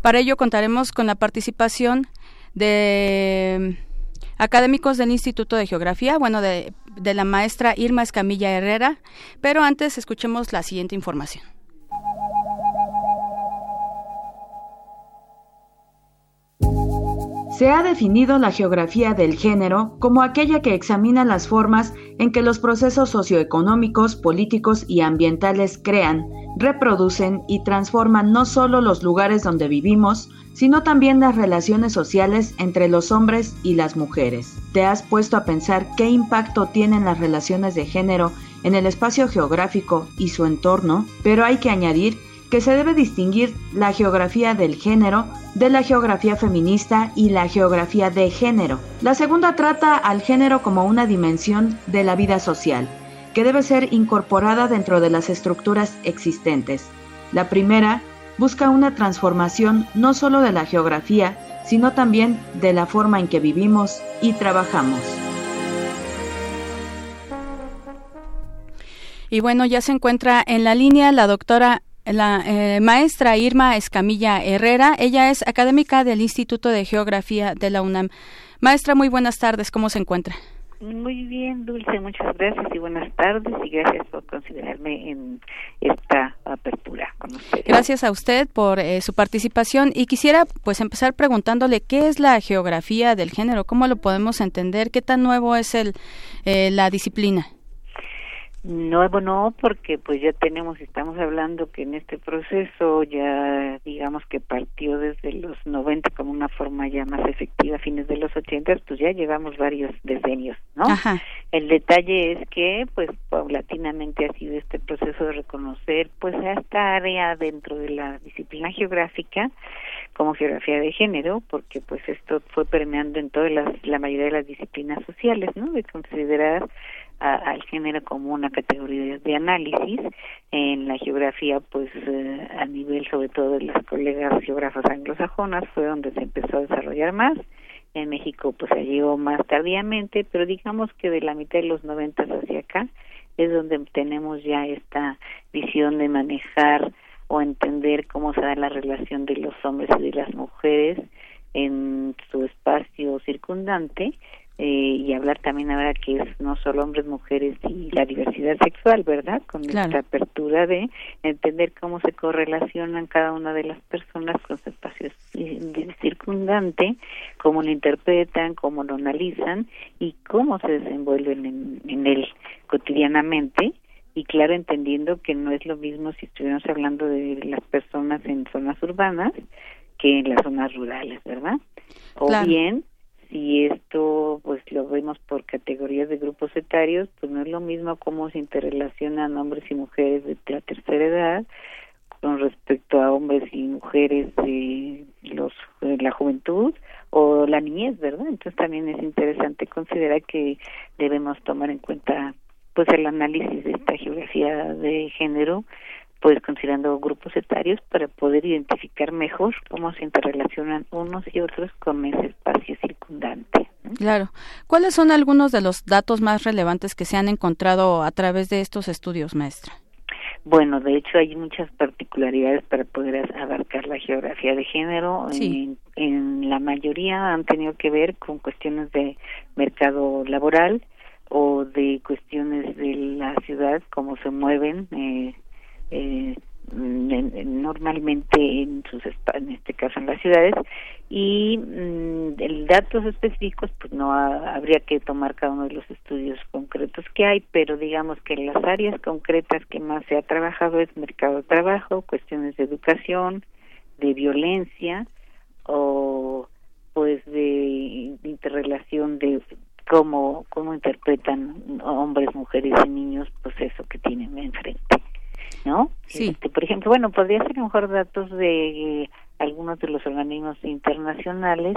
Para ello contaremos con la participación de académicos del Instituto de Geografía, bueno, de, de la maestra Irma Escamilla Herrera, pero antes escuchemos la siguiente información. Se ha definido la geografía del género como aquella que examina las formas en que los procesos socioeconómicos, políticos y ambientales crean, reproducen y transforman no solo los lugares donde vivimos, sino también las relaciones sociales entre los hombres y las mujeres. ¿Te has puesto a pensar qué impacto tienen las relaciones de género en el espacio geográfico y su entorno? Pero hay que añadir que se debe distinguir la geografía del género de la geografía feminista y la geografía de género. La segunda trata al género como una dimensión de la vida social, que debe ser incorporada dentro de las estructuras existentes. La primera busca una transformación no solo de la geografía, sino también de la forma en que vivimos y trabajamos. Y bueno, ya se encuentra en la línea la doctora la eh, maestra Irma Escamilla Herrera. Ella es académica del Instituto de Geografía de la UNAM. Maestra, muy buenas tardes. ¿Cómo se encuentra? Muy bien, Dulce, muchas gracias y buenas tardes y gracias por considerarme en esta apertura con Gracias a usted por eh, su participación y quisiera pues empezar preguntándole qué es la geografía del género, cómo lo podemos entender, qué tan nuevo es el eh, la disciplina. Nuevo no, porque pues ya tenemos, estamos hablando que en este proceso ya digamos que partió desde los 90 como una forma ya más efectiva a fines de los 80, pues ya llevamos varios decenios, ¿no? El detalle es que pues paulatinamente ha sido este proceso de reconocer pues esta área dentro de la disciplina geográfica como geografía de género, porque pues esto fue permeando en todas las, la mayoría de las disciplinas sociales, ¿no? De considerar al género como una categoría de análisis en la geografía pues eh, a nivel sobre todo de las colegas geógrafas anglosajonas fue donde se empezó a desarrollar más. En México pues se llegó más tardíamente pero digamos que de la mitad de los noventas hacia acá es donde tenemos ya esta visión de manejar o entender cómo se da la relación de los hombres y de las mujeres en su espacio circundante eh, y hablar también ahora que es no solo hombres, mujeres y la diversidad sexual, ¿verdad? Con esta apertura de entender cómo se correlacionan cada una de las personas con su espacio circundante, cómo lo interpretan, cómo lo analizan y cómo se desenvuelven en, en él cotidianamente y claro entendiendo que no es lo mismo si estuviéramos hablando de las personas en zonas urbanas que en las zonas rurales, ¿verdad? O bien si esto pues lo vemos por categorías de grupos etarios, pues no es lo mismo cómo se interrelacionan hombres y mujeres de la tercera edad con respecto a hombres y mujeres de los de la juventud o la niñez, ¿verdad? Entonces también es interesante considerar que debemos tomar en cuenta pues el análisis de esta geografía de género pues considerando grupos etarios para poder identificar mejor cómo se interrelacionan unos y otros con ese espacio circundante. Claro. ¿Cuáles son algunos de los datos más relevantes que se han encontrado a través de estos estudios, maestra? Bueno, de hecho hay muchas particularidades para poder abarcar la geografía de género. En, en, la mayoría han tenido que ver con cuestiones de mercado laboral, o de cuestiones de la ciudad, cómo se mueven eh, eh, normalmente en sus en este caso en las ciudades y mm, el datos específicos pues no habría que tomar cada uno de los estudios concretos que hay pero digamos que las áreas concretas que más se ha trabajado es mercado de trabajo cuestiones de educación de violencia o pues de interrelación de cómo cómo interpretan hombres mujeres y niños pues eso que tienen enfrente ¿no? Sí. Este, por ejemplo, bueno, podría ser mejor datos de eh, algunos de los organismos internacionales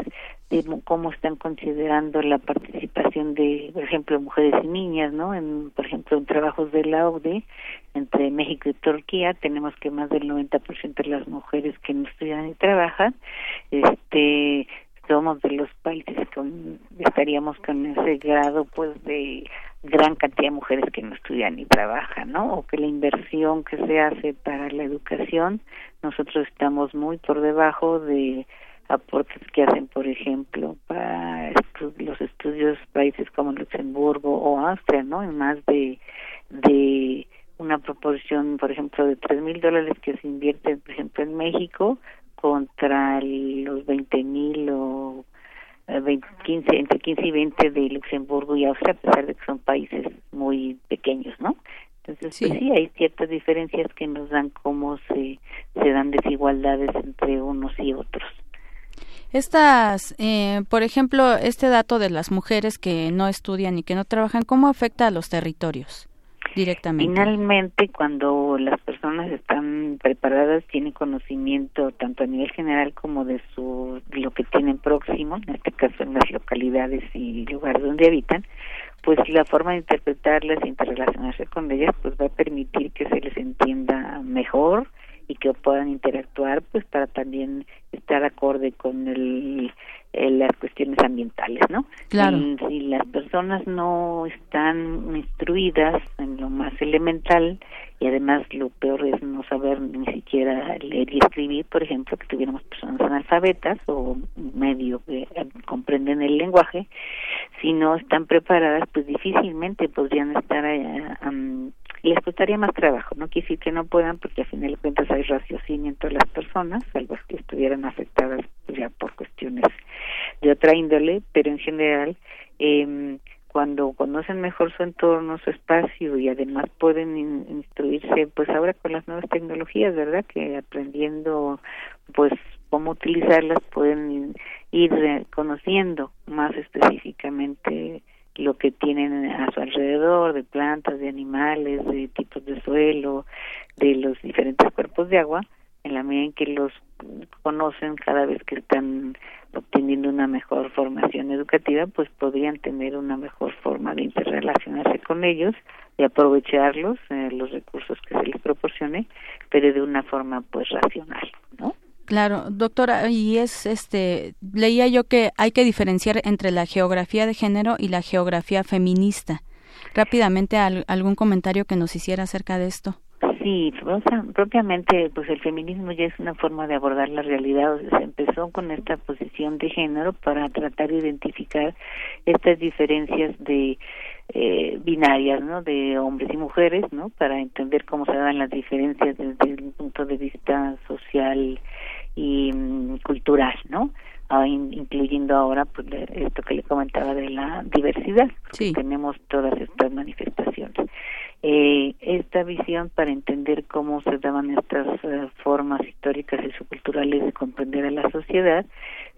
de cómo están considerando la participación de, por ejemplo, mujeres y niñas, ¿no? En, por ejemplo, en trabajos de la OCDE entre México y Turquía tenemos que más del 90% de las mujeres que no estudian y trabajan, este somos de los países con estaríamos con ese grado pues de gran cantidad de mujeres que no estudian ni trabajan, ¿no? O que la inversión que se hace para la educación, nosotros estamos muy por debajo de aportes que hacen, por ejemplo, para los estudios países como Luxemburgo o Austria, ¿no? En más de, de una proporción, por ejemplo, de tres mil dólares que se invierten, por ejemplo, en México contra los veinte mil o 15, entre 15 y 20 de Luxemburgo y Austria, a pesar de que son países muy pequeños, ¿no? Entonces, sí. pues sí, hay ciertas diferencias que nos dan cómo se, se dan desigualdades entre unos y otros. Estas, eh, por ejemplo, este dato de las mujeres que no estudian y que no trabajan, ¿cómo afecta a los territorios? Directamente. Finalmente, cuando las personas están preparadas, tienen conocimiento tanto a nivel general como de su lo que tienen próximo, en este caso en las localidades y lugares donde habitan, pues la forma de interpretarlas e interrelacionarse con ellas, pues va a permitir que se les entienda mejor y que puedan interactuar, pues para también estar acorde con el las cuestiones ambientales, ¿no? Claro. Si, las personas no están instruidas en lo más elemental y además lo peor es no saber ni siquiera leer y escribir, por ejemplo, que tuviéramos personas analfabetas o medio que comprenden el lenguaje, si no están preparadas, pues difícilmente podrían estar eh, les costaría más trabajo, no quiere decir que no puedan porque a final de cuentas hay raciocinio en todas las personas, salvo que estuvieran afectadas ya por cuestiones de otra índole, pero en general eh, cuando conocen mejor su entorno, su espacio y además pueden instruirse, pues ahora con las nuevas tecnologías, ¿verdad? Que aprendiendo, pues cómo utilizarlas pueden ir conociendo más específicamente lo que tienen a su alrededor de plantas, de animales, de tipos de suelo, de los diferentes cuerpos de agua, en la medida en que los conocen cada vez que están obteniendo una mejor formación educativa, pues podrían tener una mejor forma de interrelacionarse con ellos, de aprovecharlos, eh, los recursos que se les proporcione, pero de una forma pues racional, ¿no? Claro, doctora, y es este leía yo que hay que diferenciar entre la geografía de género y la geografía feminista. Rápidamente algún comentario que nos hiciera acerca de esto. Sí, propiamente, pues el feminismo ya es una forma de abordar la realidad. se empezó con esta posición de género para tratar de identificar estas diferencias de eh, binarias, ¿no? De hombres y mujeres, ¿no? Para entender cómo se dan las diferencias desde el punto de vista social y mm, cultural, ¿no? Ah, incluyendo ahora pues esto que le comentaba de la diversidad, sí. tenemos todas estas manifestaciones eh, esta visión para entender cómo se daban estas eh, formas históricas y subculturales de comprender a la sociedad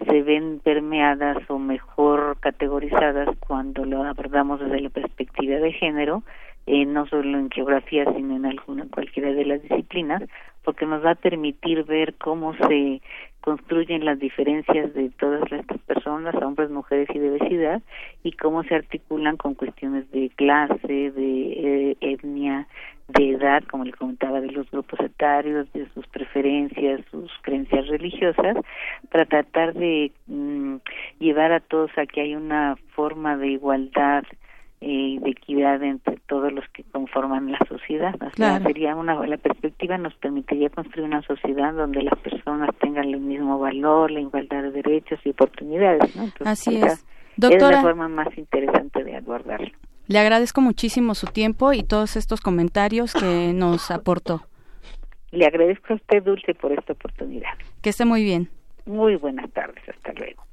se ven permeadas o mejor categorizadas cuando lo abordamos desde la perspectiva de género eh, no solo en geografía sino en alguna cualquiera de las disciplinas porque nos va a permitir ver cómo se construyen las diferencias de todas estas personas, hombres, mujeres y diversidad, y cómo se articulan con cuestiones de clase, de eh, etnia, de edad, como le comentaba, de los grupos etarios, de sus preferencias, sus creencias religiosas, para tratar de mm, llevar a todos a que hay una forma de igualdad eh, de equidad entre todos los que conforman la sociedad. sería una la perspectiva nos permitiría construir una sociedad donde las personas tengan el mismo valor, la igualdad de derechos y oportunidades. ¿no? Así es. Doctora, es la forma más interesante de abordarlo. Le agradezco muchísimo su tiempo y todos estos comentarios que nos aportó. Le agradezco a usted, Dulce, por esta oportunidad. Que esté muy bien. Muy buenas tardes, hasta luego.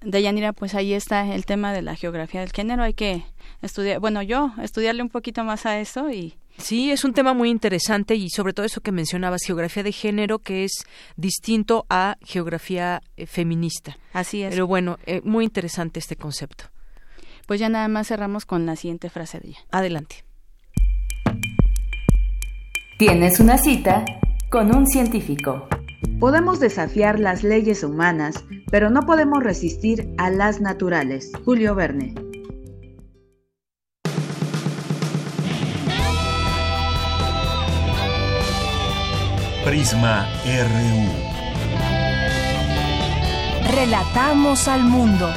Deyanira, pues ahí está el tema de la geografía del género. Hay que estudiar, bueno, yo estudiarle un poquito más a eso y Sí, es un tema muy interesante y sobre todo eso que mencionabas, geografía de género, que es distinto a geografía eh, feminista. Así es. Pero bueno, eh, muy interesante este concepto. Pues ya nada más cerramos con la siguiente frase de ella. Adelante. Tienes una cita con un científico. Podemos desafiar las leyes humanas, pero no podemos resistir a las naturales. Julio Verne. Prisma RU. Relatamos al mundo.